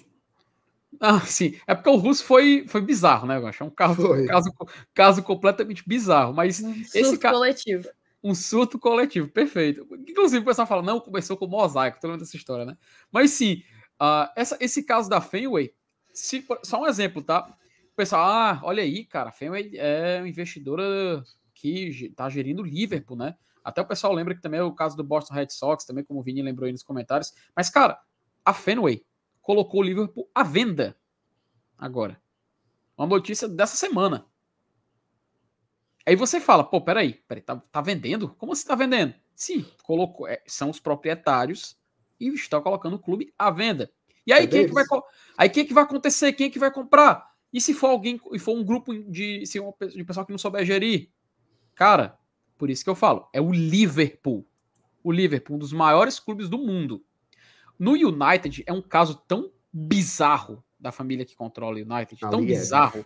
Ah, sim. É porque o russo foi, foi bizarro, né, eu acho. É um caso, caso, caso completamente bizarro. Mas um esse caso. coletivo. Um surto coletivo, perfeito. Inclusive, o pessoal fala, não, começou com mosaico, tô lembrando dessa história, né? Mas sim, uh, essa, esse caso da Fenway, se, só um exemplo, tá? O pessoal, ah, olha aí, cara, a Fenway é uma investidora que está gerindo o Liverpool, né? Até o pessoal lembra que também é o caso do Boston Red Sox, também como o Vini lembrou aí nos comentários. Mas, cara, a Fenway colocou o Liverpool à venda agora. Uma notícia dessa semana. Aí você fala, pô, peraí, peraí, tá, tá vendendo? Como você tá vendendo? Sim, colocou, é, são os proprietários e estão colocando o clube à venda. E aí, é quem é que vai, aí quem é que vai acontecer? Quem é que vai comprar? E se for alguém, e for um grupo de, se um, de pessoal que não souber gerir? Cara, por isso que eu falo, é o Liverpool. O Liverpool, um dos maiores clubes do mundo. No United é um caso tão bizarro da família que controla o United, tão Ali bizarro, é.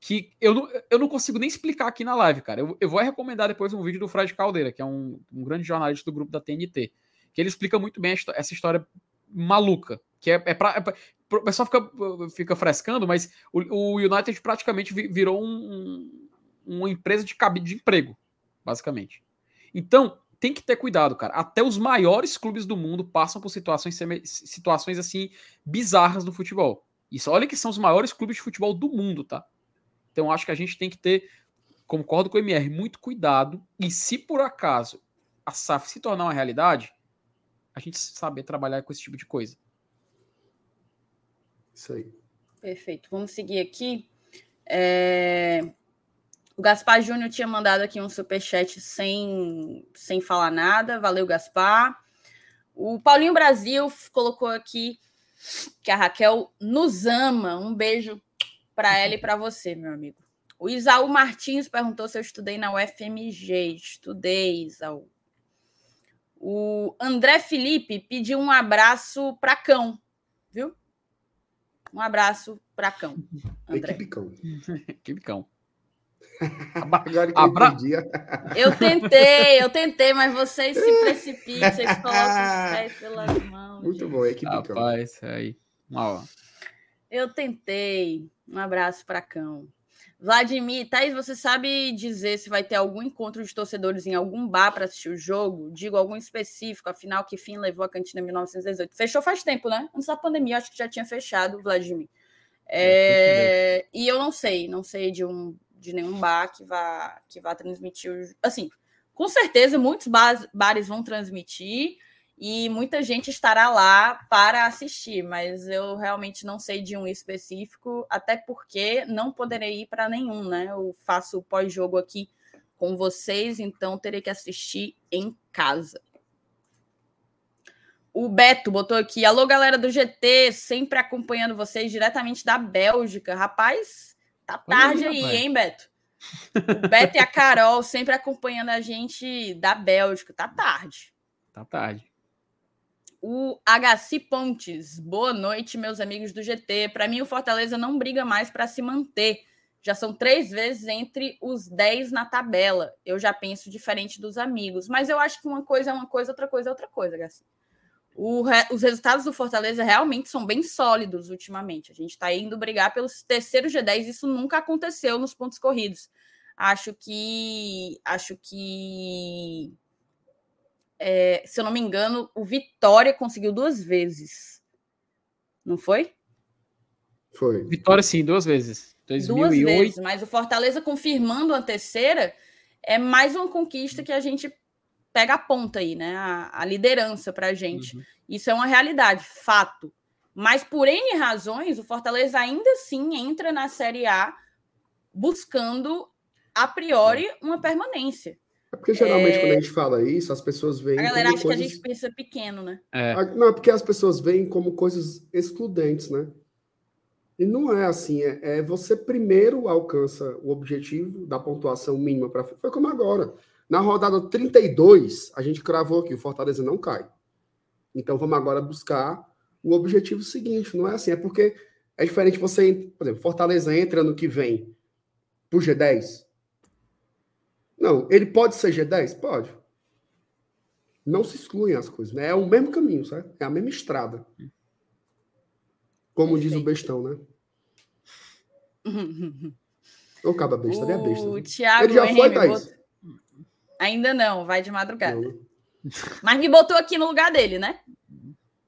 que eu não, eu não consigo nem explicar aqui na live, cara. Eu, eu vou recomendar depois um vídeo do Fred Caldeira, que é um, um grande jornalista do grupo da TNT, que ele explica muito bem essa história maluca, que é, é pra, é pra, o pessoal fica, fica frescando, mas o, o United praticamente virou um, uma empresa de de emprego, basicamente. Então, tem que ter cuidado, cara. Até os maiores clubes do mundo passam por situações, situações assim bizarras no futebol. Isso, olha que são os maiores clubes de futebol do mundo, tá? Então, acho que a gente tem que ter, concordo com o MR, muito cuidado. E se por acaso a SAF se tornar uma realidade, a gente saber trabalhar com esse tipo de coisa. Isso aí. Perfeito. Vamos seguir aqui. É... O Gaspar Júnior tinha mandado aqui um superchat sem, sem falar nada. Valeu, Gaspar. O Paulinho Brasil colocou aqui que a Raquel nos ama. Um beijo para ela e para você, meu amigo. O Isaú Martins perguntou se eu estudei na UFMG. Estudei, Isaú. O André Felipe pediu um abraço para cão, viu? Um abraço para cão. André. Equipe cão. Equipe cão. Agora que Abra... eu, eu tentei, eu tentei, mas vocês se precipitam, vocês colocam os pés pelas mãos. Muito gente. bom, equipe Rapaz, cão. aí. Uma Eu tentei. Um abraço para cão. Vladimir, Thaís, você sabe dizer se vai ter algum encontro de torcedores em algum bar para assistir o jogo? Digo algum específico, afinal, que fim levou a cantina em 1918? Fechou faz tempo, né? Antes da pandemia, acho que já tinha fechado, Vladimir. É, é e eu não sei, não sei de um de nenhum bar que vá que vá transmitir o, assim, com certeza muitos bares vão transmitir e muita gente estará lá para assistir, mas eu realmente não sei de um específico, até porque não poderei ir para nenhum, né? Eu faço pós-jogo aqui com vocês, então terei que assistir em casa. O Beto botou aqui, alô galera do GT, sempre acompanhando vocês diretamente da Bélgica. Rapaz, tá tarde aí, aí hein, Beto? O Beto e a Carol sempre acompanhando a gente da Bélgica. Tá tarde. Tá tarde. O HC Pontes. Boa noite, meus amigos do GT. Para mim, o Fortaleza não briga mais para se manter. Já são três vezes entre os dez na tabela. Eu já penso diferente dos amigos. Mas eu acho que uma coisa é uma coisa, outra coisa é outra coisa, HC. Re... os resultados do Fortaleza realmente são bem sólidos ultimamente. A gente está indo brigar pelos terceiros G10. Isso nunca aconteceu nos pontos corridos. Acho que. Acho que é, se eu não me engano, o Vitória conseguiu duas vezes. Não foi? Foi. Vitória, sim, duas vezes. 2008. Duas vezes, mas o Fortaleza confirmando a terceira é mais uma conquista que a gente pega a ponta aí, né? A, a liderança para a gente. Uhum. Isso é uma realidade, fato. Mas por N razões, o Fortaleza ainda assim entra na Série A buscando, a priori, uma permanência. É porque geralmente é... quando a gente fala isso, as pessoas veem. A galera acha coisas... que a gente pensa pequeno, né? É. Não, é porque as pessoas veem como coisas excludentes, né? E não é assim. É, é você primeiro alcança o objetivo da pontuação mínima para. Foi como agora. Na rodada 32, a gente cravou que o Fortaleza não cai. Então vamos agora buscar o objetivo seguinte. Não é assim. É porque é diferente você. Por exemplo, Fortaleza entra no que vem pro G10 não, ele pode ser G10? Pode. Não se excluem as coisas, né? É o mesmo caminho, certo? É a mesma estrada. Como Perfeito. diz o bestão, né? Ou caba besta, ele é besta. O Thiago ele já foi, Thaís? Ainda não, vai de madrugada. Não. Mas me botou aqui no lugar dele, né?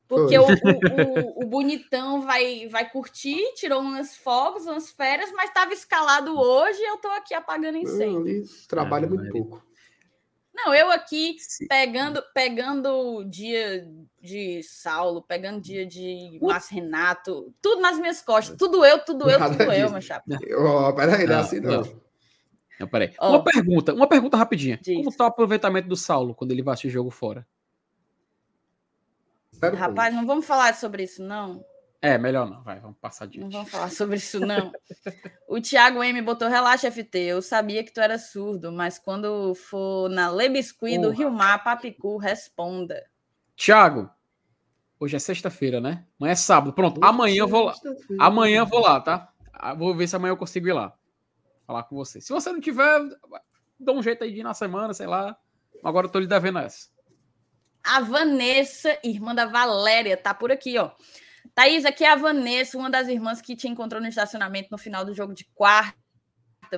Porque o, o, o, bonitão vai, vai curtir, tirou umas fogos, umas férias, mas estava escalado hoje e eu estou aqui apagando incêndio. Não, trabalha é, muito pouco. Não, eu aqui pegando pegando dia de Saulo, pegando dia de Márcio Renato, tudo nas minhas costas. Tudo eu, tudo eu, tudo eu, meu chapa. Oh, peraí, não é assim não. não. peraí. Oh. Uma pergunta, uma pergunta rapidinha. Diz. Como está o aproveitamento do Saulo quando ele vai assistir o jogo fora? Rapaz, não vamos falar sobre isso, não. É, melhor não, vai, vamos passar de. Não vamos falar sobre isso, não. o Thiago M botou relaxa, FT. Eu sabia que tu era surdo, mas quando for na Lebiscuit do Rio Mar, Papicu, responda. Thiago, hoje é sexta-feira, né? Amanhã é sábado. Pronto, hoje amanhã eu vou lá. Amanhã eu vou lá, tá? Ah, vou ver se amanhã eu consigo ir lá. Falar com você. Se você não tiver, dá um jeito aí de ir na semana, sei lá. Agora eu tô lhe devendo essa. A Vanessa, irmã da Valéria, tá por aqui, ó. Thaís, aqui é a Vanessa, uma das irmãs que te encontrou no estacionamento no final do jogo de quarta.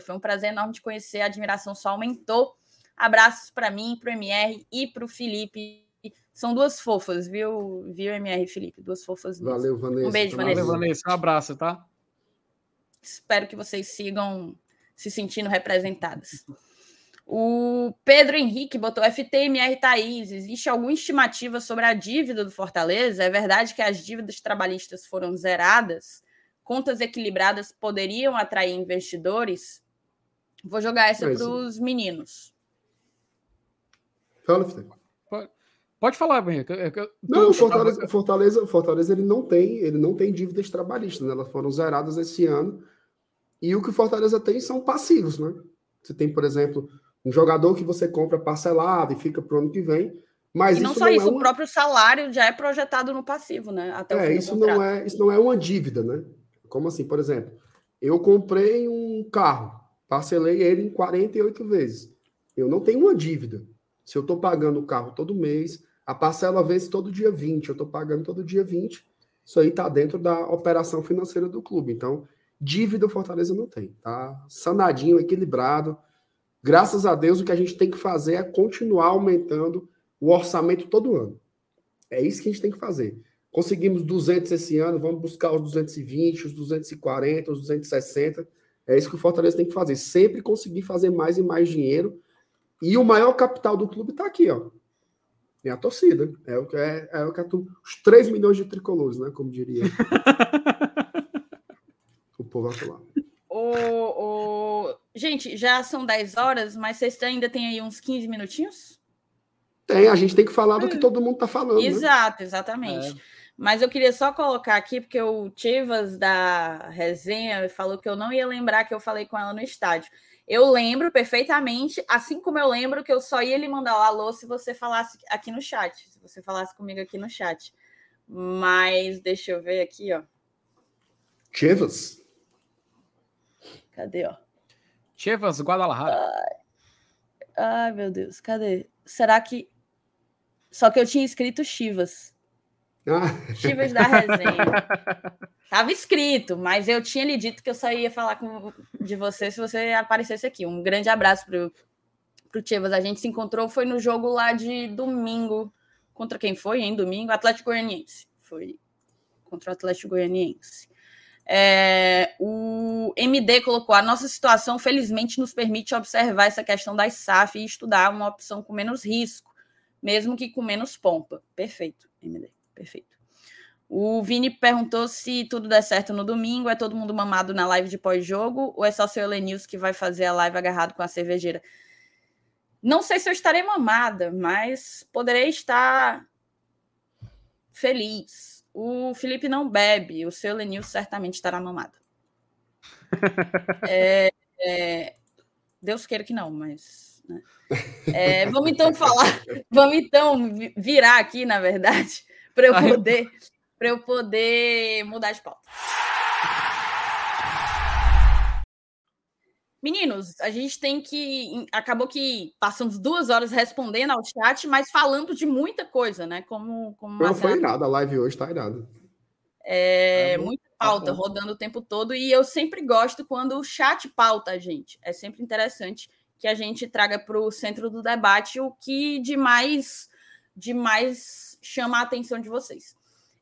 Foi um prazer enorme te conhecer, a admiração só aumentou. Abraços para mim, para o MR e para o Felipe. São duas fofas, viu, viu, MR e Felipe? Duas fofas. Mesmo. Valeu, Vanessa. Um beijo, Vanessa. Valeu, Vanessa. Um abraço, tá? Espero que vocês sigam se sentindo representadas. O Pedro Henrique botou FTMR Thaís. Existe alguma estimativa sobre a dívida do Fortaleza? É verdade que as dívidas trabalhistas foram zeradas? Contas equilibradas poderiam atrair investidores? Vou jogar essa para os meninos. Fala, Felipe. Pode falar, Henrique. Não, o Fortaleza, Fortaleza, Fortaleza ele não tem, ele não tem dívidas trabalhistas, né? Elas foram zeradas esse ano. E o que o Fortaleza tem são passivos, né? Você tem, por exemplo, um jogador que você compra parcelado e fica para o ano que vem. Mas e não só não isso, é uma... o próprio salário já é projetado no passivo, né? Até é, isso não é, isso não é uma dívida, né? Como assim, por exemplo, eu comprei um carro, parcelei ele em 48 vezes. Eu não tenho uma dívida. Se eu estou pagando o carro todo mês, a parcela vence todo dia 20, eu estou pagando todo dia 20. Isso aí está dentro da operação financeira do clube. Então, dívida o Fortaleza não tem. Tá sanadinho, equilibrado. Graças a Deus, o que a gente tem que fazer é continuar aumentando o orçamento todo ano. É isso que a gente tem que fazer. Conseguimos 200 esse ano, vamos buscar os 220, os 240, os 260. É isso que o Fortaleza tem que fazer. Sempre conseguir fazer mais e mais dinheiro. E o maior capital do clube está aqui, ó. É a torcida. É o que é, é o que é tu, os 3 milhões de tricolores, né? Como diria. o povo vai falar. O, o... Gente, já são 10 horas, mas vocês ainda têm aí uns 15 minutinhos? Tem, a gente tem que falar do que todo mundo está falando. Né? Exato, né? exatamente. É. Mas eu queria só colocar aqui, porque o Tivas da resenha falou que eu não ia lembrar que eu falei com ela no estádio. Eu lembro perfeitamente, assim como eu lembro que eu só ia lhe mandar o alô se você falasse aqui no chat, se você falasse comigo aqui no chat. Mas deixa eu ver aqui, ó. Chivas. Cadê, ó? Chivas, Guadalajara. Ai, ai, meu Deus, cadê? Será que só que eu tinha escrito Chivas. Ah. Chivas da resenha. Tava escrito, mas eu tinha lhe dito que eu só ia falar com, de você se você aparecesse aqui. Um grande abraço pro, pro Chivas. A gente se encontrou, foi no jogo lá de domingo. Contra quem foi, hein? Domingo? Atlético Goianiense. Foi contra o Atlético Goianiense. É, o MD colocou: a nossa situação, felizmente, nos permite observar essa questão das SAF e estudar uma opção com menos risco mesmo que com menos pompa. Perfeito, MD, perfeito. O Vini perguntou se tudo der certo no domingo, é todo mundo mamado na live de pós-jogo ou é só seu Lenils que vai fazer a live agarrado com a cervejeira? Não sei se eu estarei mamada, mas poderei estar feliz. O Felipe não bebe, o seu Lenils certamente estará mamado. é, é, Deus queira que não, mas né? É, vamos então falar, vamos então virar aqui, na verdade, para eu poder para eu poder mudar de pauta. Meninos, a gente tem que. Acabou que passamos duas horas respondendo ao chat, mas falando de muita coisa, né? Como, como Não foi irada, a live hoje tá irada. É, é muita pauta tá rodando o tempo todo, e eu sempre gosto quando o chat pauta a gente. É sempre interessante que a gente traga para o centro do debate o que de mais, de mais chama a atenção de vocês.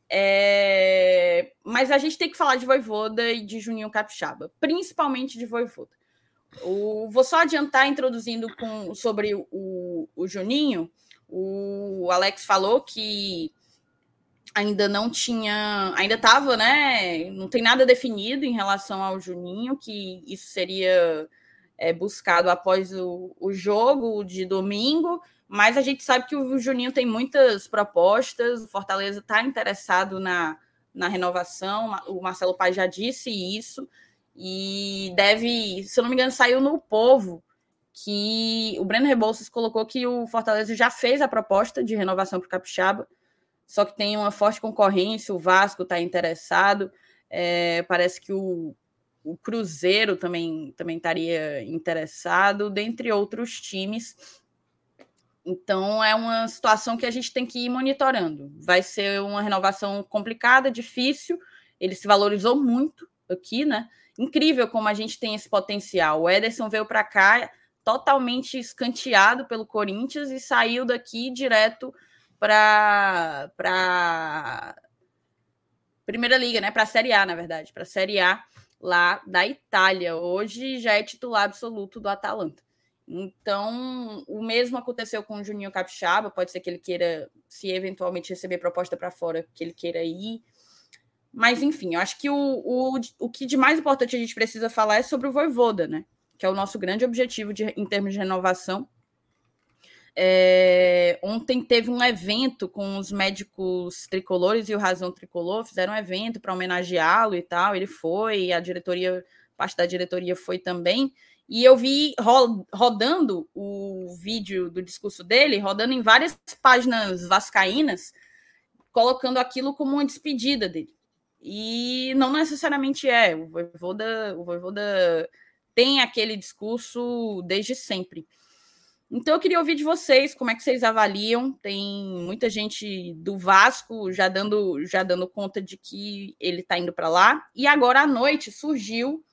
É... Mas a gente tem que falar de Voivoda e de Juninho Capixaba, principalmente de Voivoda. O... Vou só adiantar introduzindo com... sobre o, o Juninho. O Alex falou que ainda não tinha, ainda estava, né? Não tem nada definido em relação ao Juninho, que isso seria é, buscado após o, o jogo de domingo, mas a gente sabe que o Juninho tem muitas propostas, o Fortaleza está interessado na, na renovação, o Marcelo Pai já disse isso, e deve, se eu não me engano, saiu no Povo, que o Breno Rebouças colocou que o Fortaleza já fez a proposta de renovação para o Capixaba, só que tem uma forte concorrência, o Vasco está interessado, é, parece que o o Cruzeiro também, também estaria interessado, dentre outros times. Então é uma situação que a gente tem que ir monitorando. Vai ser uma renovação complicada, difícil. Ele se valorizou muito aqui, né? Incrível como a gente tem esse potencial. O Ederson veio para cá totalmente escanteado pelo Corinthians e saiu daqui direto para para Primeira Liga, né? Para a Série A, na verdade, para a Série A lá da Itália. Hoje já é titular absoluto do Atalanta. Então, o mesmo aconteceu com o Juninho Capixaba. Pode ser que ele queira, se eventualmente receber proposta para fora, que ele queira ir. Mas, enfim, eu acho que o, o, o que de mais importante a gente precisa falar é sobre o Voivoda, né? que é o nosso grande objetivo de, em termos de renovação. É, ontem teve um evento com os médicos tricolores e o Razão Tricolor, fizeram um evento para homenageá-lo e tal. Ele foi, a diretoria, parte da diretoria foi também. E eu vi rodando o vídeo do discurso dele, rodando em várias páginas vascaínas, colocando aquilo como uma despedida dele. E não necessariamente é. O Voivoda, o Voivoda tem aquele discurso desde sempre. Então eu queria ouvir de vocês como é que vocês avaliam. Tem muita gente do Vasco já dando já dando conta de que ele está indo para lá. E agora à noite surgiu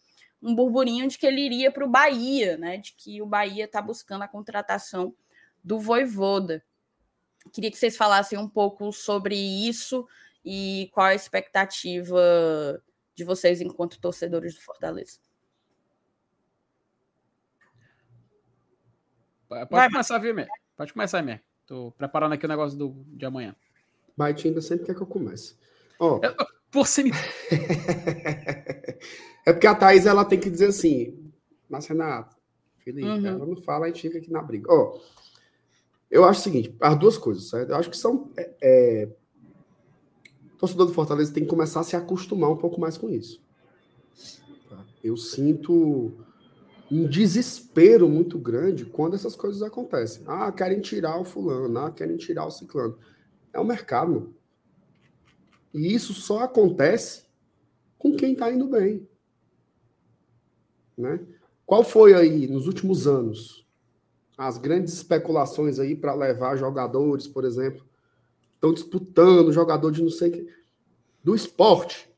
um burburinho de que ele iria para o Bahia, né? De que o Bahia está buscando a contratação do Voivoda. Queria que vocês falassem um pouco sobre isso e qual a expectativa de vocês enquanto torcedores do Fortaleza. Pode Vai, começar, viu, Mer? Pode começar, Mer. Tô preparando aqui o negócio do, de amanhã. Baitinho sempre quer que eu comece. Ó, oh. Você me... é porque a Thaís ela tem que dizer assim, mas Renato, Felipe, uhum. ela não fala, a gente fica aqui na briga. Ó, eu acho o seguinte, as duas coisas, certo? Eu acho que são. É, é, torcedor do Fortaleza tem que começar a se acostumar um pouco mais com isso. Tá? Eu sinto um desespero muito grande quando essas coisas acontecem. Ah, querem tirar o fulano, ah, querem tirar o ciclano. É o mercado. E isso só acontece com quem está indo bem. Né? Qual foi aí, nos últimos anos, as grandes especulações aí para levar jogadores, por exemplo, estão disputando jogador de não sei que, do esporte,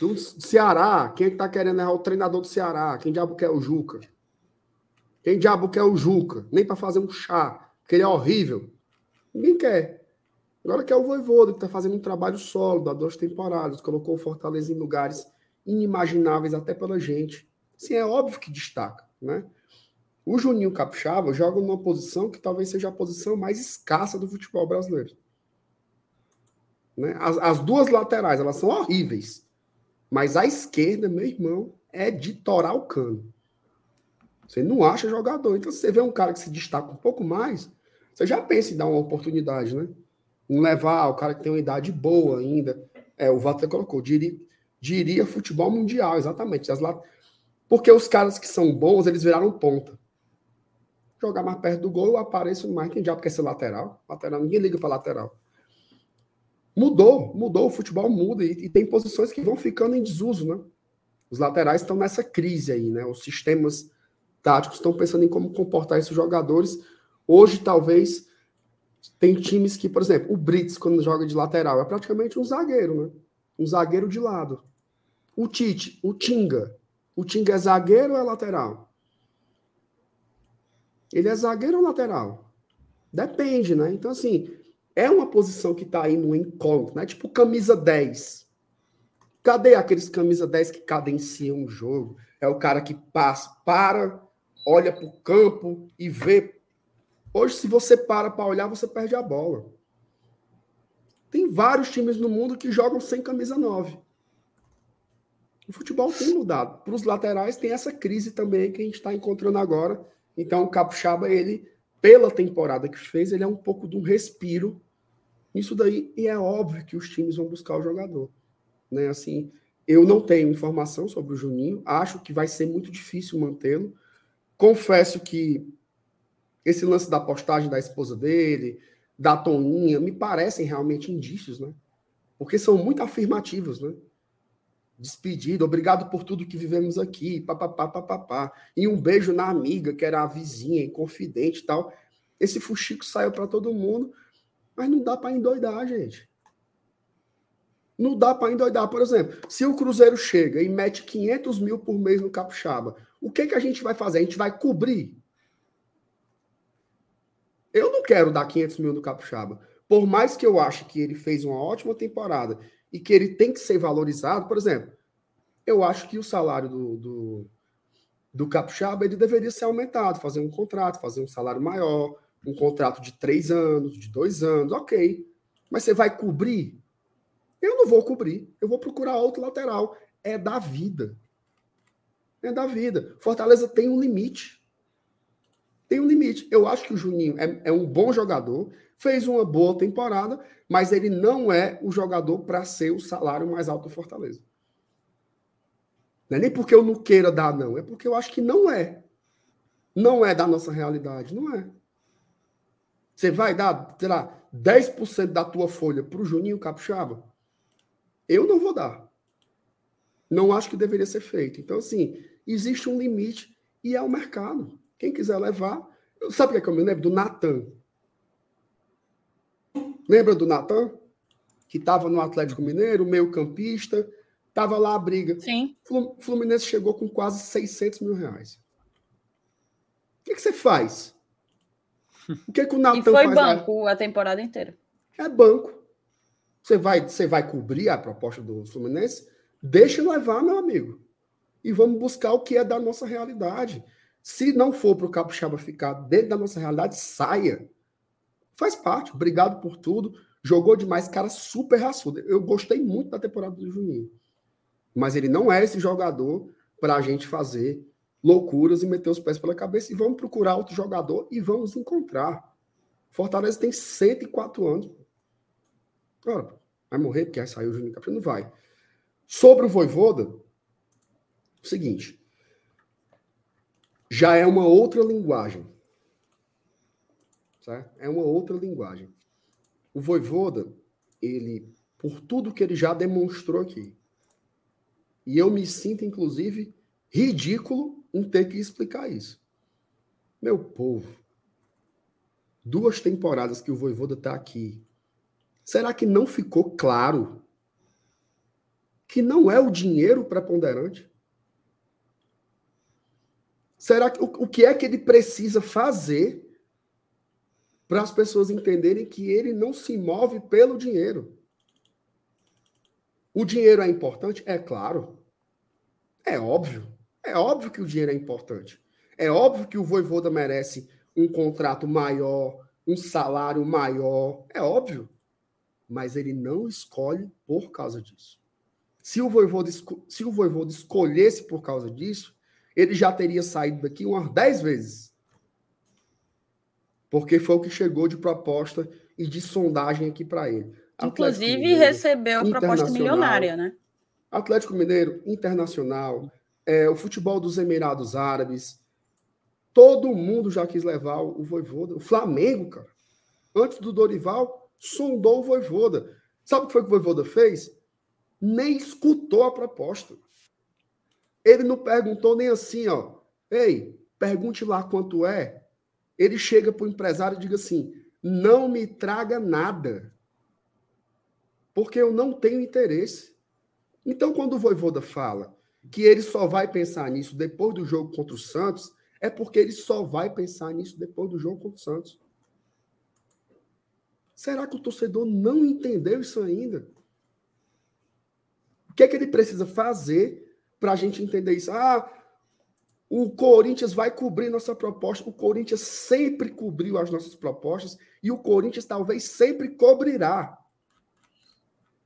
do Ceará, quem é que tá querendo levar o treinador do Ceará? Quem diabo quer o Juca? Quem diabo quer o Juca? Nem para fazer um chá, que ele é horrível. Ninguém quer. Agora que é o Voivoda, que está fazendo um trabalho sólido há duas temporadas, colocou o Fortaleza em lugares inimagináveis até pela gente. Sim, é óbvio que destaca, né? O Juninho Capixaba joga numa posição que talvez seja a posição mais escassa do futebol brasileiro. Né? As, as duas laterais, elas são horríveis. Mas a esquerda, meu irmão, é de torar o cano. Você não acha jogador. Então, se você vê um cara que se destaca um pouco mais, você já pensa em dar uma oportunidade, né? Não levar o cara que tem uma idade boa ainda. É, o Walter colocou, diria, diria futebol mundial, exatamente. As lat... Porque os caras que são bons, eles viraram ponta. Jogar mais perto do gol, eu apareço mais. Quem diabo quer ser lateral? Lateral, ninguém liga para lateral. Mudou, mudou, o futebol muda e, e, tem posições que vão ficando em desuso, né? Os laterais estão nessa crise aí, né? Os sistemas táticos estão pensando em como comportar esses jogadores. Hoje, talvez, tem times que, por exemplo, o Brits, quando joga de lateral, é praticamente um zagueiro, né? Um zagueiro de lado. O Tite, o Tinga. O Tinga é zagueiro ou é lateral? Ele é zagueiro ou lateral? Depende, né? Então, assim, é uma posição que tá aí no encontro, né? Tipo camisa 10. Cadê aqueles camisa 10 que cadenciam o jogo? É o cara que passa, para, olha pro campo e vê Hoje, se você para para olhar, você perde a bola. Tem vários times no mundo que jogam sem camisa 9. O futebol tem mudado. Para os laterais, tem essa crise também que a gente está encontrando agora. Então, o Capixaba, ele, pela temporada que fez, ele é um pouco de um respiro nisso daí. E é óbvio que os times vão buscar o jogador. Né? Assim, eu não tenho informação sobre o Juninho. Acho que vai ser muito difícil mantê-lo. Confesso que esse lance da postagem da esposa dele, da Toninha, me parecem realmente indícios, né? Porque são muito afirmativos, né? Despedido, obrigado por tudo que vivemos aqui, papapá, papapá. E um beijo na amiga, que era a vizinha, confidente e tal. Esse fuxico saiu para todo mundo, mas não dá para endoidar, gente. Não dá para endoidar. Por exemplo, se o Cruzeiro chega e mete 500 mil por mês no Capixaba, o que, que a gente vai fazer? A gente vai cobrir eu não quero dar 500 mil no Capixaba. Por mais que eu ache que ele fez uma ótima temporada e que ele tem que ser valorizado, por exemplo, eu acho que o salário do, do, do Capixaba ele deveria ser aumentado, fazer um contrato, fazer um salário maior, um contrato de três anos, de dois anos, ok. Mas você vai cobrir? Eu não vou cobrir. Eu vou procurar outro lateral. É da vida. é da vida. Fortaleza tem um limite. Tem um limite. Eu acho que o Juninho é, é um bom jogador, fez uma boa temporada, mas ele não é o jogador para ser o salário mais alto do Fortaleza. Não é nem porque eu não queira dar, não. É porque eu acho que não é. Não é da nossa realidade. Não é. Você vai dar, sei lá, 10% da tua folha para o Juninho Capixaba? Eu não vou dar. Não acho que deveria ser feito. Então, assim, existe um limite e é o mercado. Quem quiser levar. Sabe o que, é que eu me lembro? Do Natan. Lembra do Natan? Que estava no Atlético Mineiro, meio campista, estava lá a briga. Sim. Fluminense chegou com quase 600 mil reais. O que, que você faz? O que, que o Natan faz? E foi banco a temporada inteira. É banco. Você vai, você vai cobrir a proposta do Fluminense? Deixa levar, meu amigo. E vamos buscar o que é da nossa realidade. Se não for para o Capixaba ficar dentro da nossa realidade, saia. Faz parte. Obrigado por tudo. Jogou demais, cara super raçudo. Eu gostei muito da temporada do Juninho. Mas ele não é esse jogador para a gente fazer loucuras e meter os pés pela cabeça. E vamos procurar outro jogador e vamos encontrar. Fortaleza tem 104 anos. Ora, vai morrer porque aí saiu o Juninho Capixaba? Não vai. Sobre o Voivoda, o seguinte. Já é uma outra linguagem. Certo? É uma outra linguagem. O Voivoda, ele, por tudo que ele já demonstrou aqui, e eu me sinto, inclusive, ridículo em ter que explicar isso. Meu povo, duas temporadas que o Voivoda está aqui, será que não ficou claro que não é o dinheiro preponderante? Será que o, o que é que ele precisa fazer para as pessoas entenderem que ele não se move pelo dinheiro? O dinheiro é importante? É claro. É óbvio. É óbvio que o dinheiro é importante. É óbvio que o Voivoda merece um contrato maior, um salário maior. É óbvio. Mas ele não escolhe por causa disso. Se o Voivoda, se o Voivoda escolhesse por causa disso, ele já teria saído daqui umas 10 vezes. Porque foi o que chegou de proposta e de sondagem aqui para ele. Inclusive Mineiro, recebeu a proposta milionária, né? Atlético Mineiro, Internacional, é, o futebol dos Emirados Árabes. Todo mundo já quis levar o Voivoda. O Flamengo, cara, antes do Dorival, sondou o Voivoda. Sabe o que foi que o Voivoda fez? Nem escutou a proposta. Ele não perguntou nem assim, ó. Ei, pergunte lá quanto é. Ele chega para o empresário e diga assim: não me traga nada porque eu não tenho interesse. Então, quando o Voivoda fala que ele só vai pensar nisso depois do jogo contra o Santos, é porque ele só vai pensar nisso depois do jogo contra o Santos. Será que o torcedor não entendeu isso ainda? O que é que ele precisa fazer para a gente entender isso? Ah, o Corinthians vai cobrir nossa proposta. O Corinthians sempre cobriu as nossas propostas e o Corinthians talvez sempre cobrirá.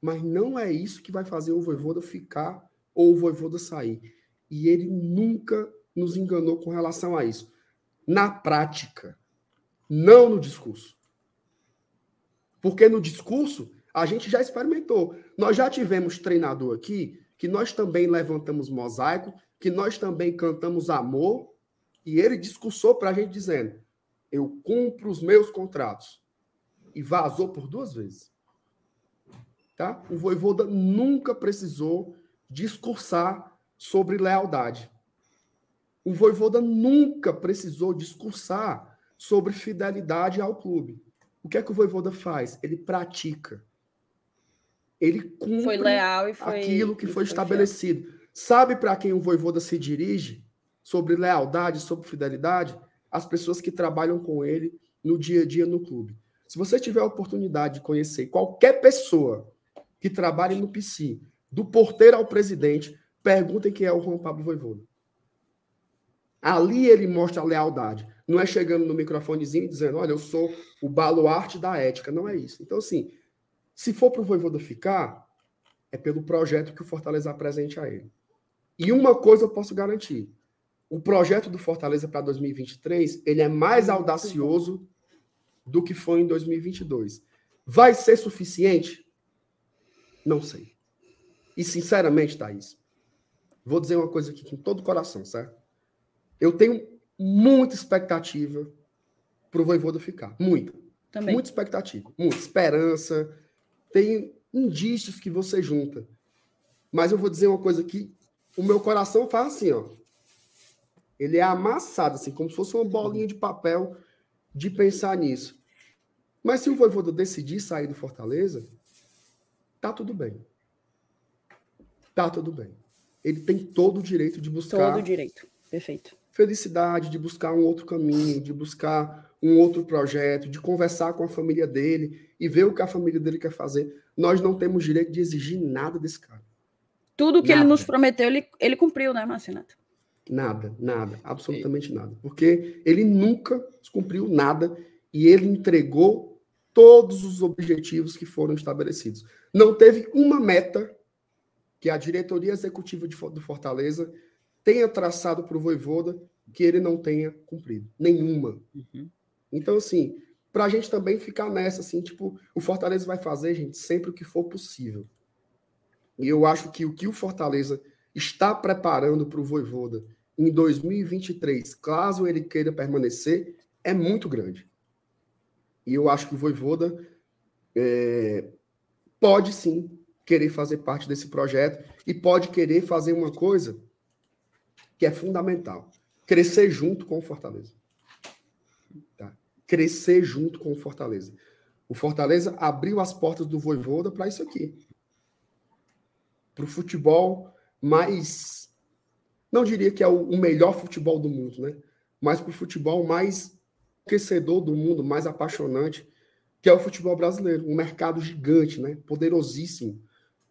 Mas não é isso que vai fazer o Voivoda ficar ou o Voivoda sair. E ele nunca nos enganou com relação a isso. Na prática, não no discurso. Porque no discurso, a gente já experimentou. Nós já tivemos treinador aqui que nós também levantamos mosaico, que nós também cantamos amor, e ele discursou para a gente dizendo: eu cumpro os meus contratos. E vazou por duas vezes. Tá? O Voivoda nunca precisou discursar sobre lealdade. O Voivoda nunca precisou discursar sobre fidelidade ao clube. O que é que o Voivoda faz? Ele pratica. Ele cumpre foi aquilo que foi, foi estabelecido. Fiel. Sabe para quem o Voivoda se dirige sobre lealdade, sobre fidelidade? As pessoas que trabalham com ele no dia a dia no clube. Se você tiver a oportunidade de conhecer qualquer pessoa que trabalhem no PC, do porteiro ao presidente, perguntem quem é o Juan Pablo Voivoda. Ali ele mostra a lealdade. Não é chegando no microfonezinho e dizendo, olha, eu sou o baluarte da ética. Não é isso. Então, assim, se for para o Voivoda ficar, é pelo projeto que o Fortaleza apresente a ele. E uma coisa eu posso garantir: o projeto do Fortaleza para 2023 ele é mais audacioso do que foi em 2022. Vai ser suficiente? Não sei. E sinceramente, Thaís, vou dizer uma coisa aqui com todo o coração, certo? Eu tenho muita expectativa para o Voivoda ficar. Muita. Também. Muita expectativa. Muita esperança. Tem indícios que você junta. Mas eu vou dizer uma coisa que o meu coração faz assim, ó. Ele é amassado, assim, como se fosse uma bolinha de papel de pensar nisso. Mas se o Voivoda decidir sair do Fortaleza, tá tudo bem. Tá tudo bem. Ele tem todo o direito de buscar. Todo o direito. Perfeito. Felicidade, de buscar um outro caminho, de buscar um outro projeto, de conversar com a família dele e ver o que a família dele quer fazer. Nós não temos direito de exigir nada desse cara. Tudo que nada. ele nos prometeu, ele, ele cumpriu, né, Marcinato? Nada, nada, absolutamente nada. Porque ele nunca cumpriu nada e ele entregou todos os objetivos que foram estabelecidos. Não teve uma meta que a diretoria executiva de, do Fortaleza tenha traçado para o Voivoda que ele não tenha cumprido. Nenhuma. Uhum. Então, assim, para a gente também ficar nessa, assim, tipo, o Fortaleza vai fazer, gente, sempre o que for possível. E eu acho que o que o Fortaleza está preparando para o Voivoda em 2023, caso ele queira permanecer, é muito grande. E eu acho que o Voivoda é, pode sim querer fazer parte desse projeto e pode querer fazer uma coisa que é fundamental: crescer junto com o Fortaleza. Tá? Crescer junto com o Fortaleza. O Fortaleza abriu as portas do Voivoda para isso aqui para o futebol mais. Não diria que é o, melhor futebol do mundo, né? Mas para o futebol mais aquecedor do mundo, mais apaixonante, que é o futebol brasileiro. Um mercado gigante, né? Poderosíssimo.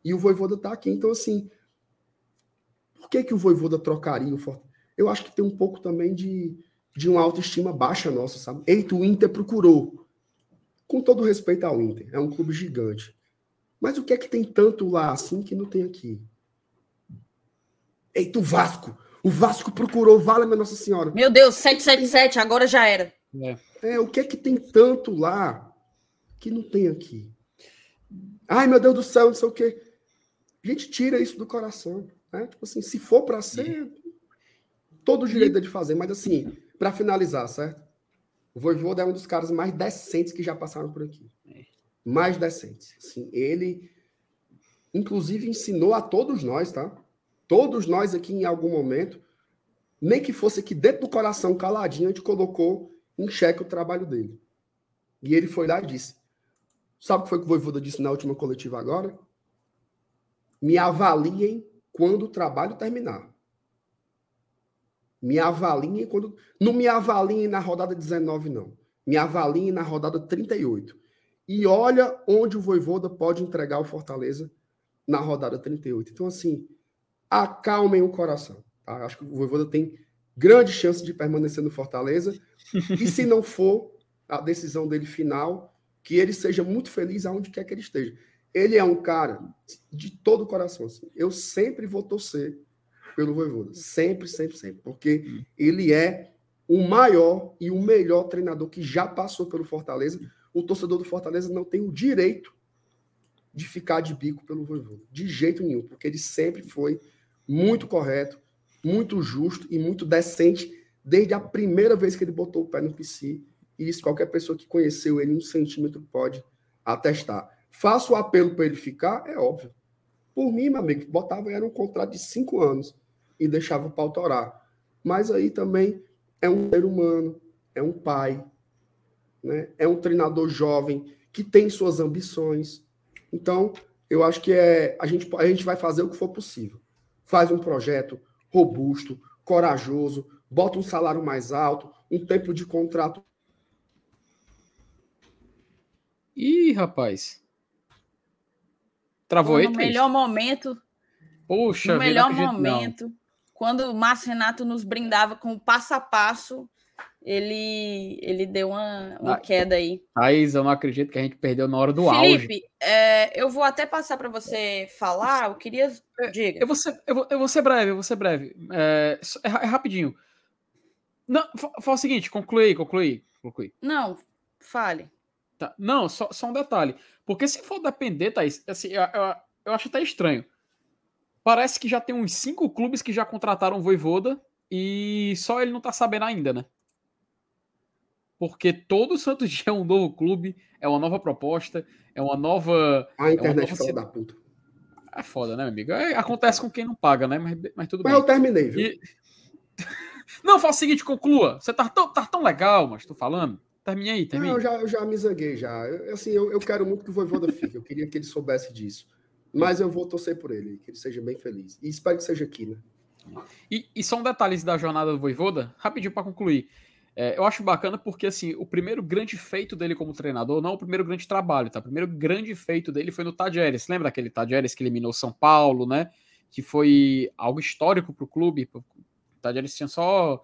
E o Voivoda está aqui. Então, assim, por que, que o Voivoda trocaria o Fortaleza? Eu acho que tem um pouco também de, de uma autoestima baixa nossa, sabe? Eita, o Inter procurou. Com todo respeito ao Inter, é um clube gigante. Mas o que é que tem tanto lá assim que não tem aqui? Eita, o Vasco! O Vasco procurou, vale minha Nossa Senhora. Meu Deus, 777, agora já era. É. é, o que é que tem tanto lá que não tem aqui? Ai, meu Deus do céu, não sei o quê. A gente tira isso do coração. Né? Tipo assim, se for para ser, todo o direito de fazer. Mas assim, para finalizar, certo? O Voivoda é um dos caras mais decentes que já passaram por aqui. É mais decentes. Assim, ele, inclusive, ensinou a todos nós, tá? Todos nós aqui, em algum momento, nem que fosse aqui dentro do coração, caladinho, a gente colocou em xeque o trabalho dele. E ele foi lá e disse: Sabe o que foi que o Voivoda disse na última coletiva agora? Me avaliem quando o trabalho terminar. Me avaliem quando. Não me avaliem na rodada 19, não. Me avaliem na rodada 38. E olha onde o Voivoda pode entregar o Fortaleza na rodada 38. Então, assim, acalmem o coração. Tá? Acho que o Voivoda tem grande chance de permanecer no Fortaleza. E se não for a decisão dele final, que ele seja muito feliz aonde quer que ele esteja. Ele é um cara de todo o coração. Assim. Eu sempre vou torcer pelo Voivoda. Sempre, sempre, sempre. Porque ele é o maior e o melhor treinador que já passou pelo Fortaleza o torcedor do Fortaleza não tem o direito de ficar de bico pelo Voivoda. De jeito nenhum, porque ele sempre foi muito correto, muito justo e muito decente desde a primeira vez que ele botou o pé no PC. E isso qualquer pessoa que conheceu ele um centímetro pode atestar. Faço o apelo para ele ficar, é óbvio. Por mim, meu amigo, botava era um contrato de cinco anos e deixava o pau torar. Mas aí também é um ser humano, é um pai, né? é um treinador jovem que tem suas ambições. Então, eu acho que é, a, gente, a gente vai fazer o que for possível. Faz um projeto robusto, corajoso, bota um salário mais alto, um tempo de contrato. Ih, rapaz. Travou aí? No melhor momento. Poxa, no melhor momento, quando o Márcio Renato nos brindava com o passo a passo ele, ele deu uma, uma ah, queda aí. Thaís, eu não acredito que a gente perdeu na hora do Felipe. Felipe, é, eu vou até passar para você falar. Eu queria. É, Diga. Eu vou ser, eu vou, eu vou ser breve, eu vou ser breve. É, é, é rapidinho. Não, fala o seguinte, concluí, concluí, concluí. Não, fale. Tá. Não, só, só um detalhe. Porque se for depender, Thaís, assim, eu, eu, eu acho até estranho. Parece que já tem uns cinco clubes que já contrataram o Voivoda e só ele não tá sabendo ainda, né? porque todo santo dia é um novo clube, é uma nova proposta, é uma nova. A internet é nova... da puta. É foda, né, amigo? É, acontece com quem não paga, né? Mas, mas tudo mas bem. Mas eu terminei, viu? E... não, fala o seguinte, conclua. Você tá tão, tá tão legal, mas tô falando. Termine aí, termine. Não, eu já, eu já me zanguei, já. Eu, assim, eu, eu quero muito que o Voivoda fique. Eu queria que ele soubesse disso. Mas eu vou torcer por ele, que ele seja bem feliz. E espero que seja aqui, né? E, e só um detalhe da jornada do Voivoda, rapidinho para concluir. É, eu acho bacana porque, assim, o primeiro grande feito dele como treinador, não o primeiro grande trabalho, tá? O primeiro grande feito dele foi no Tadjeres. Lembra daquele Tadjeres que eliminou São Paulo, né? Que foi algo histórico para o clube. O Tadjeres tinha só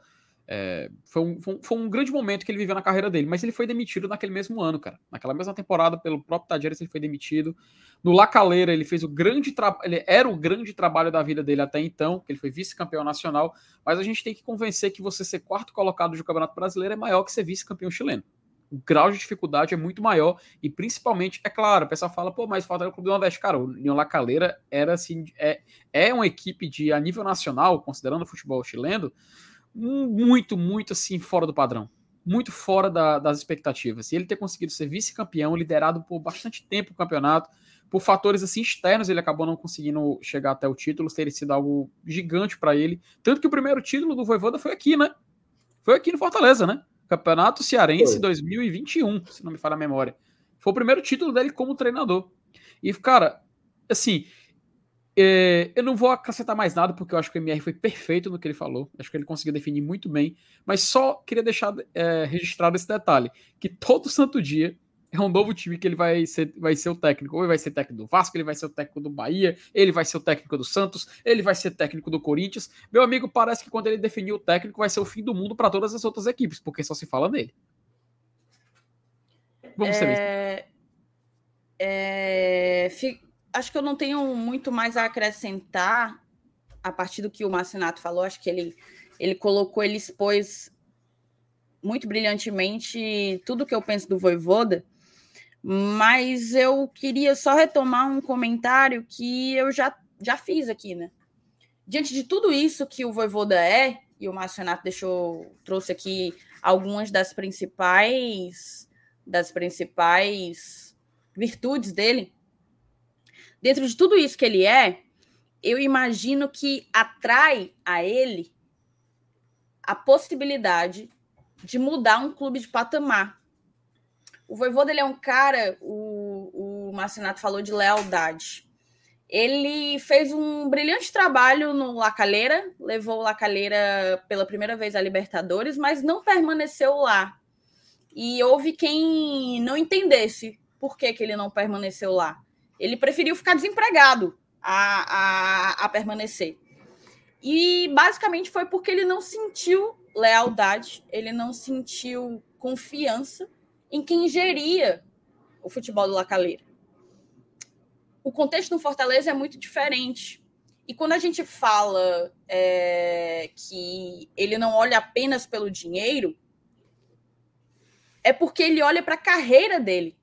é, foi, um, foi, um, grande momento que ele viveu na carreira dele, mas ele foi demitido naquele mesmo ano, cara. Naquela mesma temporada, pelo próprio Tadjeres, ele foi demitido. No Lacaleira, ele fez o grande trabalho, era o grande trabalho da vida dele até então, que ele foi vice-campeão nacional. Mas a gente tem que convencer que você ser quarto colocado do Campeonato Brasileiro é maior que ser vice-campeão chileno. O grau de dificuldade é muito maior e principalmente, é claro, o pessoal fala, pô, mas falta o Clube do Nordeste. Cara, o União Lacaleira era assim, é, é uma equipe de a nível nacional, considerando o futebol chileno, muito, muito assim, fora do padrão. Muito fora da, das expectativas. E ele ter conseguido ser vice-campeão, liderado por bastante tempo o campeonato, por fatores assim externos, ele acabou não conseguindo chegar até o título, teria sido algo gigante para ele. Tanto que o primeiro título do Voivoda foi aqui, né? Foi aqui no Fortaleza, né? Campeonato Cearense foi. 2021, se não me falha a memória. Foi o primeiro título dele como treinador. E, cara, assim, é, eu não vou acrescentar mais nada, porque eu acho que o MR foi perfeito no que ele falou. Acho que ele conseguiu definir muito bem. Mas só queria deixar é, registrado esse detalhe: que todo santo dia é um novo time que ele vai ser, vai ser o técnico. Ou ele vai ser técnico do Vasco, ele vai ser o técnico do Bahia, ele vai ser o técnico do Santos, ele vai ser técnico do Corinthians. Meu amigo, parece que quando ele definir o técnico, vai ser o fim do mundo para todas as outras equipes, porque só se fala nele. Vamos é... ser é acho que eu não tenho muito mais a acrescentar a partir do que o Marcinato falou. Acho que ele, ele colocou, ele expôs muito brilhantemente tudo que eu penso do Voivoda, mas eu queria só retomar um comentário que eu já, já fiz aqui, né? Diante de tudo isso que o Voivoda é, e o Marcinato deixou, trouxe aqui algumas das principais das principais virtudes dele, dentro de tudo isso que ele é, eu imagino que atrai a ele a possibilidade de mudar um clube de patamar. O Voivoda ele é um cara, o, o Marcinato falou de lealdade. Ele fez um brilhante trabalho no Lacaleira, levou o Lacaleira pela primeira vez à Libertadores, mas não permaneceu lá. E houve quem não entendesse por que, que ele não permaneceu lá. Ele preferiu ficar desempregado a, a, a permanecer. E basicamente foi porque ele não sentiu lealdade, ele não sentiu confiança em quem geria o futebol do Lacaleira. O contexto no Fortaleza é muito diferente. E quando a gente fala é, que ele não olha apenas pelo dinheiro, é porque ele olha para a carreira dele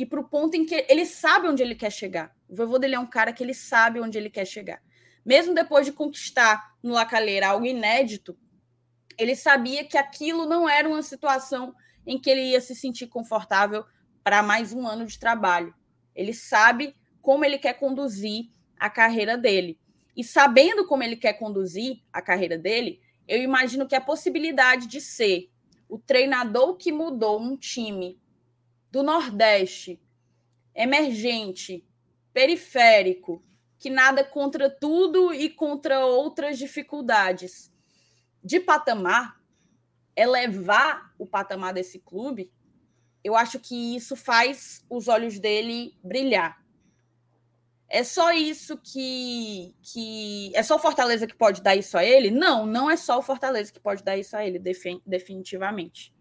e para o ponto em que ele sabe onde ele quer chegar. O vovô dele é um cara que ele sabe onde ele quer chegar. Mesmo depois de conquistar no Lacaleira algo inédito, ele sabia que aquilo não era uma situação em que ele ia se sentir confortável para mais um ano de trabalho. Ele sabe como ele quer conduzir a carreira dele. E sabendo como ele quer conduzir a carreira dele, eu imagino que a possibilidade de ser o treinador que mudou um time do Nordeste, emergente, periférico, que nada contra tudo e contra outras dificuldades, de patamar, elevar o patamar desse clube, eu acho que isso faz os olhos dele brilhar. é só isso que, que. É só o Fortaleza que pode dar isso a ele? Não, não é só o Fortaleza que pode dar isso a ele, definitivamente.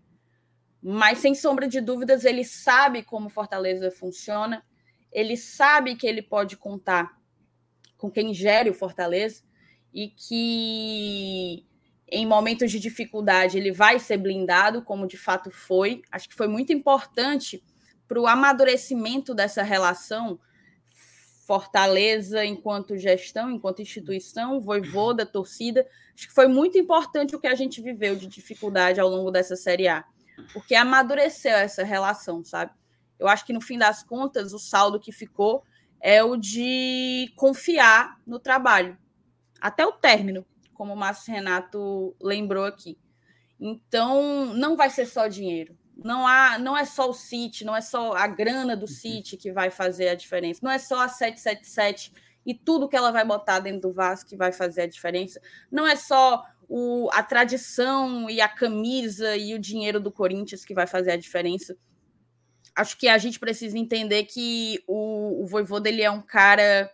Mas, sem sombra de dúvidas, ele sabe como Fortaleza funciona, ele sabe que ele pode contar com quem gere o Fortaleza e que em momentos de dificuldade ele vai ser blindado, como de fato foi. Acho que foi muito importante para o amadurecimento dessa relação Fortaleza enquanto gestão, enquanto instituição, voivô da torcida. Acho que foi muito importante o que a gente viveu de dificuldade ao longo dessa Série A, porque amadureceu essa relação, sabe? Eu acho que no fim das contas, o saldo que ficou é o de confiar no trabalho, até o término, como o Márcio Renato lembrou aqui. Então, não vai ser só dinheiro não há, não é só o City, não é só a grana do uhum. City que vai fazer a diferença, não é só a 777 e tudo que ela vai botar dentro do Vasco que vai fazer a diferença, não é só o, a tradição e a camisa e o dinheiro do Corinthians que vai fazer a diferença. Acho que a gente precisa entender que o, o Voivô dele é um cara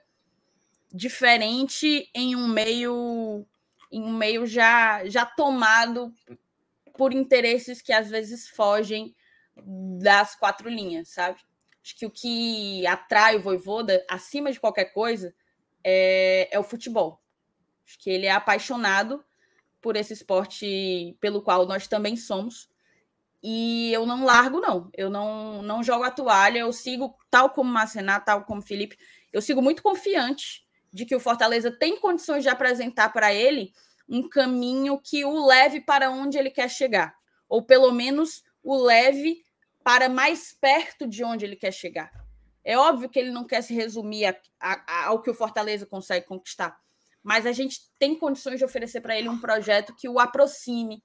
diferente em um meio em um meio já já tomado por interesses que às vezes fogem das quatro linhas, sabe? Acho que o que atrai o Voivoda, acima de qualquer coisa, é, é o futebol. Acho que ele é apaixonado por esse esporte pelo qual nós também somos. E eu não largo, não. Eu não, não jogo a toalha. Eu sigo, tal como Macená, tal como Felipe, eu sigo muito confiante de que o Fortaleza tem condições de apresentar para ele um caminho que o leve para onde ele quer chegar, ou pelo menos o leve para mais perto de onde ele quer chegar. É óbvio que ele não quer se resumir a, a, ao que o Fortaleza consegue conquistar, mas a gente tem condições de oferecer para ele um projeto que o aproxime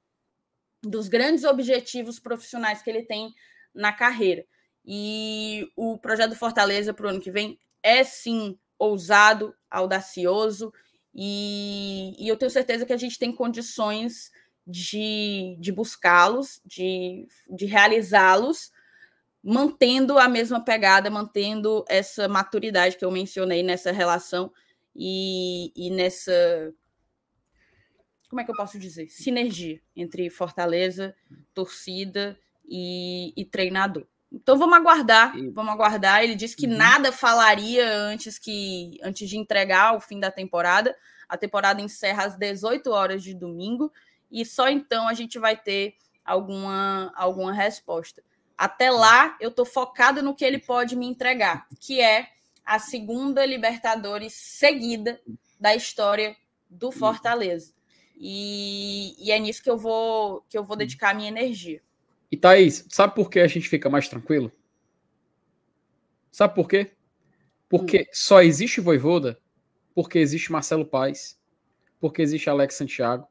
dos grandes objetivos profissionais que ele tem na carreira. E o projeto Fortaleza para o ano que vem é sim ousado, audacioso e, e eu tenho certeza que a gente tem condições de, de buscá-los, de, de realizá-los, mantendo a mesma pegada, mantendo essa maturidade que eu mencionei nessa relação e, e nessa. Como é que eu posso dizer? Sinergia entre Fortaleza, torcida e, e treinador. Então vamos aguardar, vamos aguardar. Ele disse que uhum. nada falaria antes que antes de entregar o fim da temporada. A temporada encerra às 18 horas de domingo e só então a gente vai ter alguma alguma resposta. Até lá, eu estou focado no que ele pode me entregar, que é a segunda Libertadores seguida da história do. Fortaleza. E, e é nisso que eu vou que eu vou dedicar a minha energia. E Thaís, sabe por que a gente fica mais tranquilo? Sabe por quê? Porque hum. só existe Voivoda porque existe Marcelo Paes, porque existe Alex Santiago,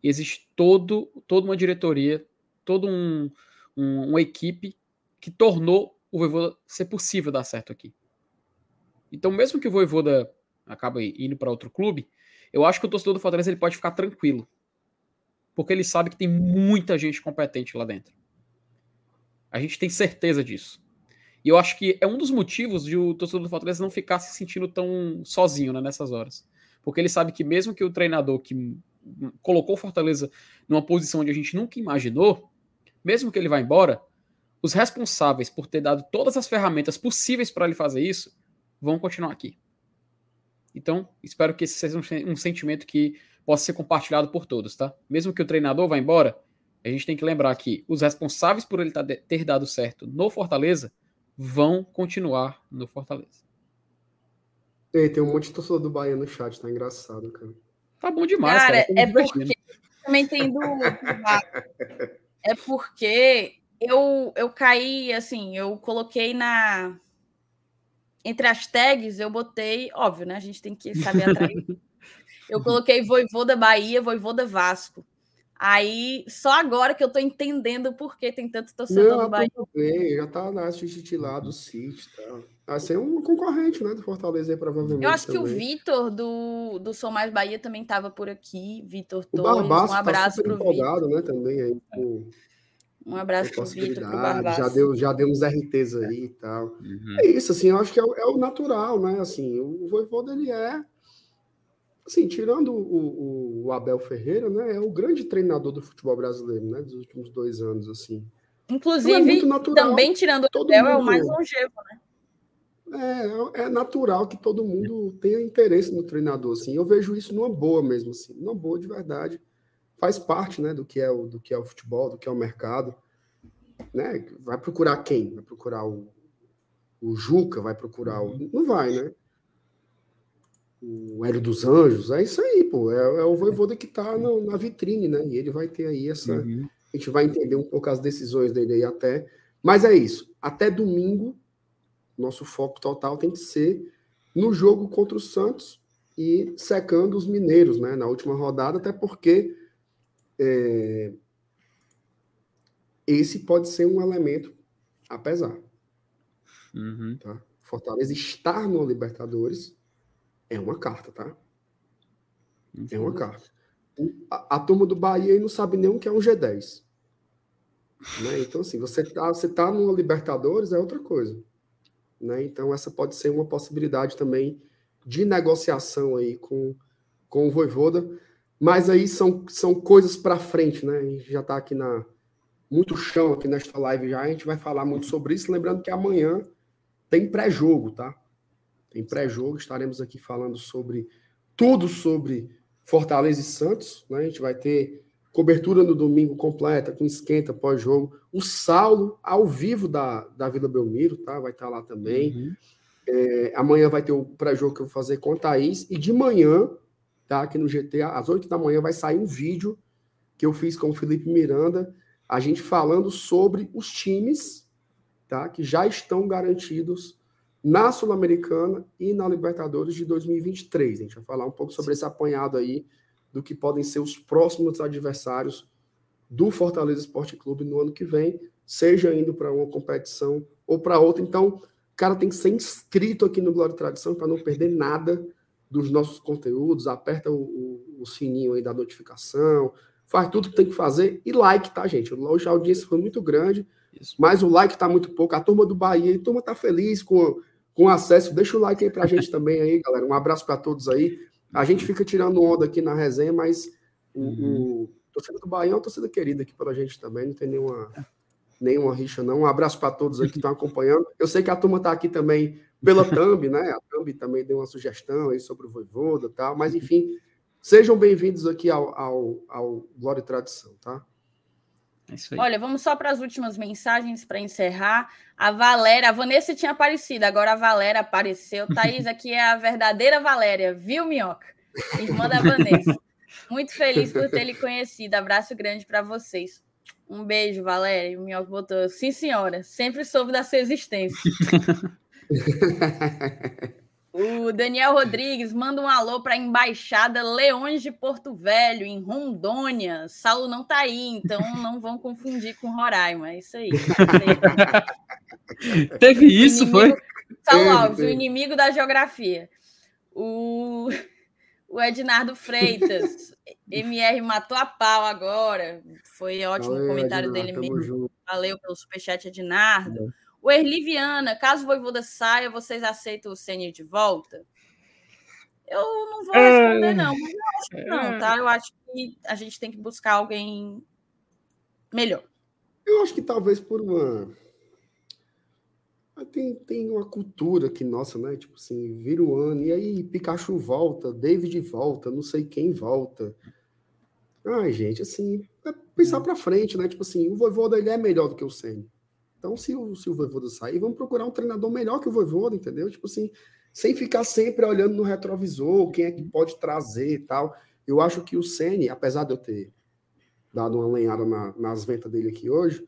existe todo, toda uma diretoria, toda um, um, uma equipe que tornou o Voivoda ser possível dar certo aqui. Então, mesmo que o Voivoda acabe indo para outro clube, eu acho que o torcedor do Fortaleza ele pode ficar tranquilo. Porque ele sabe que tem muita gente competente lá dentro. A gente tem certeza disso. E eu acho que é um dos motivos de o torcedor do Fortaleza não ficar se sentindo tão sozinho né, nessas horas. Porque ele sabe que mesmo que o treinador que colocou o Fortaleza numa posição onde a gente nunca imaginou, mesmo que ele vá embora, os responsáveis por ter dado todas as ferramentas possíveis para ele fazer isso vão continuar aqui. Então, espero que esse seja um, um sentimento que possa ser compartilhado por todos, tá? Mesmo que o treinador vá embora, a gente tem que lembrar que os responsáveis por ele tá ter dado certo no Fortaleza vão continuar no Fortaleza. Ei, tem um monte de torcedor do Bahia no chat, tá engraçado, cara. Tá bom demais, cara. cara é porque também tem do É porque eu eu caí assim, eu coloquei na entre as tags, eu botei, óbvio, né? A gente tem que saber atrair. eu coloquei Voivô da Bahia, Voivô da Vasco. Aí, só agora que eu tô entendendo por que tem tanto torcedor do Bahia. Bem, já tá na assistente lá do City tal. Vai ser um concorrente, né, do Fortaleza aí, provavelmente. Eu acho também. que o Vitor do, do Sou Mais Bahia também tava por aqui. Vitor Torres, um tá abraço tá pro Vitor. né, também aí. Com... Um abraço para Vitor, já deu Já deu uns RTs aí e tal. Uhum. É isso, assim, eu acho que é o, é o natural, né? Assim, o Voivoda, ele é assim, tirando o, o, o, Abel Ferreira, né, é o grande treinador do futebol brasileiro, né, dos últimos dois anos, assim. Inclusive, então é também tirando o Abel, mundo, é o mais longevo, né? É, é natural que todo mundo tenha interesse no treinador, assim. Eu vejo isso numa boa mesmo, assim, numa boa de verdade. Faz parte, né, do que é o do que é o futebol, do que é o mercado, né? Vai procurar quem? Vai procurar o, o Juca? Vai procurar o não vai, né? o Hélio dos Anjos, é isso aí, pô. É, é o Voivoda que está na vitrine, né? E ele vai ter aí essa. Uhum. A gente vai entender um pouco as decisões dele aí até. Mas é isso. Até domingo, nosso foco total tem que ser no jogo contra o Santos e secando os mineiros, né? Na última rodada, até porque é, esse pode ser um elemento apesar. Uhum. Tá? Fortaleza estar no Libertadores é uma carta, tá? É uma carta. A, a turma do Bahia não sabe nem o que é um G10. Né? Então, assim, você tá, você tá no Libertadores é outra coisa. Né? Então, essa pode ser uma possibilidade também de negociação aí com, com o Voivoda. Mas aí são, são coisas para frente, né? A gente já está aqui na muito chão aqui nesta live já. A gente vai falar muito sobre isso. Lembrando que amanhã tem pré-jogo, tá? Tem pré-jogo, estaremos aqui falando sobre tudo sobre Fortaleza e Santos. Né? A gente vai ter cobertura no domingo completa, com esquenta pós-jogo. O Saulo, ao vivo da, da Vila Belmiro, tá? Vai estar lá também. Uhum. É, amanhã vai ter o pré-jogo que eu vou fazer com a Thaís. E de manhã, tá? Aqui no GT, às 8 da manhã, vai sair um vídeo que eu fiz com o Felipe Miranda, a gente falando sobre os times tá? que já estão garantidos na Sul-Americana e na Libertadores de 2023. A gente vai falar um pouco sobre esse apanhado aí do que podem ser os próximos adversários do Fortaleza Esporte Clube no ano que vem, seja indo para uma competição ou para outra. Então, o cara tem que ser inscrito aqui no Glória e Tradição para não perder nada dos nossos conteúdos, aperta o, o, o, sininho aí da notificação, faz tudo que tem que fazer e like, tá, gente? Hoje a audiência foi muito grande, Isso. mas o like tá muito pouco. A turma do Bahia, a turma tá feliz com com acesso. Deixa o like aí pra gente também aí, galera. Um abraço para todos aí. A gente fica tirando onda aqui na resenha, mas o, uhum. o torcida do Bahia é uma torcida querida aqui pela gente também, não tem nenhuma, nenhuma rixa, não. Um abraço para todos aí que estão acompanhando. Eu sei que a turma está aqui também pela Thumb, né? A Thumb também deu uma sugestão aí sobre o Voivoda e tal, mas enfim, sejam bem-vindos aqui ao, ao, ao Glória e Tradição, tá? É Olha, vamos só para as últimas mensagens para encerrar. A Valéria, a Vanessa tinha aparecido, agora a Valéria apareceu. Thaís aqui é a verdadeira Valéria, viu, Minhoca? Irmã da Vanessa. Muito feliz por ter lhe conhecido. Abraço grande para vocês. Um beijo, Valéria. O Minhoca botou, sim, senhora, sempre soube da sua existência. O Daniel Rodrigues manda um alô para a Embaixada Leões de Porto Velho, em Rondônia. Saulo não está aí, então não vão confundir com Roraima. É isso aí. Teve isso, inimigo... foi? Saulo Alves, o inimigo da geografia. O, o Ednardo Freitas, MR matou a pau agora. Foi ótimo Valeu, o comentário Ednardo, dele mesmo. Junto. Valeu pelo superchat, Ednardo. O Erli Viana, caso o Voivoda saia, vocês aceitam o Ceni de volta? Eu não vou responder, é... não, mas eu acho que não, é. tá? Eu acho que a gente tem que buscar alguém melhor. Eu acho que talvez por uma. Ah, tem, tem uma cultura aqui nossa, né? Tipo assim, vira o ano, e aí Pikachu volta, David volta, não sei quem volta. Ai, gente, assim, é pensar para frente, né? Tipo assim, o Voivoda ele é melhor do que o Senna. Então, se o, se o Voivoda sair, vamos procurar um treinador melhor que o Voivoda, entendeu? Tipo assim, sem ficar sempre olhando no retrovisor, quem é que pode trazer e tal. Eu acho que o Ceni, apesar de eu ter dado uma lenhada na, nas ventas dele aqui hoje,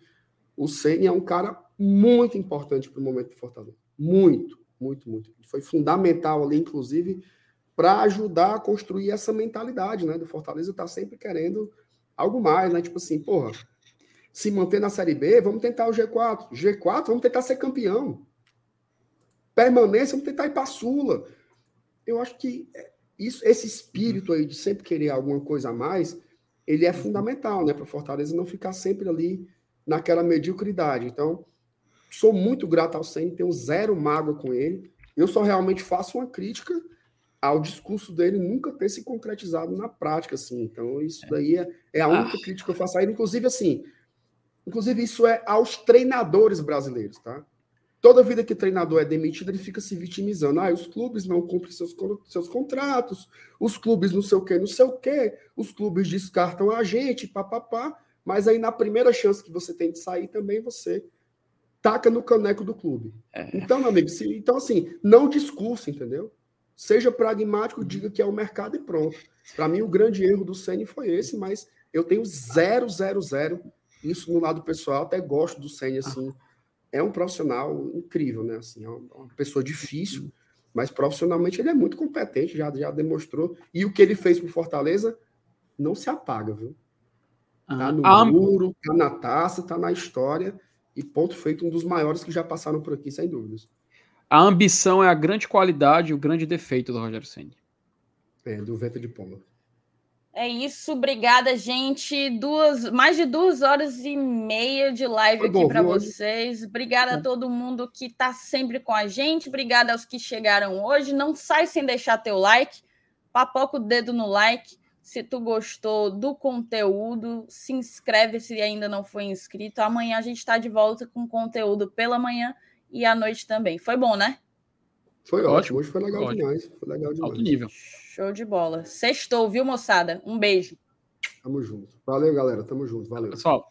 o Ceni é um cara muito importante para o momento do Fortaleza. Muito, muito, muito. Foi fundamental ali, inclusive, para ajudar a construir essa mentalidade, né? Do Fortaleza tá sempre querendo algo mais, né? Tipo assim, porra, se manter na Série B, vamos tentar o G4. G4, vamos tentar ser campeão. Permanência, vamos tentar ir para a Sula. Eu acho que isso, esse espírito aí de sempre querer alguma coisa a mais, ele é fundamental, né? Para Fortaleza não ficar sempre ali naquela mediocridade. Então, sou muito grato ao Senna, tenho zero mágoa com ele. Eu só realmente faço uma crítica ao discurso dele nunca ter se concretizado na prática, assim. Então, isso é. daí é, é a única ah. crítica que eu faço a ele. Inclusive, assim, inclusive isso é aos treinadores brasileiros, tá? Toda vida que treinador é demitido, ele fica se vitimizando. Ah, os clubes não cumprem seus, seus contratos, os clubes não sei o quê, não sei o quê, os clubes descartam a gente, papapá. Mas aí, na primeira chance que você tem de sair, também você taca no caneco do clube. É. Então, meu amigo, se, então assim, não discurso, entendeu? Seja pragmático, diga que é o mercado e pronto. Para mim, o grande erro do Ceni foi esse, mas eu tenho zero, zero, zero. Isso no lado pessoal, até gosto do Ceni assim é um profissional incrível, né? Assim, é uma pessoa difícil, mas profissionalmente ele é muito competente, já, já demonstrou. E o que ele fez por Fortaleza não se apaga, viu? Tá no ah, muro, tá na taça, tá na história. E ponto feito, um dos maiores que já passaram por aqui, sem dúvidas. A ambição é a grande qualidade e o grande defeito do Rogério Senna. É, do vento de pomba. É isso, obrigada, gente. Duas, mais de duas horas e meia de live Foi aqui para vocês. Obrigada a todo mundo que está sempre com a gente. Obrigada aos que chegaram hoje. Não sai sem deixar teu like. Papoca o dedo no like. Se tu gostou do conteúdo, se inscreve se ainda não foi inscrito. Amanhã a gente está de volta com conteúdo pela manhã e à noite também. Foi bom, né? Foi ótimo. Hoje foi legal ótimo. demais. Foi legal demais. Alto nível. Show de bola. Sextou, viu, moçada? Um beijo. Tamo junto. Valeu, galera. Tamo junto. Valeu. Pessoal.